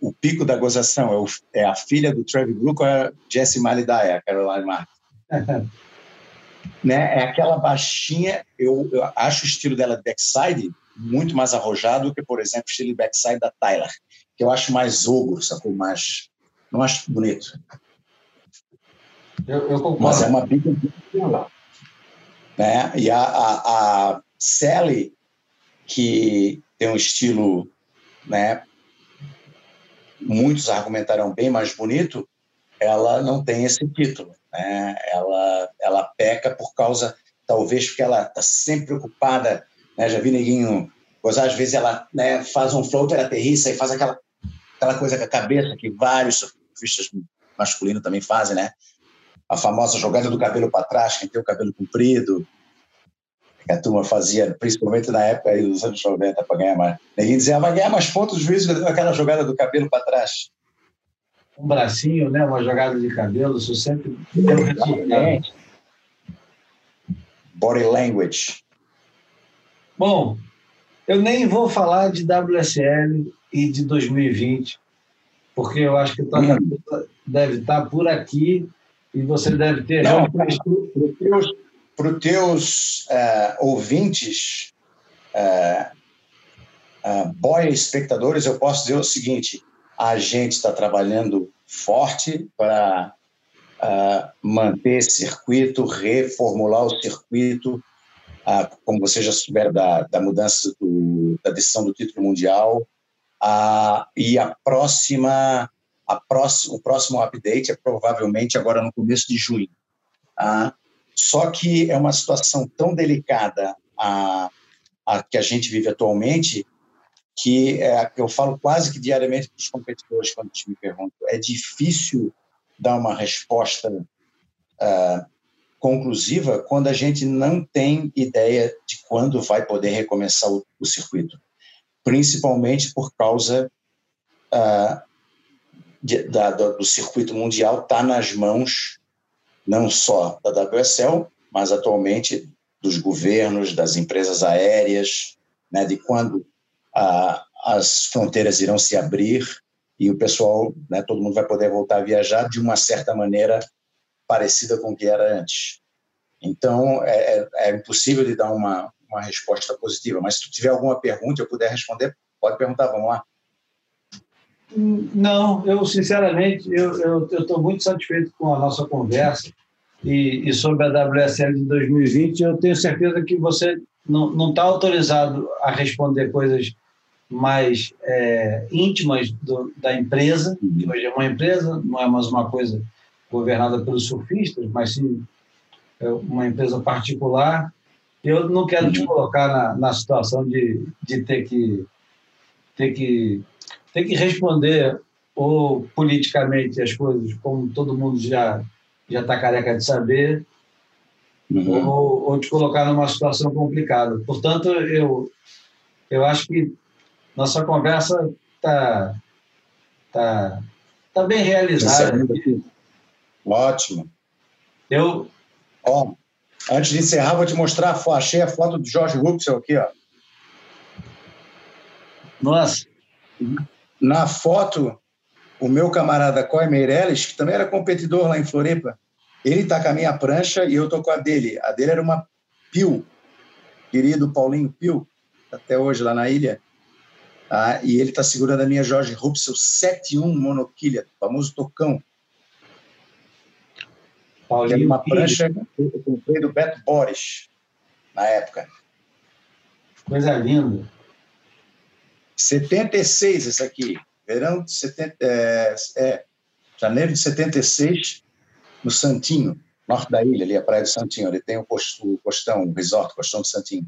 o, pico da gozação, é, o, é, a filha do Travis Brew com a Jessie Malidai, a Caroline Martin. né? É aquela baixinha, eu, eu, acho o estilo dela de backside muito mais arrojado que, por exemplo, o estilo de backside da Tyler, que eu acho mais ogro, sacou? Mais, não acho bonito. Eu, eu concordo. Mas é uma bica né? E a, a, a Sally, que tem um estilo, né? Muitos argumentarão bem mais bonito, ela não tem esse título, né? Ela, ela peca por causa, talvez porque ela está sempre preocupada, né? Já vi neguinho, às vezes ela né, faz um floater, aterrissa e faz aquela, aquela coisa com a cabeça que vários surfistas masculinos também fazem, né? a famosa jogada do cabelo para trás, quem tem o cabelo comprido, que a turma fazia, principalmente na época aí dos anos 90, para ganhar mais. Ninguém dizia, ah, vai ganhar mais pontos, o juiz deu aquela jogada do cabelo para trás. Um bracinho, né? uma jogada de cabelo, isso sempre deu resultado. Body language. Bom, eu nem vou falar de WSL e de 2020, porque eu acho que tua hum. deve estar por aqui e você deve ter. Não, os teus, pro teus uh, ouvintes, uh, uh, boy espectadores, eu posso dizer o seguinte: a gente está trabalhando forte para uh, manter circuito, reformular o circuito, como você já souber da, da mudança do, da decisão do título mundial, e a próxima a o próximo update é provavelmente agora no começo de junho. Ah, só que é uma situação tão delicada a, a que a gente vive atualmente que é, eu falo quase que diariamente para os competidores quando me perguntam. É difícil dar uma resposta uh, conclusiva quando a gente não tem ideia de quando vai poder recomeçar o, o circuito, principalmente por causa uh, de, da, do circuito mundial está nas mãos não só da WSL, mas atualmente dos governos, das empresas aéreas, né, de quando a, as fronteiras irão se abrir e o pessoal, né, todo mundo vai poder voltar a viajar de uma certa maneira parecida com o que era antes. Então, é, é, é impossível de dar uma, uma resposta positiva, mas se tu tiver alguma pergunta eu puder responder, pode perguntar, vamos lá. Não, eu sinceramente eu estou muito satisfeito com a nossa conversa e, e, sobre a WSL de 2020. Eu tenho certeza que você não está autorizado a responder coisas mais é, íntimas do, da empresa, que hoje é uma empresa, não é mais uma coisa governada pelos surfistas, mas sim é uma empresa particular. Eu não quero te colocar na, na situação de, de ter que ter que tem que responder ou politicamente as coisas, como todo mundo já já está careca de saber, uhum. ou, ou te colocar numa situação complicada. Portanto, eu eu acho que nossa conversa está tá, tá bem realizada. Ótimo. Eu. Ó, antes de encerrar, vou te mostrar. Achei a foto do Jorge Ruxel aqui, ó. Nossa. Na foto, o meu camarada Coy Meirelles, que também era competidor lá em Floripa, ele está com a minha prancha e eu estou com a dele. A dele era uma Pio, querido Paulinho Pio, até hoje lá na ilha. Ah, e ele está segurando a minha Jorge Rupsel 71 monoquilha, famoso tocão. Paulinho, uma prancha que eu comprei do Beto Boris, na época. Coisa linda. 76 esse aqui. Verão de 70, é, é, janeiro de 76, no Santinho, norte da ilha, ali a praia do Santinho. Ali tem o, posto, o postão, o resort, o postão do Santinho.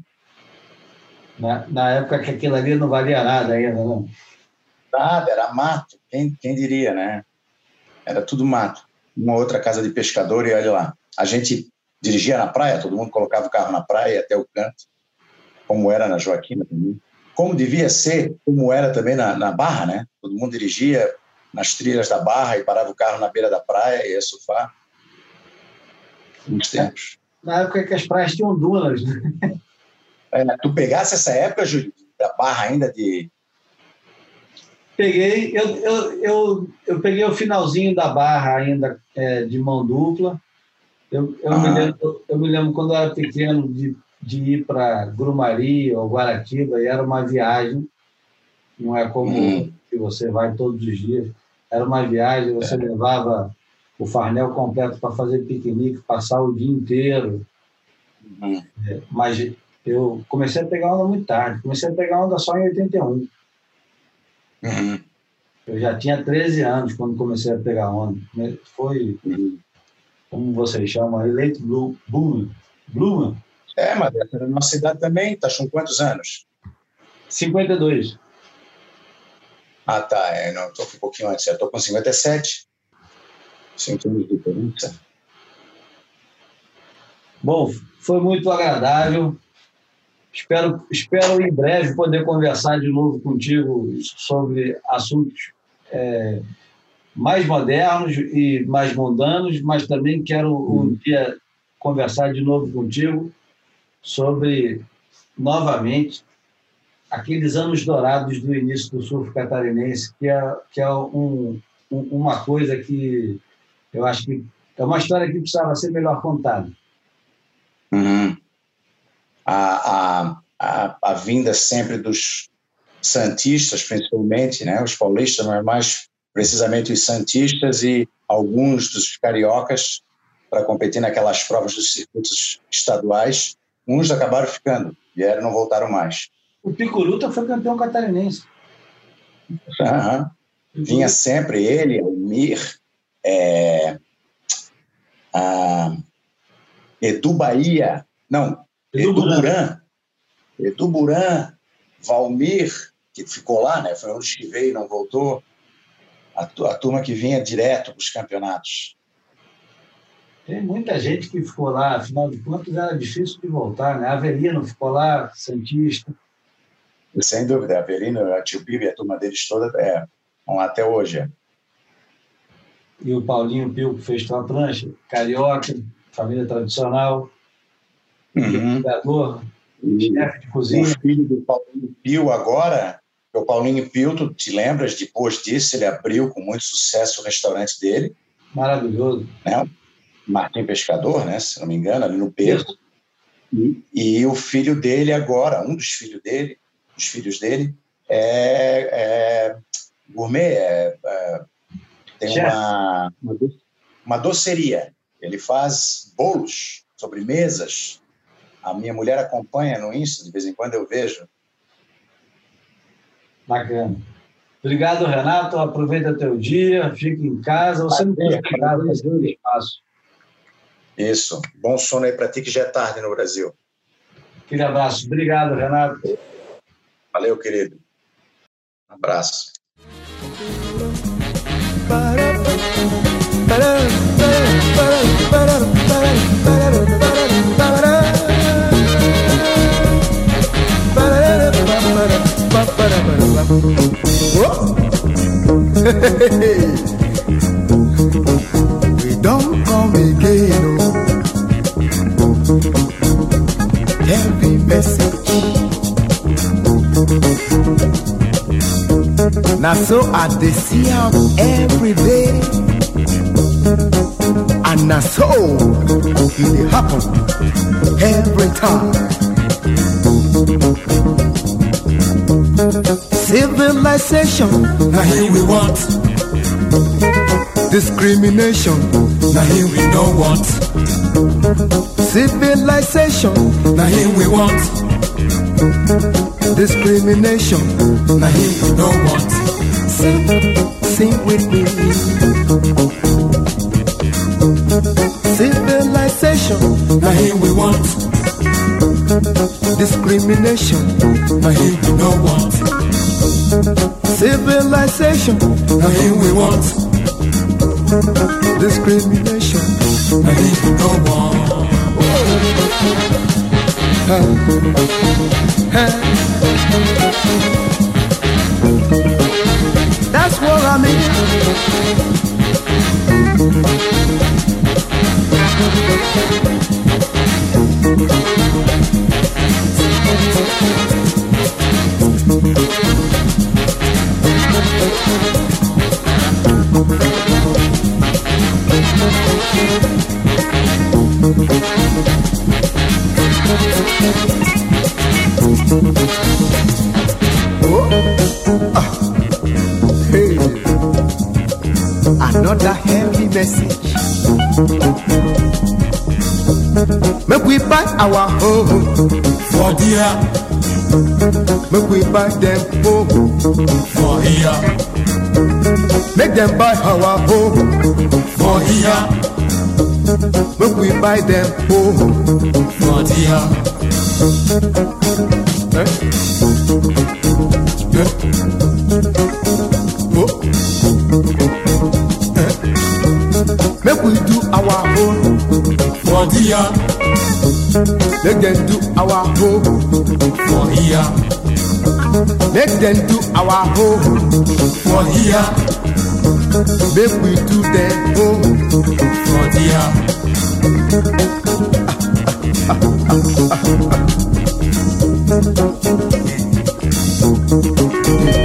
Na, na época que aquilo ali não valia nada ainda, não? Nada, era mato. Quem, quem diria, né? Era tudo mato. Uma outra casa de pescador e olha lá. A gente dirigia na praia, todo mundo colocava o carro na praia até o canto, como era na Joaquina também. Como devia ser, como era também na, na Barra, né? Todo mundo dirigia nas trilhas da Barra e parava o carro na beira da praia e ia surfar. Muitos tempos. Na época que as praias tinham dunas, né? É, tu pegasse essa época, Júlio, da barra ainda de. Peguei, eu, eu, eu, eu peguei o finalzinho da barra ainda é, de mão dupla. Eu, eu, me lembro, eu me lembro quando eu era pequeno de, de ir para Grumari ou Guaratiba, e era uma viagem, não é como uhum. que você vai todos os dias. Era uma viagem, você é. levava o farnel completo para fazer piquenique, passar o dia inteiro. Uhum. É, mas eu comecei a pegar onda muito tarde. Comecei a pegar onda só em 81. Uhum. Eu já tinha 13 anos quando comecei a pegar onda. Foi, uhum. como vocês chamam, eleito Bloomer. Bloomer. É, mas era a nossa idade também. Tá com quantos anos? 52. Ah, tá. É, não, tô um pouquinho antes. Tô com 57. Cinco anos de diferença. Bom, foi muito agradável. Espero, espero em breve poder conversar de novo contigo sobre assuntos é, mais modernos e mais mundanos, mas também quero um uhum. dia conversar de novo contigo sobre, novamente, aqueles anos dourados do início do surf catarinense, que é, que é um, um, uma coisa que eu acho que é uma história que precisava ser melhor contada. Uhum a, a, a, vinda sempre dos santistas, principalmente, né? os paulistas, mas mais precisamente os santistas e alguns dos cariocas para competir naquelas provas dos circuitos estaduais. Uns acabaram ficando, vieram e não voltaram mais. O Picuruta foi campeão catarinense. Uhum. Vinha sempre ele, Almir, é, a Edu Bahia, não, Edu Buran. Edu Buran, Valmir, que ficou lá, né? Foi um dos que veio e não voltou. A, a turma que vinha direto para os campeonatos. Tem muita gente que ficou lá, afinal de contas era difícil de voltar, né? Avelino ficou lá, Santista. Sem dúvida, Avelino, a Tio Bibi, a turma deles toda, é, vão lá até hoje. É. E o Paulinho Pio, que fez tua prancha, carioca, família tradicional. Uhum. chefe de cozinha. O filho do Paulinho Pio agora, o Paulinho Pio, tu te lembras, depois disso, ele abriu com muito sucesso o restaurante dele. Maravilhoso. Né? Martim Pescador, né? se não me engano, ali no Perto. E, e, o filho dele agora, um dos filhos dele, os filhos dele, é, é gourmet, é, é, tem uma, uma doceria. Ele faz bolos, sobremesas, a minha mulher acompanha no Insta, de vez em quando eu vejo. Bacana. Obrigado, Renato. Aproveita teu dia, fique em casa. Você não tem casa, mas espaço. Isso. Bom sono aí para ti, que já é tarde no Brasil. Aquele abraço. Obrigado, Renato. Valeu, querido. Um abraço. [laughs] we don't come again. Oh. Message. Now so I dey see am every day. And na so dey happen every time. Civilization, Now here we want, discrimination, now here we don't want, civilization, now here we want, discrimination. now here we don't want, Sing, sing with me. Civilization, now here we want, discrimination. now here we don't want, Civilization, now here we want, discrimination. I need to war. That's what I mean. Thank Oh, ah. another heavy message. Make we buy our home, For dear, make we buy them home, for here, make them buy our home, for here, make we buy them home. for dear, Eh? Eh? Oh. Eh? Make we do our own, for dear, make them do our home, for here, make them do our home, for here, make we do them home. Oh. for dear,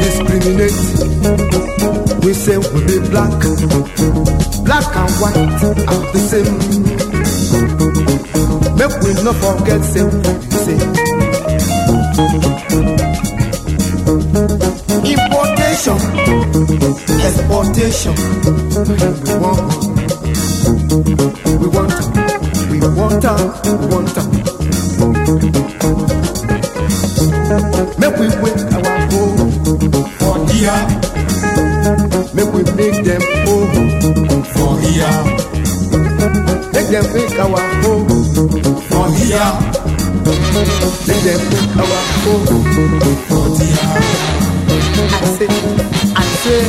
discriminate. We say we be black, black and white are the same. Make we not forget say we be same. Importation, exportation. We want, we want, we want, we want. Make we wake our home. for dear, Make we make them home, for here, make them make our home, for here, make them make our home. for I'm I